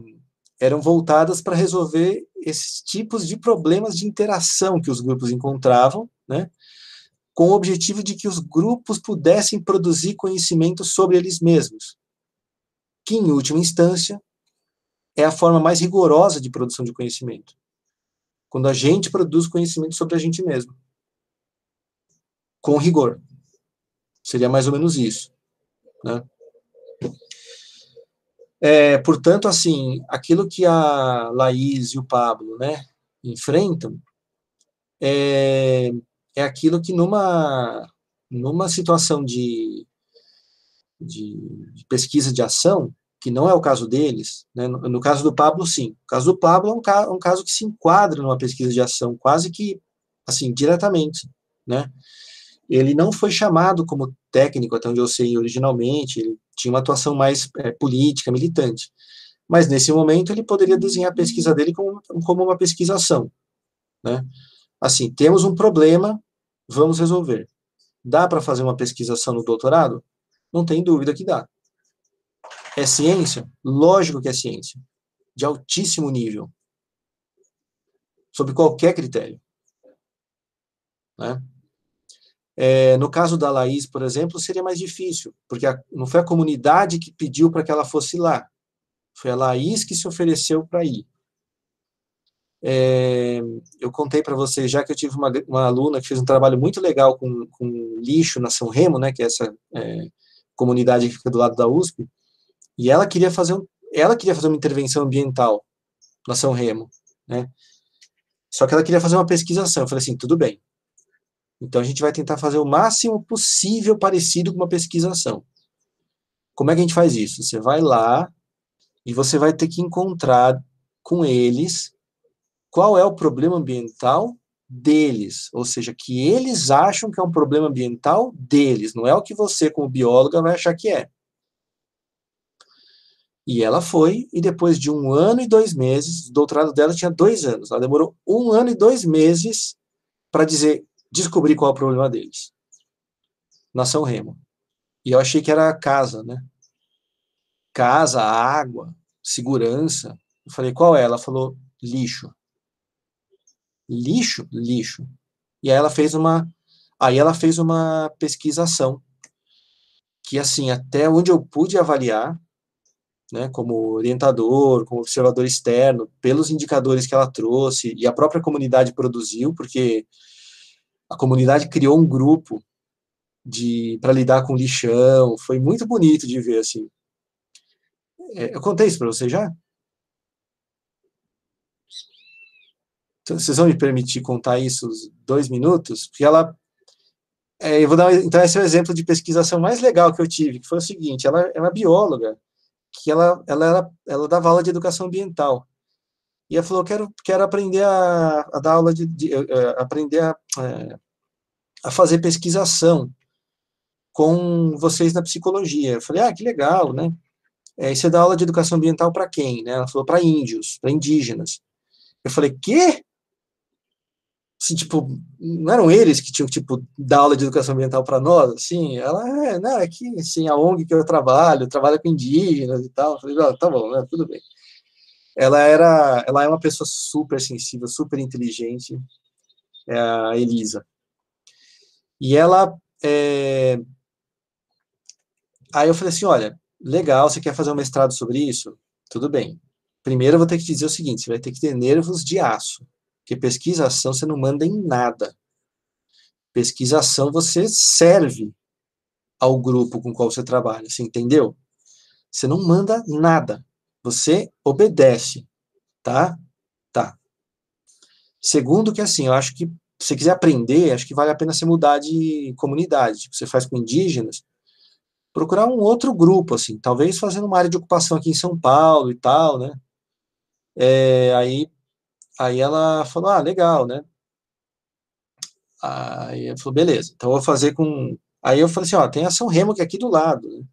eram voltadas para resolver esses tipos de problemas de interação que os grupos encontravam, né, com o objetivo de que os grupos pudessem produzir conhecimento sobre eles mesmos que, em última instância, é a forma mais rigorosa de produção de conhecimento. Quando a gente produz conhecimento sobre a gente mesmo. Com rigor. Seria mais ou menos isso. Né? É, portanto, assim, aquilo que a Laís e o Pablo né, enfrentam é, é aquilo que numa, numa situação de de, de, pesquisa de ação, que não é o caso deles, né? no, no, caso do Pablo, sim. O caso do Pablo é um, ca, um, caso que se enquadra numa pesquisa de ação, quase que, assim, diretamente, né? Ele não foi chamado como técnico, até onde eu sei, originalmente, ele tinha uma atuação mais é, política, militante. Mas, nesse momento, ele poderia desenhar a pesquisa dele como, como uma pesquisação, né? Assim, temos um problema, vamos resolver. Dá para fazer uma pesquisação no doutorado? Não tem dúvida que dá. É ciência? Lógico que é ciência. De altíssimo nível. Sob qualquer critério. Né? É, no caso da Laís, por exemplo, seria mais difícil, porque a, não foi a comunidade que pediu para que ela fosse lá. Foi a Laís que se ofereceu para ir. É, eu contei para vocês já que eu tive uma, uma, aluna que fez um trabalho muito legal com, com lixo na São Remo, né, que é essa é, comunidade que fica do lado da USP, e ela queria fazer um, ela queria fazer uma intervenção ambiental na São Remo, né? Só que ela queria fazer uma pesquisação. Eu falei assim, tudo bem. Então a gente vai tentar fazer o máximo possível parecido com uma pesquisação. Como é que a gente faz isso? Você vai lá e você vai ter que encontrar com eles qual é o problema ambiental deles, ou seja, que eles acham que é um problema ambiental deles, não é o que você, como bióloga, vai achar que é. E ela foi, e depois de um ano e dois meses, o doutorado dela tinha dois anos, ela demorou um ano e dois meses para dizer, descobrir qual é o problema deles. Na São Remo. E eu achei que era casa, né? casa, água, segurança. Eu falei, qual é? Ela falou, lixo. Lixo? Lixo. E aí ela fez uma, aí ela fez uma pesquisação que, assim, até onde eu pude avaliar, né, como orientador, como observador externo, pelos indicadores que ela trouxe e a própria comunidade produziu, porque a comunidade criou um grupo de para lidar com lixão, foi muito bonito de ver assim. É, eu contei isso para você já? Então, vocês vão me permitir contar isso dois minutos? Porque ela é, eu vou dar, então, esse é o exemplo de pesquisação mais legal que eu tive, que foi o seguinte, ela é uma bióloga, que ela, ela, era, ela dava aula de educação ambiental, e ela falou, quero, quero aprender a, a dar aula de, de uh, aprender a, uh, a fazer pesquisação com vocês na psicologia. Eu falei, ah, que legal, né? É, e você dá aula de educação ambiental para quem? Né? Ela falou, para índios, para indígenas. Eu falei, quê? assim, tipo, não eram eles que tinham, tipo, dar aula de educação ambiental para nós, assim, ela, é, não, é que, assim, a ONG que eu trabalho, trabalha com indígenas e tal, eu falei, ah, tá bom, né, tudo bem. Ela era, ela é uma pessoa super sensível, super inteligente, é a Elisa. E ela, é... aí eu falei assim, olha, legal, você quer fazer um mestrado sobre isso? Tudo bem. Primeiro eu vou ter que dizer o seguinte, você vai ter que ter nervos de aço. Porque pesquisação você não manda em nada. Pesquisação você serve ao grupo com qual você trabalha, você entendeu? Você não manda nada. Você obedece, tá? Tá. Segundo que assim, eu acho que se você quiser aprender, acho que vale a pena você mudar de comunidade. Tipo, você faz com indígenas, procurar um outro grupo, assim, talvez fazendo uma área de ocupação aqui em São Paulo e tal, né? É, aí Aí ela falou, ah, legal, né? Aí eu falou, beleza, então eu vou fazer com... Aí eu falei assim, ó, tem a São Remo que é aqui do lado, né?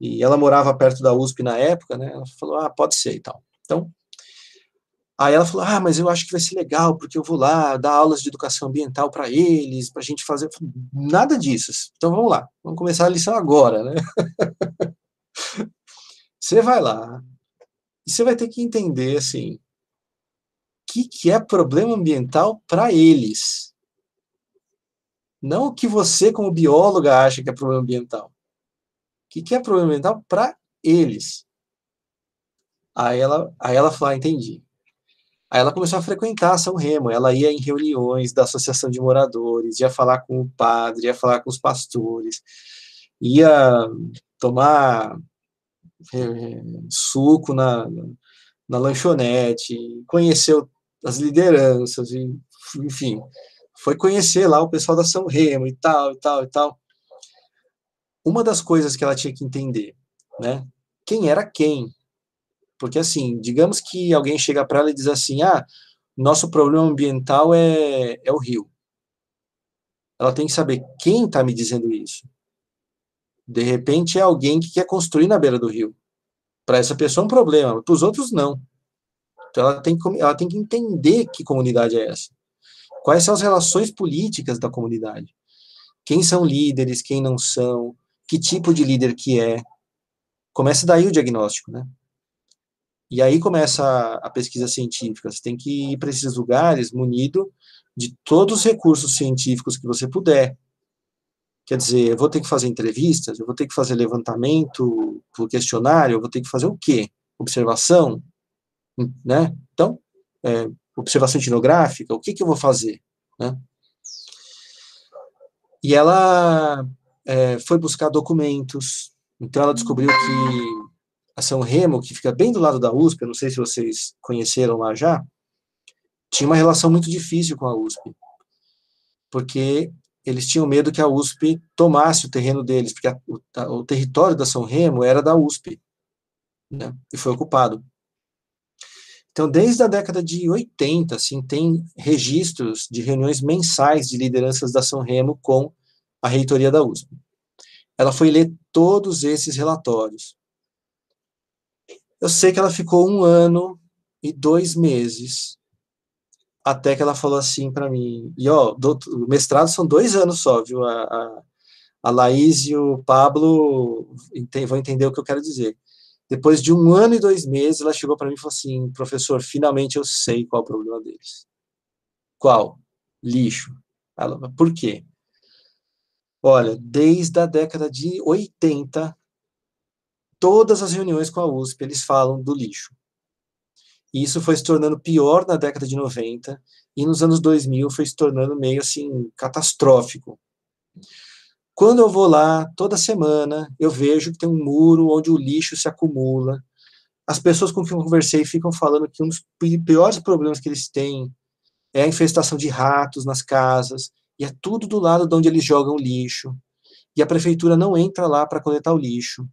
E ela morava perto da USP na época, né? Ela falou, ah, pode ser e tal. Então, aí ela falou, ah, mas eu acho que vai ser legal, porque eu vou lá dar aulas de educação ambiental para eles, para a gente fazer... Nada disso. Então vamos lá, vamos começar a lição agora, né? você vai lá, e você vai ter que entender, assim, que, que é problema ambiental para eles. Não o que você, como bióloga, acha que é problema ambiental. O que, que é problema ambiental para eles. Aí ela, aí ela falou, ah, entendi. Aí ela começou a frequentar São Remo, ela ia em reuniões da associação de moradores, ia falar com o padre, ia falar com os pastores, ia tomar é, suco na, na lanchonete, conheceu das lideranças, e, enfim, foi conhecer lá o pessoal da São Remo e tal, e tal, e tal. Uma das coisas que ela tinha que entender, né, quem era quem. Porque, assim, digamos que alguém chega para ela e diz assim, ah, nosso problema ambiental é, é o rio. Ela tem que saber quem está me dizendo isso. De repente é alguém que quer construir na beira do rio. Para essa pessoa é um problema, para os outros não. Então, ela tem, que, ela tem que entender que comunidade é essa. Quais são as relações políticas da comunidade? Quem são líderes, quem não são, que tipo de líder que é. Começa daí o diagnóstico, né? E aí começa a, a pesquisa científica. Você tem que ir para esses lugares munido de todos os recursos científicos que você puder. Quer dizer, eu vou ter que fazer entrevistas, eu vou ter que fazer levantamento por questionário, eu vou ter que fazer o quê? Observação? né? Então, é, observação etnográfica, o que, que eu vou fazer, né? E ela é, foi buscar documentos, então ela descobriu que a São Remo, que fica bem do lado da USP, eu não sei se vocês conheceram lá já, tinha uma relação muito difícil com a USP, porque eles tinham medo que a USP tomasse o terreno deles, porque a, o, a, o, território da São Remo era da USP, né, e foi ocupado. Então, desde a década de 80, assim, tem registros de reuniões mensais de lideranças da São Remo com a reitoria da USP. Ela foi ler todos esses relatórios. Eu sei que ela ficou um ano e dois meses até que ela falou assim para mim, e ó, do, o mestrado são dois anos só, viu, a, a, a Laís e o Pablo vão entender o que eu quero dizer. Depois de um ano e dois meses, ela chegou para mim e falou assim: professor, finalmente eu sei qual é o problema deles. Qual? Lixo. Ela, por quê? Olha, desde a década de 80, todas as reuniões com a USP eles falam do lixo. E isso foi se tornando pior na década de 90 e nos anos 2000 foi se tornando meio assim catastrófico. Quando eu vou lá toda semana, eu vejo que tem um muro onde o lixo se acumula. As pessoas com quem eu conversei ficam falando que um dos piores problemas que eles têm é a infestação de ratos nas casas, e é tudo do lado de onde eles jogam lixo. E a prefeitura não entra lá para coletar o lixo.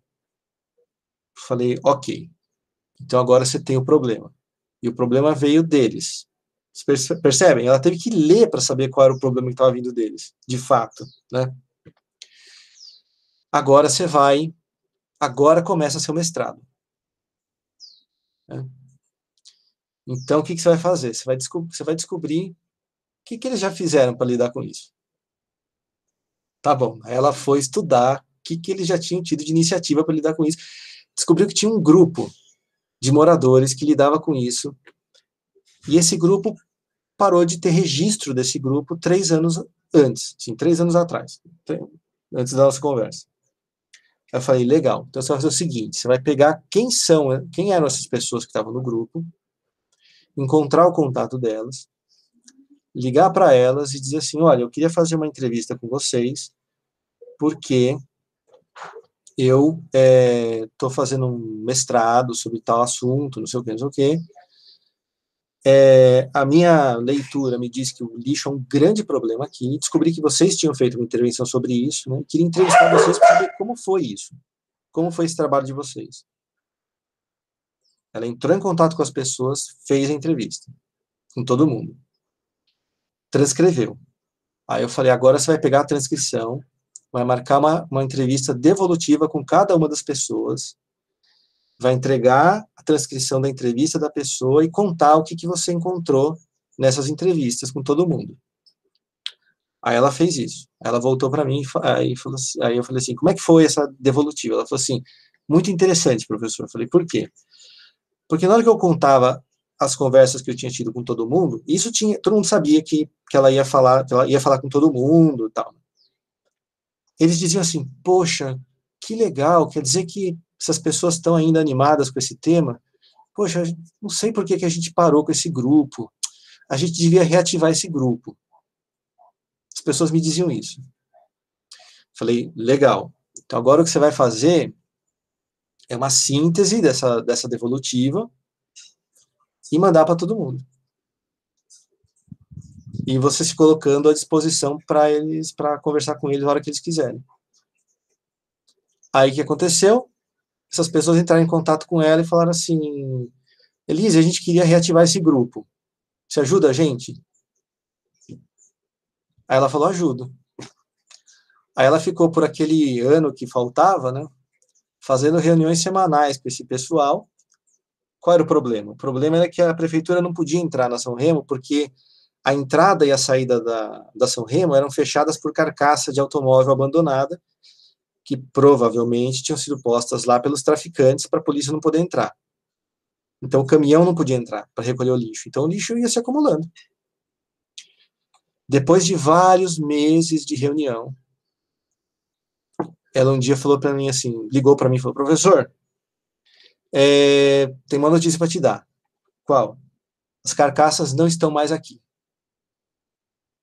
Falei, ok. Então agora você tem o problema. E o problema veio deles. Percebem? Ela teve que ler para saber qual era o problema que estava vindo deles, de fato, né? Agora você vai, agora começa seu mestrado. Né? Então, o que, que, você vai fazer? Você vai, você vai descobrir que, que eles já fizeram para lidar com isso. Tá bom. Ela foi estudar o que, que eles já tinham tido de iniciativa para lidar com isso. Descobriu que tinha um grupo de moradores que lidava com isso. E esse grupo parou de ter registro desse grupo três anos antes, sim, três anos atrás, antes da nossa conversa. Eu falei, legal, então você vai fazer o seguinte, você vai pegar quem são, quem eram essas pessoas que estavam no grupo, encontrar o contato delas, ligar para elas e dizer assim, olha, eu queria fazer uma entrevista com vocês, porque eu estou é, fazendo um mestrado sobre tal assunto, não sei o que, não sei o que. É, a minha leitura me diz que o lixo é um grande problema aqui. Descobri que vocês tinham feito uma intervenção sobre isso, né? Queria entrevistar vocês para saber como foi isso, como foi esse trabalho de vocês. Ela entrou em contato com as pessoas, fez a entrevista com todo mundo, transcreveu. Aí eu falei, agora você vai pegar a transcrição vai marcar uma, uma entrevista devolutiva com cada uma das pessoas, vai entregar a transcrição da entrevista da pessoa e contar o que, que você encontrou nessas entrevistas com todo mundo. Aí ela fez isso. Ela voltou para mim e falou assim, aí eu falei assim, como é que foi essa devolutiva? Ela falou assim, muito interessante, professor. Eu falei, por quê? Porque na hora que eu contava as conversas que eu tinha tido com todo mundo, isso tinha, todo mundo sabia que, que ela ia falar, que ela ia falar com todo mundo, tal eles diziam assim: Poxa, que legal, quer dizer que essas pessoas estão ainda animadas com esse tema. Poxa, não sei por que, que a gente parou com esse grupo. A gente devia reativar esse grupo. As pessoas me diziam isso. Falei, legal. Então agora o que você vai fazer é uma síntese dessa, dessa devolutiva e mandar para todo mundo e você se colocando à disposição para eles, para conversar com eles na hora que eles quiserem. Aí o que aconteceu? Essas pessoas entraram em contato com ela e falaram assim: Elise, a gente queria reativar esse grupo. Você ajuda a gente? Aí ela falou: ajudo. Aí ela ficou por aquele ano que faltava, né? Fazendo reuniões semanais com esse pessoal. Qual era o problema? O problema era que a prefeitura não podia entrar na São Remo porque a entrada e a saída da, da São Remo eram fechadas por carcaça de automóvel abandonada, que provavelmente tinham sido postas lá pelos traficantes para a polícia não poder entrar. Então o caminhão não podia entrar para recolher o lixo. Então o lixo ia se acumulando. Depois de vários meses de reunião, ela um dia falou para mim assim, ligou para mim e falou: professor, é, tem uma notícia para te dar. Qual? As carcaças não estão mais aqui.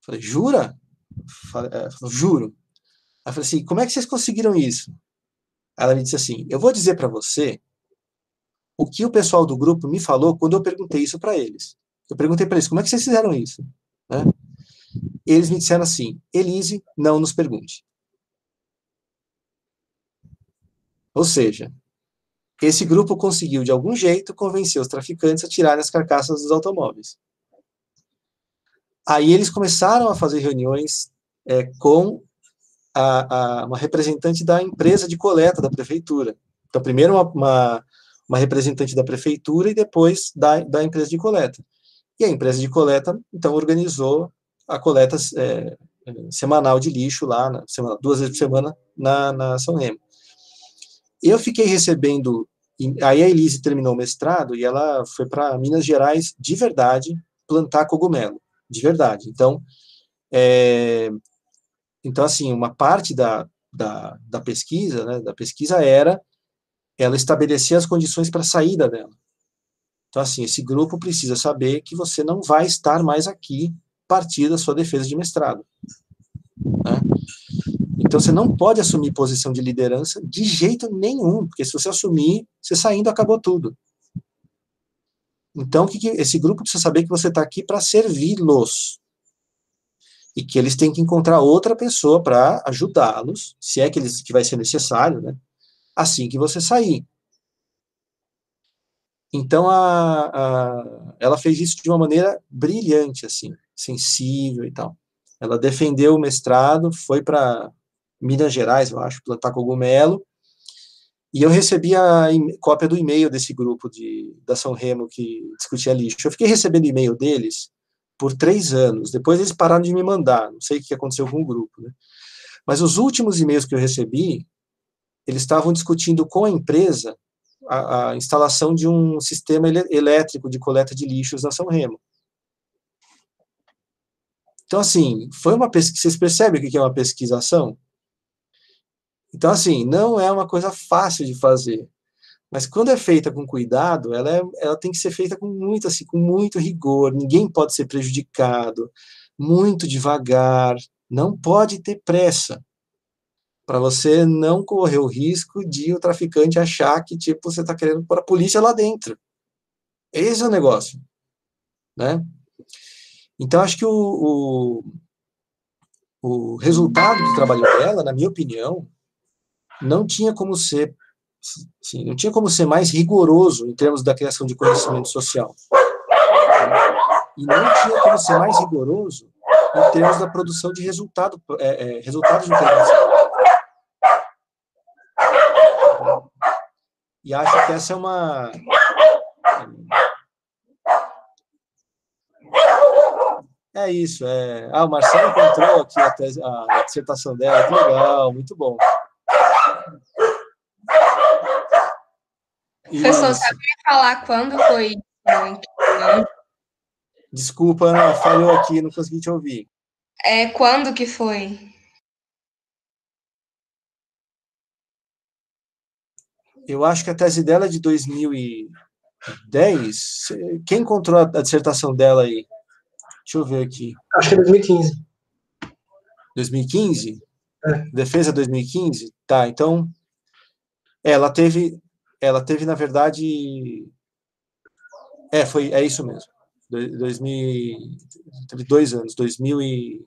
Falei, jura? Falei, é, juro. Aí falei assim, como é que vocês conseguiram isso? Ela me disse assim, eu vou dizer para você o que o pessoal do grupo me falou quando eu perguntei isso para eles. Eu perguntei para eles, como é que vocês fizeram isso? Né? Eles me disseram assim, Elise, não nos pergunte. Ou seja, esse grupo conseguiu, de algum jeito, convencer os traficantes a tirarem as carcaças dos automóveis. Aí eles começaram a fazer reuniões é, com a, a, uma representante da empresa de coleta da prefeitura. Então, primeiro uma, uma, uma representante da prefeitura e depois da, da empresa de coleta. E a empresa de coleta, então, organizou a coleta é, semanal de lixo lá, na, semana, duas vezes por semana, na, na São Remo. Eu fiquei recebendo aí a Elise terminou o mestrado e ela foi para Minas Gerais de verdade plantar cogumelo, de verdade. Então, é, então assim, uma parte da, da, da pesquisa, né, da pesquisa era ela estabelecer as condições para a saída dela. Então, assim, esse grupo precisa saber que você não vai estar mais aqui a partir da sua defesa de mestrado. Né? Então, você não pode assumir posição de liderança de jeito nenhum, porque se você assumir, você saindo, acabou tudo. Então, que que, esse grupo precisa saber que você está aqui para servi-los. E que eles têm que encontrar outra pessoa para ajudá-los, se é que, eles, que vai ser necessário, né? Assim que você sair. Então, a, a, ela fez isso de uma maneira brilhante, assim, sensível e tal. Ela defendeu o mestrado, foi para Minas Gerais, eu acho, plantar cogumelo, e eu recebi a cópia do e-mail desse grupo de, da São Remo que discutia lixo. Eu fiquei recebendo e-mail deles por três anos. Depois eles pararam de me mandar. Não sei o que aconteceu com o grupo. Né? Mas os últimos e-mails que eu recebi, eles estavam discutindo com a empresa a, a instalação de um sistema elétrico de coleta de lixos na São Remo. Então, assim, foi uma pesquisa. Vocês percebem o que é uma pesquisação? Então, assim, não é uma coisa fácil de fazer. Mas quando é feita com cuidado, ela, é, ela tem que ser feita com muito, assim, com muito rigor. Ninguém pode ser prejudicado. Muito devagar. Não pode ter pressa. Para você não correr o risco de o traficante achar que, tipo, você está querendo pôr a polícia lá dentro. Esse é o negócio. Né? Então, acho que o, o, o resultado do trabalho dela, na minha opinião, não tinha como ser sim, não tinha como ser mais rigoroso em termos da criação de conhecimento social. E não tinha como ser mais rigoroso em termos da produção de resultado, é, é, resultados de integração. E acho que essa é uma. É isso. É... Ah, o Marcelo encontrou aqui a, a dissertação dela, que legal, muito bom. Professor, sabe me falar quando foi Desculpa, Ana, falhou aqui, não consegui te ouvir. É, quando que foi? Eu acho que a tese dela é de 2010. Quem encontrou a, a dissertação dela aí? Deixa eu ver aqui. Acho que é 2015. 2015? É. Defesa 2015? Tá, então. Ela teve ela teve, na verdade. É, foi, é isso mesmo. 2000, teve dois anos, 2000 e.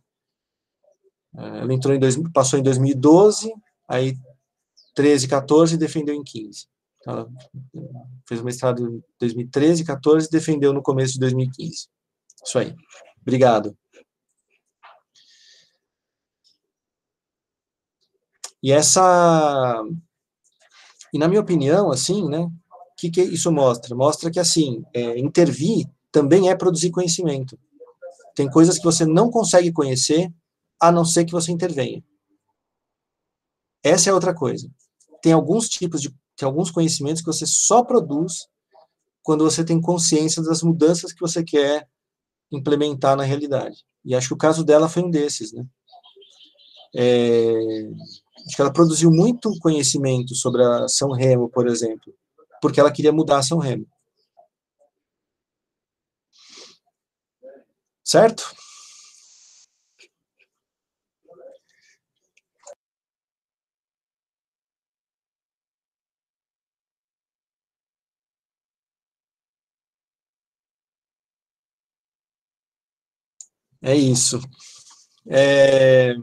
É, ela entrou em dois, passou em 2012, aí 13, 14 e defendeu em 15. Ela fez o mestrado em 2013, 14 e defendeu no começo de 2015. Isso aí. Obrigado. E essa e na minha opinião, assim, né, o que, que isso mostra? Mostra que, assim, é, intervir também é produzir conhecimento. Tem coisas que você não consegue conhecer, a não ser que você intervenha. Essa é outra coisa. Tem alguns tipos de, tem alguns conhecimentos que você só produz quando você tem consciência das mudanças que você quer implementar na realidade. E acho que o caso dela foi um desses, né? É, Acho que ela produziu muito conhecimento sobre a São Remo, por exemplo, porque ela queria mudar a São Remo. Certo? É isso. É...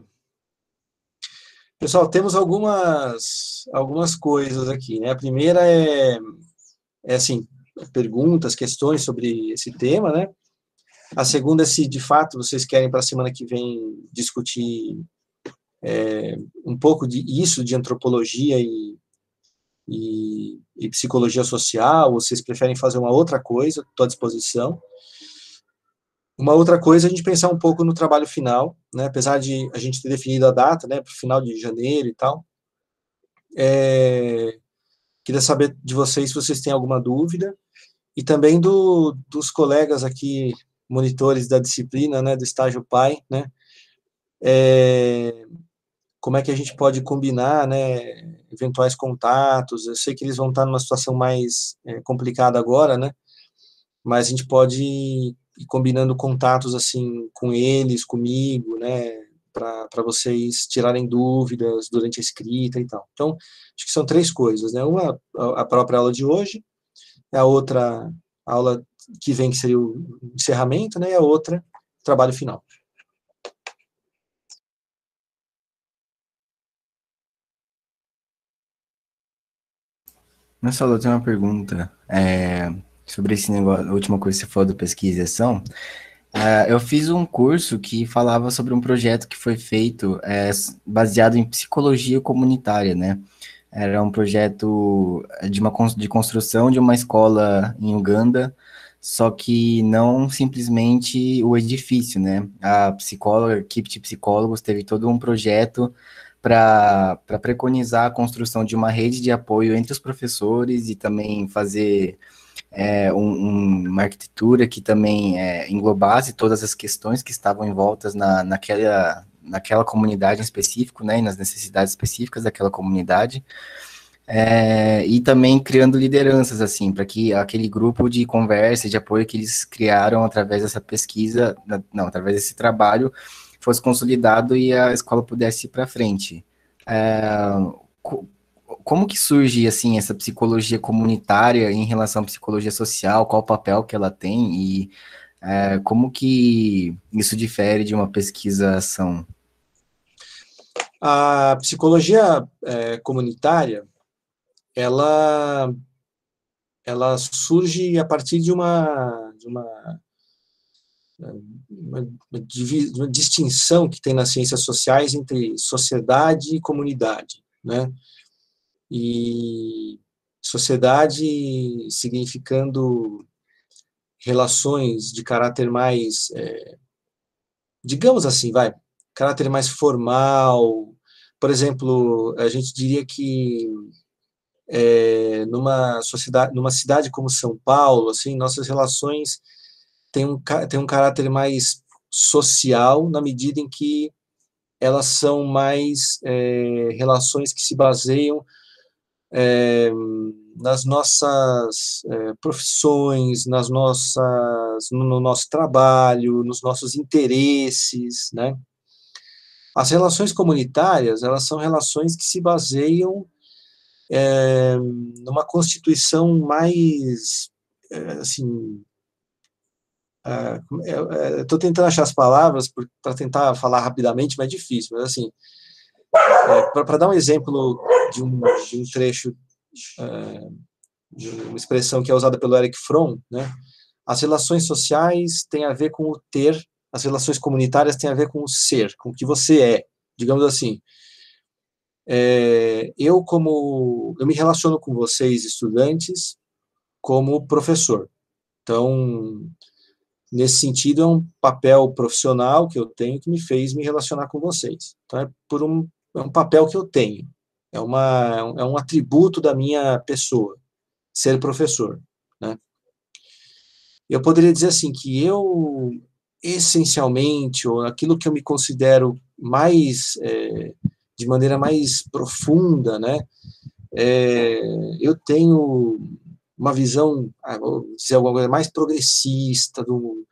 Pessoal, temos algumas, algumas coisas aqui, né? A primeira é, é, assim, perguntas, questões sobre esse tema, né? A segunda é se, de fato, vocês querem para a semana que vem discutir é, um pouco de isso, de antropologia e, e, e psicologia social, ou vocês preferem fazer uma outra coisa, estou à disposição. Uma outra coisa é a gente pensar um pouco no trabalho final, né, apesar de a gente ter definido a data, né, para o final de janeiro e tal, é, Queria saber de vocês se vocês têm alguma dúvida, e também do, dos colegas aqui, monitores da disciplina, né, do estágio PAI, né, é, como é que a gente pode combinar, né, eventuais contatos, eu sei que eles vão estar numa situação mais é, complicada agora, né, mas a gente pode ir combinando contatos, assim, com eles, comigo, né, para vocês tirarem dúvidas durante a escrita e tal. Então, acho que são três coisas, né, uma, a própria aula de hoje, a outra aula que vem, que seria o encerramento, né, e a outra, trabalho final. Marcelo, eu tenho uma pergunta é, sobre esse negócio, a última coisa que você falou do pesquisação. É, eu fiz um curso que falava sobre um projeto que foi feito é, baseado em psicologia comunitária, né? Era um projeto de uma de construção de uma escola em Uganda, só que não simplesmente o edifício, né? A psicóloga, a equipe de psicólogos teve todo um projeto para preconizar a construção de uma rede de apoio entre os professores e também fazer é, um, uma arquitetura que também é, englobasse todas as questões que estavam envoltas na, naquela, naquela comunidade em específico, né, e nas necessidades específicas daquela comunidade, é, e também criando lideranças, assim, para que aquele grupo de conversa, de apoio que eles criaram através dessa pesquisa, não, através desse trabalho, fosse consolidado e a escola pudesse ir para frente. É, como que surge assim essa psicologia comunitária em relação à psicologia social? Qual o papel que ela tem e é, como que isso difere de uma pesquisa-ação? A psicologia é, comunitária, ela, ela surge a partir de uma, de uma uma, uma, distinção que tem nas ciências sociais entre sociedade e comunidade, né? E sociedade significando relações de caráter mais, é, digamos assim, vai, caráter mais formal. Por exemplo, a gente diria que é, numa sociedade, numa cidade como São Paulo, assim, nossas relações tem um, tem um caráter mais social, na medida em que elas são mais é, relações que se baseiam é, nas nossas é, profissões, nas nossas, no nosso trabalho, nos nossos interesses, né? As relações comunitárias, elas são relações que se baseiam é, numa constituição mais, é, assim, Estou uh, tentando achar as palavras para tentar falar rapidamente, mas é difícil. Mas assim, é, para dar um exemplo de um, de um trecho, é, de uma expressão que é usada pelo Eric Fromm, né? As relações sociais têm a ver com o ter, as relações comunitárias têm a ver com o ser, com o que você é, digamos assim. É, eu como eu me relaciono com vocês estudantes como professor. Então, Nesse sentido, é um papel profissional que eu tenho que me fez me relacionar com vocês. Então, é, por um, é um papel que eu tenho, é, uma, é um atributo da minha pessoa, ser professor. Né? Eu poderia dizer assim, que eu, essencialmente, ou aquilo que eu me considero mais, é, de maneira mais profunda, né, é, eu tenho uma visão, ah, vou dizer alguma coisa mais progressista do,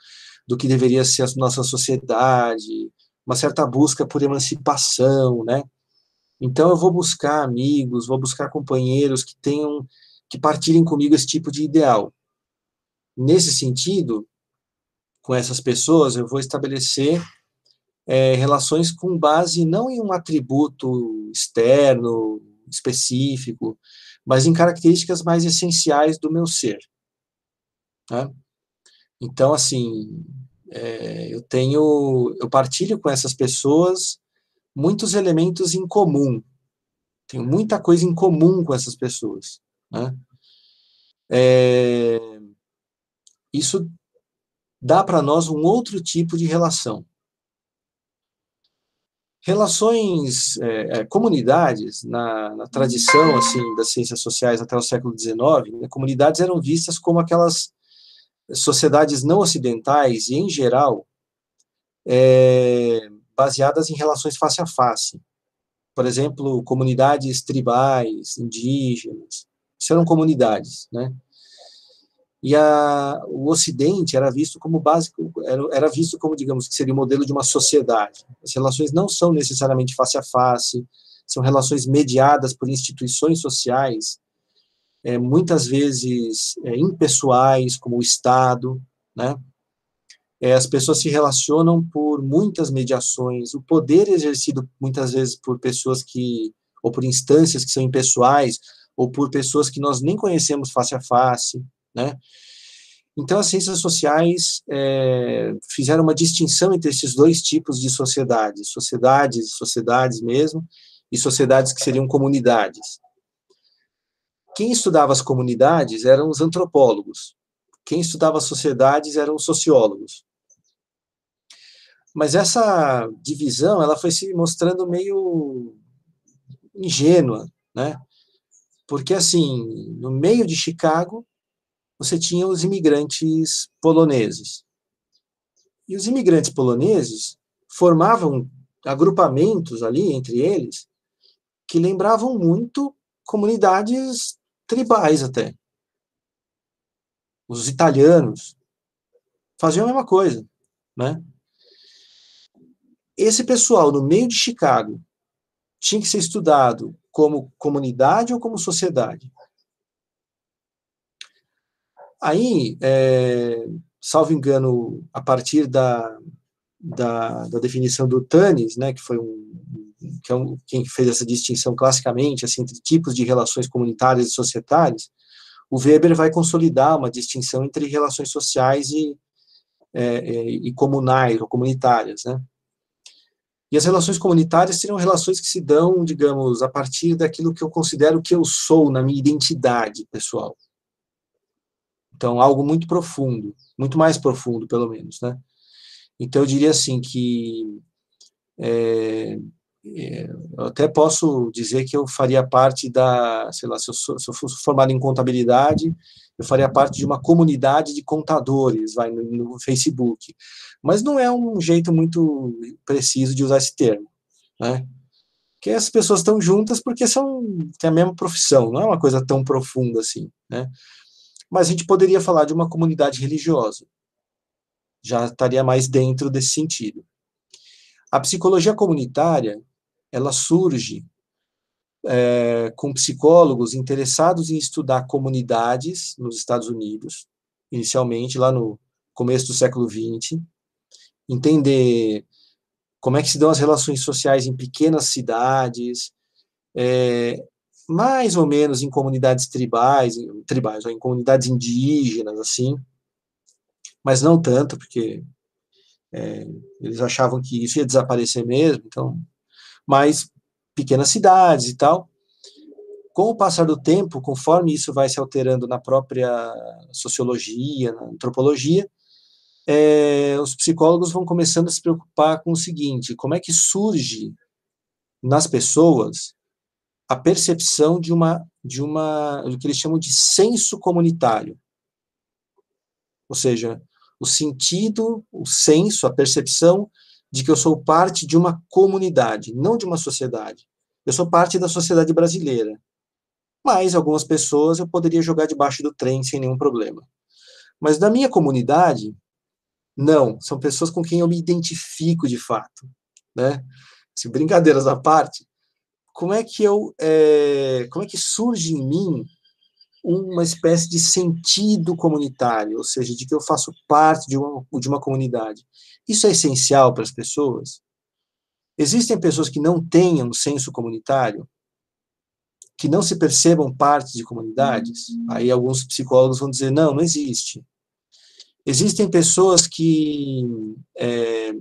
do que deveria ser a nossa sociedade, uma certa busca por emancipação, né? Então eu vou buscar amigos, vou buscar companheiros que tenham, que partilhem comigo esse tipo de ideal. Nesse sentido, com essas pessoas, eu vou estabelecer é, relações com base não em um atributo externo, específico, mas em características mais essenciais do meu ser. Né? Então, assim, é, eu tenho, eu partilho com essas pessoas muitos elementos em comum. Tenho muita coisa em comum com essas pessoas. Né? É, isso dá para nós um outro tipo de relação. Relações, é, é, comunidades, na, na, tradição assim das ciências sociais até o século XIX, né, comunidades eram vistas como aquelas sociedades não ocidentais e, em geral, é, baseadas em relações face a face. Por exemplo, comunidades tribais, indígenas, isso eram comunidades, né? E a, o Ocidente era visto como básico, era, era visto como, digamos, que seria o modelo de uma sociedade. As relações não são necessariamente face a face, são relações mediadas por instituições sociais, é, muitas vezes é, impessoais, como o Estado, né? É, as pessoas se relacionam por muitas mediações, o poder exercido muitas vezes por pessoas que, ou por instâncias que são impessoais, ou por pessoas que nós nem conhecemos face a face, né? Então, as ciências sociais é, fizeram uma distinção entre esses dois tipos de sociedades, sociedades, sociedades mesmo, e sociedades que seriam comunidades. Quem estudava as comunidades eram os antropólogos, quem estudava as sociedades eram os sociólogos. Mas essa divisão, ela foi se mostrando meio ingênua, né? Porque, assim, no meio de Chicago, você tinha os imigrantes poloneses. E os imigrantes poloneses formavam agrupamentos ali entre eles que lembravam muito comunidades tribais até. Os italianos faziam a mesma coisa, né? Esse pessoal no meio de Chicago tinha que ser estudado como comunidade ou como sociedade. Aí, é, salvo engano, a partir da, da, da, definição do Tanis, né, que foi um, que é um, quem fez essa distinção classicamente assim, entre tipos de relações comunitárias e societárias, o Weber vai consolidar uma distinção entre relações sociais e, é, é, e comunais ou comunitárias, né? E as relações comunitárias seriam relações que se dão, digamos, a partir daquilo que eu considero que eu sou na minha identidade pessoal. Então, algo muito profundo, muito mais profundo, pelo menos, né? Então, eu diria assim que é, eu até posso dizer que eu faria parte da, sei lá, se eu, se eu fosse formado em contabilidade, eu faria parte de uma comunidade de contadores, vai, no, no Facebook. Mas não é um jeito muito preciso de usar esse termo, né? Que as pessoas estão juntas porque são têm a mesma profissão, não é uma coisa tão profunda assim, né? Mas a gente poderia falar de uma comunidade religiosa. Já estaria mais dentro desse sentido. A psicologia comunitária, ela surge é, com psicólogos interessados em estudar comunidades nos Estados Unidos, inicialmente lá no começo do século XX, entender como é que se dão as relações sociais em pequenas cidades, é, mais ou menos em comunidades tribais, em, tribais, ou em comunidades indígenas, assim, mas não tanto, porque é, eles achavam que isso ia desaparecer mesmo, então, mas pequenas cidades e tal. Com o passar do tempo, conforme isso vai se alterando na própria sociologia, na antropologia, é, os psicólogos vão começando a se preocupar com o seguinte: como é que surge nas pessoas a percepção de uma de uma o que eles chamam de senso comunitário, ou seja, o sentido, o senso, a percepção de que eu sou parte de uma comunidade, não de uma sociedade. Eu sou parte da sociedade brasileira. Mas algumas pessoas eu poderia jogar debaixo do trem sem nenhum problema. Mas da minha comunidade, não, são pessoas com quem eu me identifico de fato, né? Se brincadeiras à parte, como é que eu, é, como é que surge em mim uma espécie de sentido comunitário, ou seja, de que eu faço parte de uma, de uma comunidade. Isso é essencial para as pessoas? Existem pessoas que não tenham senso comunitário, que não se percebam parte de comunidades? Aí alguns psicólogos vão dizer, não, não existe. Existem pessoas que, é,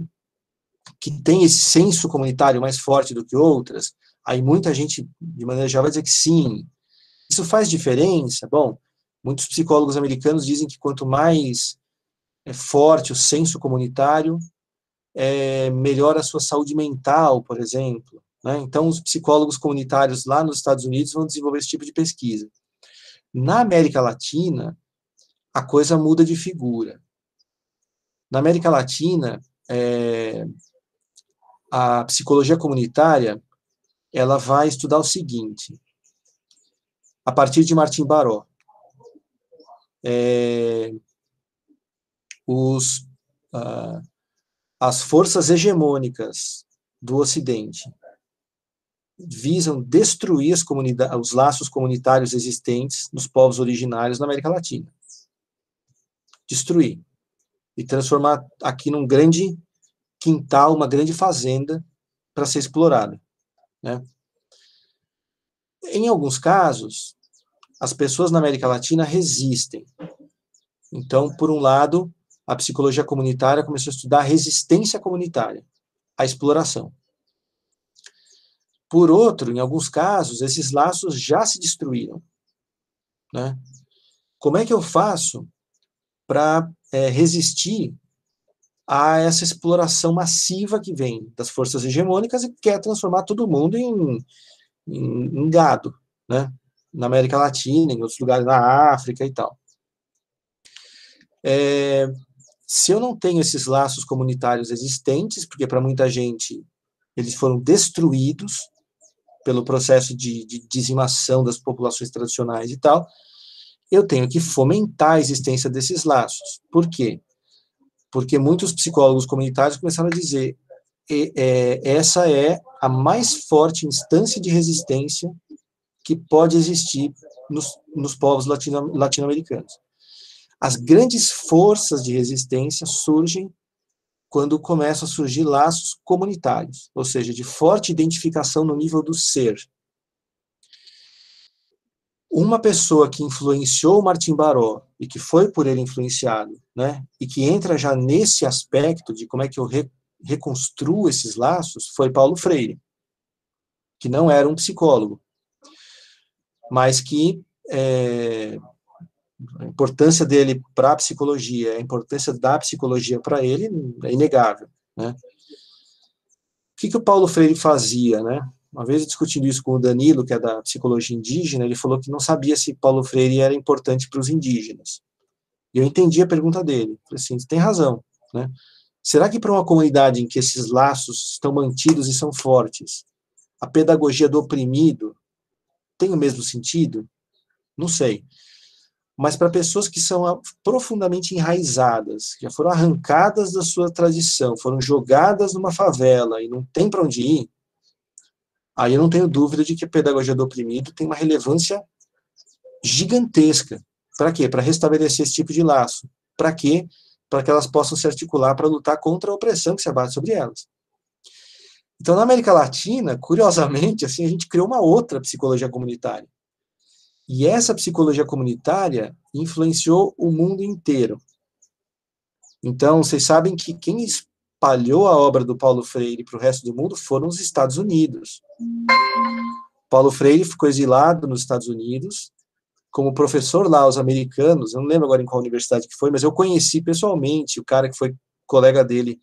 que têm esse senso comunitário mais forte do que outras? Aí muita gente, de maneira geral, vai dizer que sim, isso faz diferença? Bom, muitos psicólogos americanos dizem que quanto mais é forte o senso comunitário, é, melhora a sua saúde mental, por exemplo. Né? Então, os psicólogos comunitários lá nos Estados Unidos vão desenvolver esse tipo de pesquisa. Na América Latina, a coisa muda de figura. Na América Latina, é, a psicologia comunitária ela vai estudar o seguinte, a partir de Martim Baró. É, os, uh, as forças hegemônicas do Ocidente visam destruir os laços comunitários existentes nos povos originários na América Latina. Destruir. E transformar aqui num grande quintal, uma grande fazenda para ser explorada. Né? Em alguns casos, as pessoas na América Latina resistem. Então, por um lado, a psicologia comunitária começou a estudar a resistência comunitária, a exploração. Por outro, em alguns casos, esses laços já se destruíram. Né? Como é que eu faço para é, resistir a essa exploração massiva que vem das forças hegemônicas e quer transformar todo mundo em, em, em gado, né? Na América Latina, em outros lugares, na África e tal. É, se eu não tenho esses laços comunitários existentes, porque para muita gente eles foram destruídos pelo processo de, de dizimação das populações tradicionais e tal, eu tenho que fomentar a existência desses laços. Por quê? porque muitos psicólogos comunitários começaram a dizer e, é, essa é a mais forte instância de resistência que pode existir nos, nos povos latino, latino-americanos. As grandes forças de resistência surgem quando começam a surgir laços comunitários, ou seja, de forte identificação no nível do ser uma pessoa que influenciou Martim Baró e que foi por ele influenciado, né, e que entra já nesse aspecto de como é que eu re, reconstruo esses laços, foi Paulo Freire, que não era um psicólogo, mas que é, a importância dele para a psicologia, a importância da psicologia para ele é inegável, né. O que, que o Paulo Freire fazia, né? Uma vez discutindo isso com o Danilo, que é da psicologia indígena, ele falou que não sabia se Paulo Freire era importante para os indígenas. E eu entendi a pergunta dele. Falei assim, tem razão, né? Será que para uma comunidade em que esses laços estão mantidos e são fortes, a pedagogia do oprimido tem o mesmo sentido? Não sei. Mas para pessoas que são profundamente enraizadas, que já foram arrancadas da sua tradição, foram jogadas numa favela e não tem para onde ir, aí eu não tenho dúvida de que a pedagogia do oprimido tem uma relevância gigantesca. Para quê? Para restabelecer esse tipo de laço. Para quê? Para que elas possam se articular para lutar contra a opressão que se abate sobre elas. Então, na América Latina, curiosamente, assim, a gente criou uma outra psicologia comunitária. E essa psicologia comunitária influenciou o mundo inteiro. Então, vocês sabem que quem espalhou a obra do Paulo Freire para o resto do mundo foram os Estados Unidos. Paulo Freire ficou exilado nos Estados Unidos, como professor lá aos americanos, eu não lembro agora em qual universidade que foi, mas eu conheci pessoalmente o cara que foi colega dele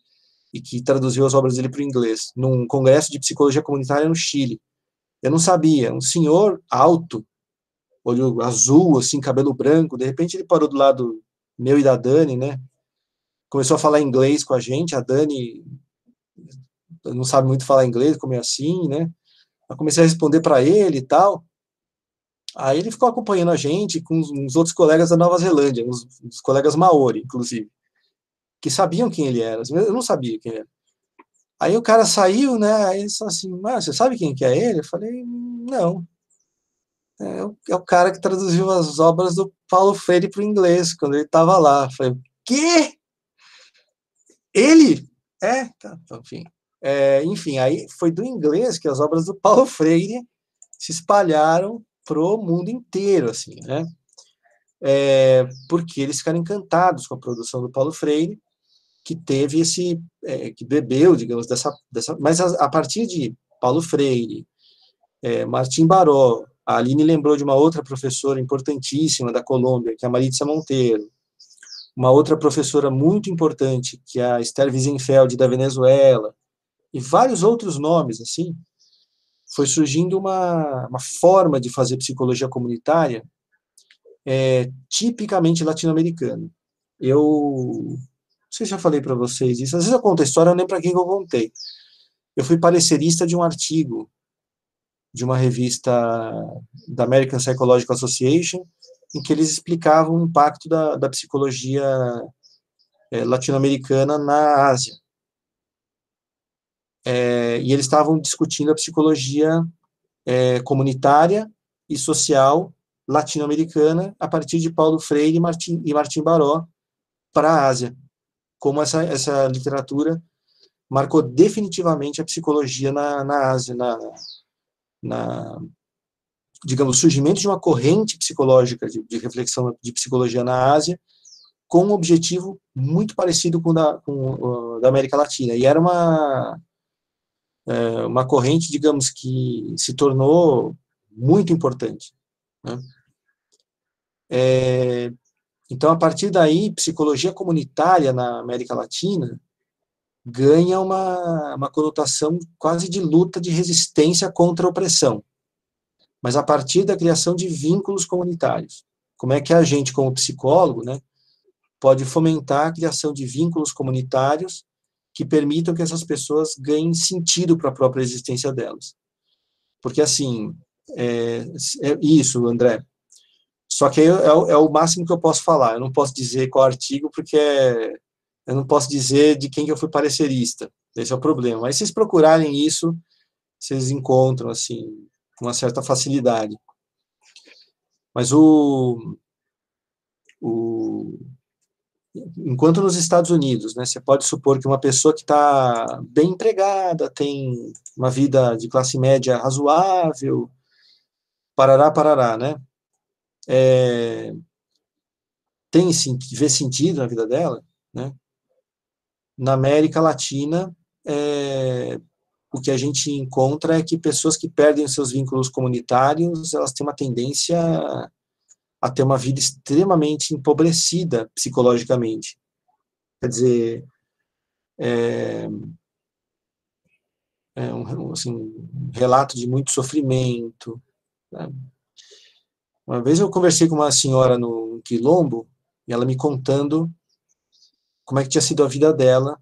e que traduziu as obras dele para o inglês, num congresso de psicologia comunitária no Chile. Eu não sabia, um senhor alto, olho azul, assim, cabelo branco, de repente ele parou do lado meu e da Dani, né, começou a falar inglês com a gente, a Dani não sabe muito falar inglês, como é assim, né? Eu comecei a responder para ele e tal. Aí ele ficou acompanhando a gente com uns outros colegas da Nova Zelândia, uns, colegas maori, inclusive, que sabiam quem ele era. Eu não sabia quem ele era. Aí o cara saiu, né? Aí ele falou assim: ah, você sabe quem que é ele? Eu falei: não. É, é o cara que traduziu as obras do Paulo Freire para o inglês, quando ele estava lá. Eu falei: quê? Ele? É, tá, então, enfim. É, enfim, aí foi do inglês que as obras do Paulo Freire se espalharam pro mundo inteiro, assim, né? É, porque eles ficaram encantados com a produção do Paulo Freire, que teve esse, é, que bebeu, digamos, dessa, dessa mas a, a partir de Paulo Freire, é, Martim Baró, a Aline lembrou de uma outra professora importantíssima da Colômbia, que é a Maritza Monteiro, uma outra professora muito importante, que é a Esther Wiesenfeld, da Venezuela, e vários outros nomes, assim, foi surgindo uma, uma forma de fazer psicologia comunitária é, tipicamente latino-americana. Eu sei se eu falei para vocês isso, às vezes eu conto a história, eu não lembro para quem que eu contei. Eu fui parecerista de um artigo de uma revista da American Psychological Association, em que eles explicavam o impacto da, da psicologia é, latino-americana na Ásia. É, e eles estavam discutindo a psicologia é, comunitária e social latino-americana a partir de Paulo Freire e Martim, e Martim Baró para a Ásia, como essa, essa literatura marcou definitivamente a psicologia na, na Ásia, na, na, digamos, surgimento de uma corrente psicológica de, de, reflexão de psicologia na Ásia, com um objetivo muito parecido com o da, com, da América Latina. E era uma, é, uma corrente, digamos, que se tornou muito importante. Né? É, então, a partir daí, psicologia comunitária na América Latina ganha uma, uma conotação quase de luta de resistência contra a opressão, mas a partir da criação de vínculos comunitários. Como é que a gente, como psicólogo, né, pode fomentar a criação de vínculos comunitários que permitam que essas pessoas ganhem sentido para a própria existência delas. Porque, assim, é, é isso, André. Só que é, é, o máximo que eu posso falar. Eu não posso dizer qual artigo, porque é, eu não posso dizer de quem que eu fui parecerista. Esse é o problema. Mas se vocês procurarem isso, vocês encontram, assim, com uma certa facilidade. Mas o, o enquanto nos Estados Unidos, né, você pode supor que uma pessoa que está bem empregada, tem uma vida de classe média razoável, parará, parará, né, é, tem vê sentido na vida dela, né, na América Latina, é, o que a gente encontra é que pessoas que perdem seus vínculos comunitários, elas têm uma tendência a ter uma vida extremamente empobrecida psicologicamente. Quer dizer, é, é um, assim, um relato de muito sofrimento. Né? Uma vez eu conversei com uma senhora no Quilombo, e ela me contando como é que tinha sido a vida dela.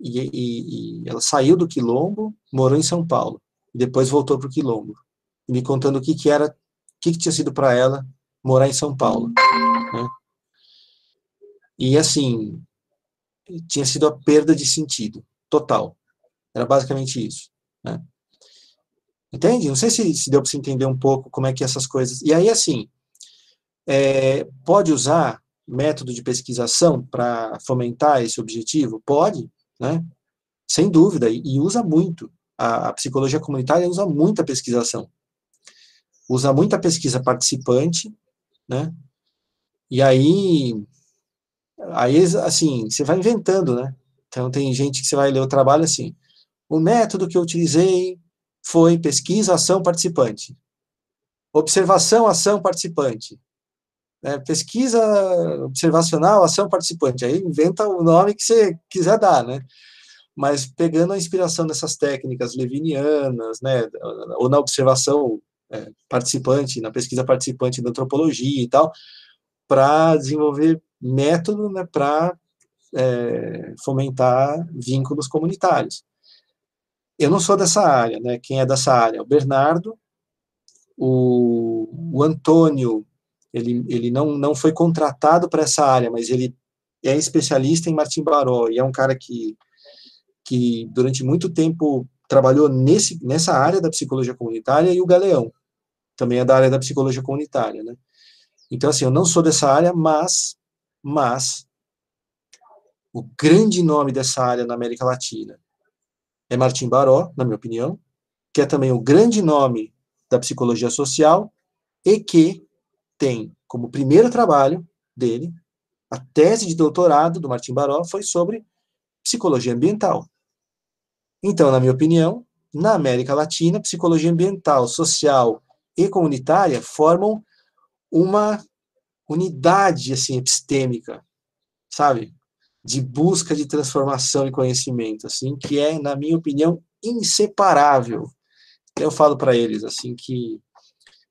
E, e, e ela saiu do Quilombo, morou em São Paulo, e depois voltou para o Quilombo. E me contando o que, que era, o que, que tinha sido para ela morar em São Paulo. Né? E assim, tinha sido a perda de sentido total. Era basicamente isso. Né? Entende? Não sei se, se deu para você entender um pouco como é que essas coisas. E aí, assim, é, pode usar método de pesquisação para fomentar esse objetivo? Pode, né? Sem dúvida, e, e usa muito. A, a, psicologia comunitária usa muita pesquisação. Usa muita pesquisa participante, né? E aí, aí assim, você vai inventando, né? Então tem gente que você vai ler o trabalho assim, o método que eu utilizei foi pesquisa, ação, participante. Observação, ação, participante né, pesquisa observacional, ação participante, aí inventa o nome que você quiser dar, né? Mas pegando a inspiração dessas técnicas levinianas, né, ou na observação é, participante, na pesquisa participante da antropologia e tal, para desenvolver método né, para é, fomentar vínculos comunitários. Eu não sou dessa área, né? Quem é dessa área? O Bernardo, o, o Antônio ele, ele não, não foi contratado para essa área, mas ele é especialista em Martim Baró, e é um cara que, que durante muito tempo trabalhou nesse, nessa área da psicologia comunitária, e o Galeão, também é da área da psicologia comunitária, né? Então, assim, eu não sou dessa área, mas, mas, o grande nome dessa área na América Latina é Martim Baró, na minha opinião, que é também o grande nome da psicologia social e que tem como primeiro trabalho dele, a tese de doutorado do Martim Baró foi sobre psicologia ambiental. Então, na minha opinião, na América Latina, psicologia ambiental, social e comunitária formam uma unidade assim epistêmica sabe? De busca de transformação e conhecimento, assim, que é, na minha opinião, inseparável. Eu falo para eles, assim, que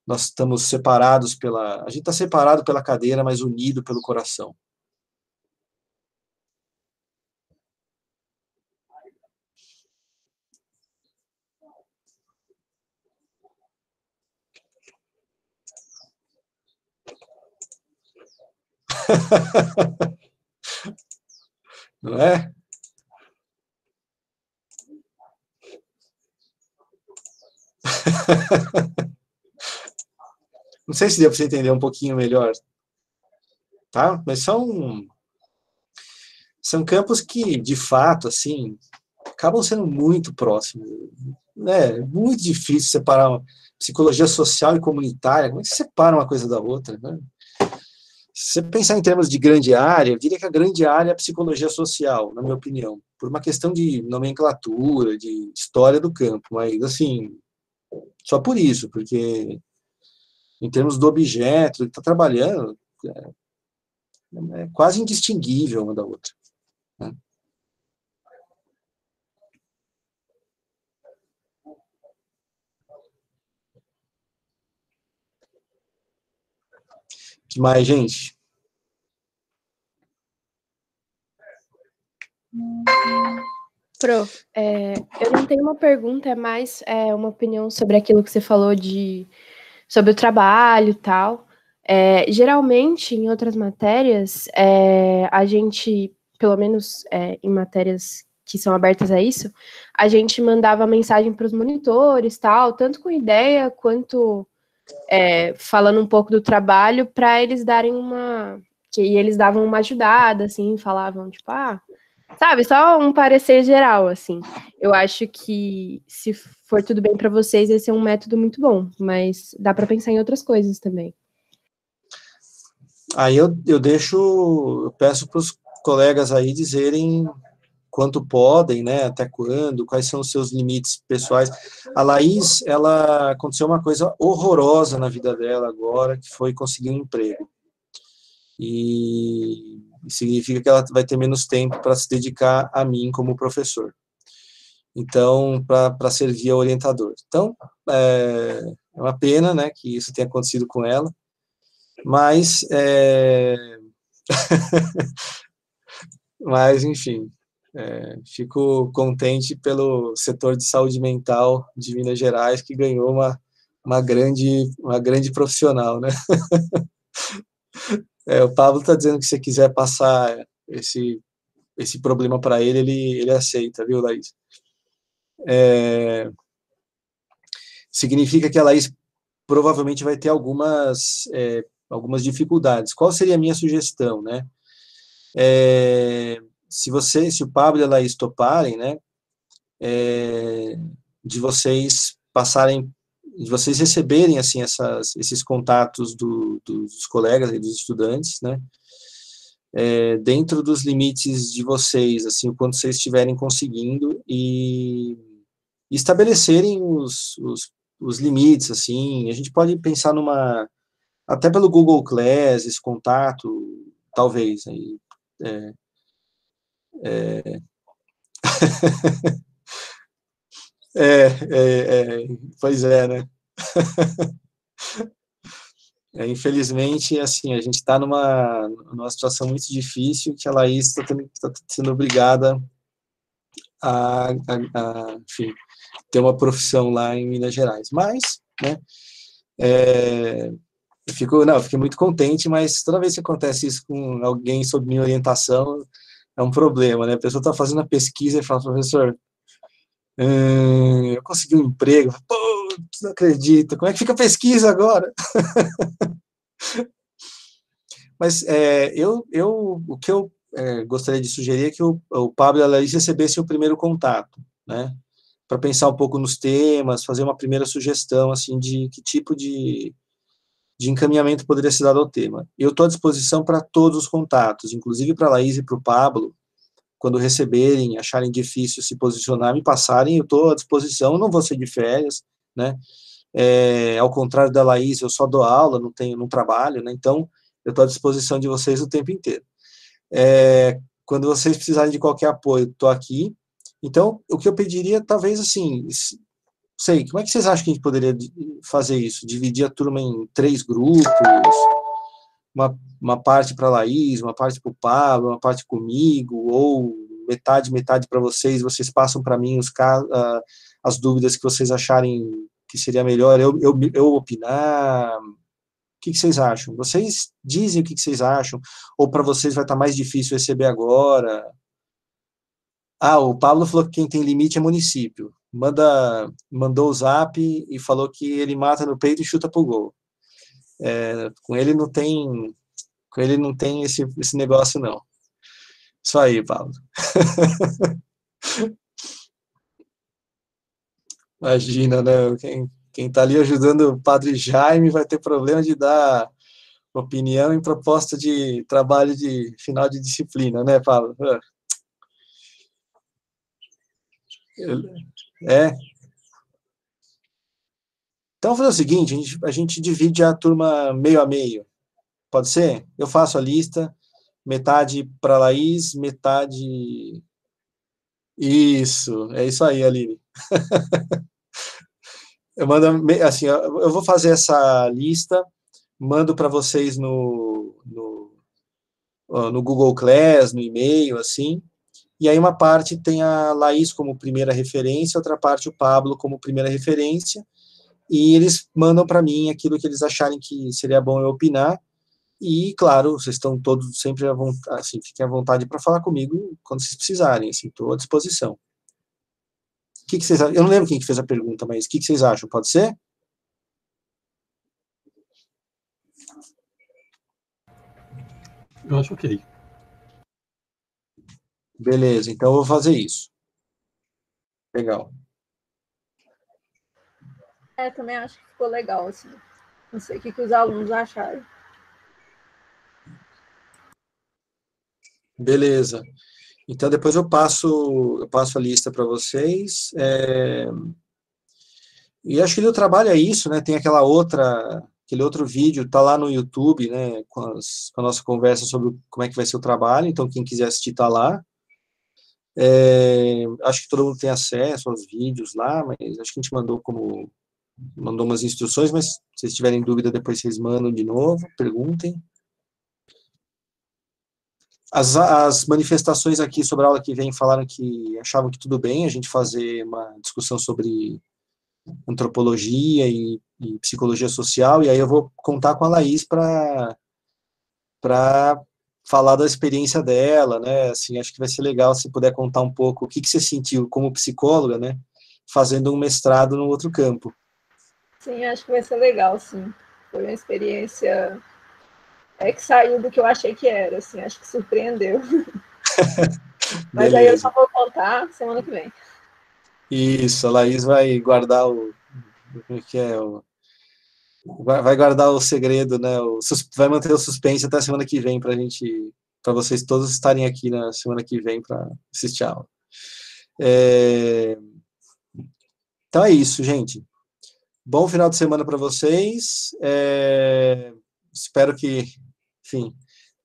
nós estamos separados pela. A gente está separado pela cadeira, mas unido pelo coração. Não é? Não sei se deu para você entender um pouquinho melhor, tá? Mas são são campos que, de fato, assim, acabam sendo muito próximos. Né? É muito difícil separar psicologia social e comunitária. Como é que se separa uma coisa da outra? Né? Se você pensar em termos de grande área, eu diria que a grande área é a psicologia social, na minha opinião, por uma questão de nomenclatura, de história do campo, mas, assim, só por isso, porque em termos do objeto que está trabalhando, é, é, quase indistinguível uma da outra. Né? que mais, gente? Pro, é, eu não tenho uma pergunta, é mais é, uma opinião sobre aquilo que você falou de sobre o trabalho e tal. É, geralmente, em outras matérias, é, a gente, pelo menos é, em matérias que são abertas a isso, a gente mandava mensagem para os monitores, tal, tanto com ideia quanto é, falando um pouco do trabalho, para eles darem uma. que eles davam uma ajudada, assim, falavam, tipo, ah, sabe, só um parecer geral, assim. Eu acho que se for tudo bem para vocês, esse é um método muito bom, mas dá para pensar em outras coisas também. Aí eu, eu deixo, eu peço para os colegas aí dizerem quanto podem, né, até quando, quais são os seus limites pessoais. A Laís, ela aconteceu uma coisa horrorosa na vida dela agora, que foi conseguir um emprego. E significa que ela vai ter menos tempo para se dedicar a mim como professor. Então, para servir a orientador. Então, é, é uma pena, né, que isso tenha acontecido com ela, mas, é... mas enfim, é, fico contente pelo setor de saúde mental de Minas Gerais, que ganhou uma, uma, grande, uma grande profissional, né? É, o Pablo está dizendo que se quiser passar esse, esse problema para ele, ele, ele aceita, viu, Laís? É, significa que a Laís provavelmente vai ter algumas, é, algumas dificuldades. Qual seria a minha sugestão, né? É, se você, se o Pablo e a Laís toparem, né, é, de vocês passarem, de vocês receberem, assim, essas, esses contatos do, dos colegas e dos estudantes, né, é, dentro dos limites de vocês, assim, o quanto vocês estiverem conseguindo e, estabelecerem os, os, os limites, assim, a gente pode pensar numa, até pelo Google Class, esse contato, talvez, aí, é, é... é, é, é, pois é, né? É, infelizmente, assim, a gente está numa, numa situação muito difícil que a Laís está tá sendo obrigada a, a, a, enfim, ter uma profissão lá em Minas Gerais. Mas, né, é, eu fico, não, eu fiquei muito contente, mas toda vez que acontece isso com alguém sob minha orientação, é um problema, né? A pessoa está fazendo a pesquisa e fala, professor, eu consegui um emprego. Pô, não acredito. Como é que fica a pesquisa agora? Mas é, eu, eu, o que eu é, gostaria de sugerir é que o, o Pablo e a Laís recebessem o primeiro contato, né? Para pensar um pouco nos temas, fazer uma primeira sugestão, assim, de que tipo de, de encaminhamento poderia ser dado ao tema. Eu estou à disposição para todos os contatos, inclusive para a Laís e para o Pablo, quando receberem, acharem difícil se posicionar, me passarem, eu estou à disposição, não vou ser de férias, né? É, ao contrário da Laís, eu só dou aula, não tenho, não trabalho, né? Então, eu estou à disposição de vocês o tempo inteiro. É, quando vocês precisarem de qualquer apoio, estou aqui. Então, o que eu pediria, talvez assim, sei, como é que vocês acham que a gente poderia fazer isso? Dividir a turma em três grupos, uma, uma parte para Laís, uma parte para o Pablo, uma parte comigo, ou metade, metade para vocês, vocês passam para mim os, uh, as dúvidas que vocês acharem que seria melhor eu, eu, eu opinar. O que, que vocês acham? Vocês dizem o que, que vocês acham, ou para vocês vai estar tá mais difícil receber agora? Ah, o Pablo falou que quem tem limite é município. Manda, mandou o zap e falou que ele mata no peito e chuta pro gol. É, com ele não tem, com ele não tem esse, esse negócio não. Isso aí, Paulo. Imagina, né? Quem, quem tá ali ajudando o padre Jaime vai ter problema de dar opinião em proposta de trabalho de final de disciplina, né, Paulo? É. Então, vou fazer o seguinte, a gente, a gente divide a turma meio a meio. Pode ser? Eu faço a lista, metade para Laís, metade... Isso, é isso aí, Aline. eu mando, assim, eu vou fazer essa lista, mando para vocês no, no, no Google Class, no e-mail, assim, e aí uma parte tem a Laís como primeira referência, outra parte o Pablo como primeira referência, e eles mandam para mim aquilo que eles acharem que seria bom eu opinar, e, claro, vocês estão todos sempre à vontade, assim, fiquem à vontade para falar comigo quando vocês precisarem, assim, estou à disposição. O que, que vocês Eu não lembro quem que fez a pergunta, mas o que, que vocês acham? Pode ser? Eu acho ok. Beleza, então eu vou fazer isso. Legal. É, também acho que ficou legal, assim. Não sei o que, que os alunos acharam. Beleza. Então depois eu passo eu passo a lista para vocês. É... E acho que o trabalho é isso, né? Tem aquela outra aquele outro vídeo tá lá no YouTube, né? Com, as, com a nossa conversa sobre como é que vai ser o trabalho. Então quem quiser assistir tá lá. É... Acho que todo mundo tem acesso aos vídeos lá, mas acho que a gente mandou como mandou umas instruções, mas se vocês tiverem dúvida depois vocês mandam de novo, perguntem. As, as manifestações aqui sobre a aula que vem falaram que achavam que tudo bem a gente fazer uma discussão sobre antropologia e, e psicologia social, e aí eu vou contar com a Laís para falar da experiência dela, né, assim, acho que vai ser legal se puder contar um pouco o que, que você sentiu como psicóloga, né, fazendo um mestrado no outro campo. Sim, acho que vai ser legal, sim. Foi uma experiência é que saiu do que eu achei que era, assim, acho que surpreendeu. Mas aí eu só vou contar semana que vem. Isso, a Laís vai guardar o. Como é que é? O, vai guardar o segredo, né? O, vai manter o suspense até semana que vem para a gente. para vocês todos estarem aqui na semana que vem para assistir a aula. É, então é isso, gente. Bom final de semana para vocês. É, espero que enfim,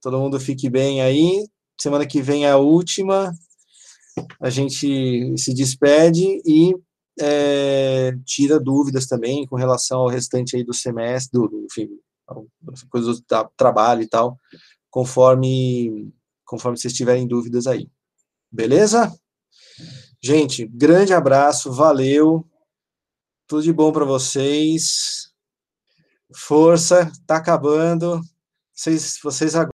todo mundo fique bem aí. Semana que vem é a última. A gente se despede e é, tira dúvidas também com relação ao restante aí do semestre, do, enfim, coisas do trabalho e tal, conforme conforme vocês tiverem dúvidas aí. Beleza? Gente, grande abraço, valeu. Tudo de bom para vocês. Força, tá acabando. Vocês, vocês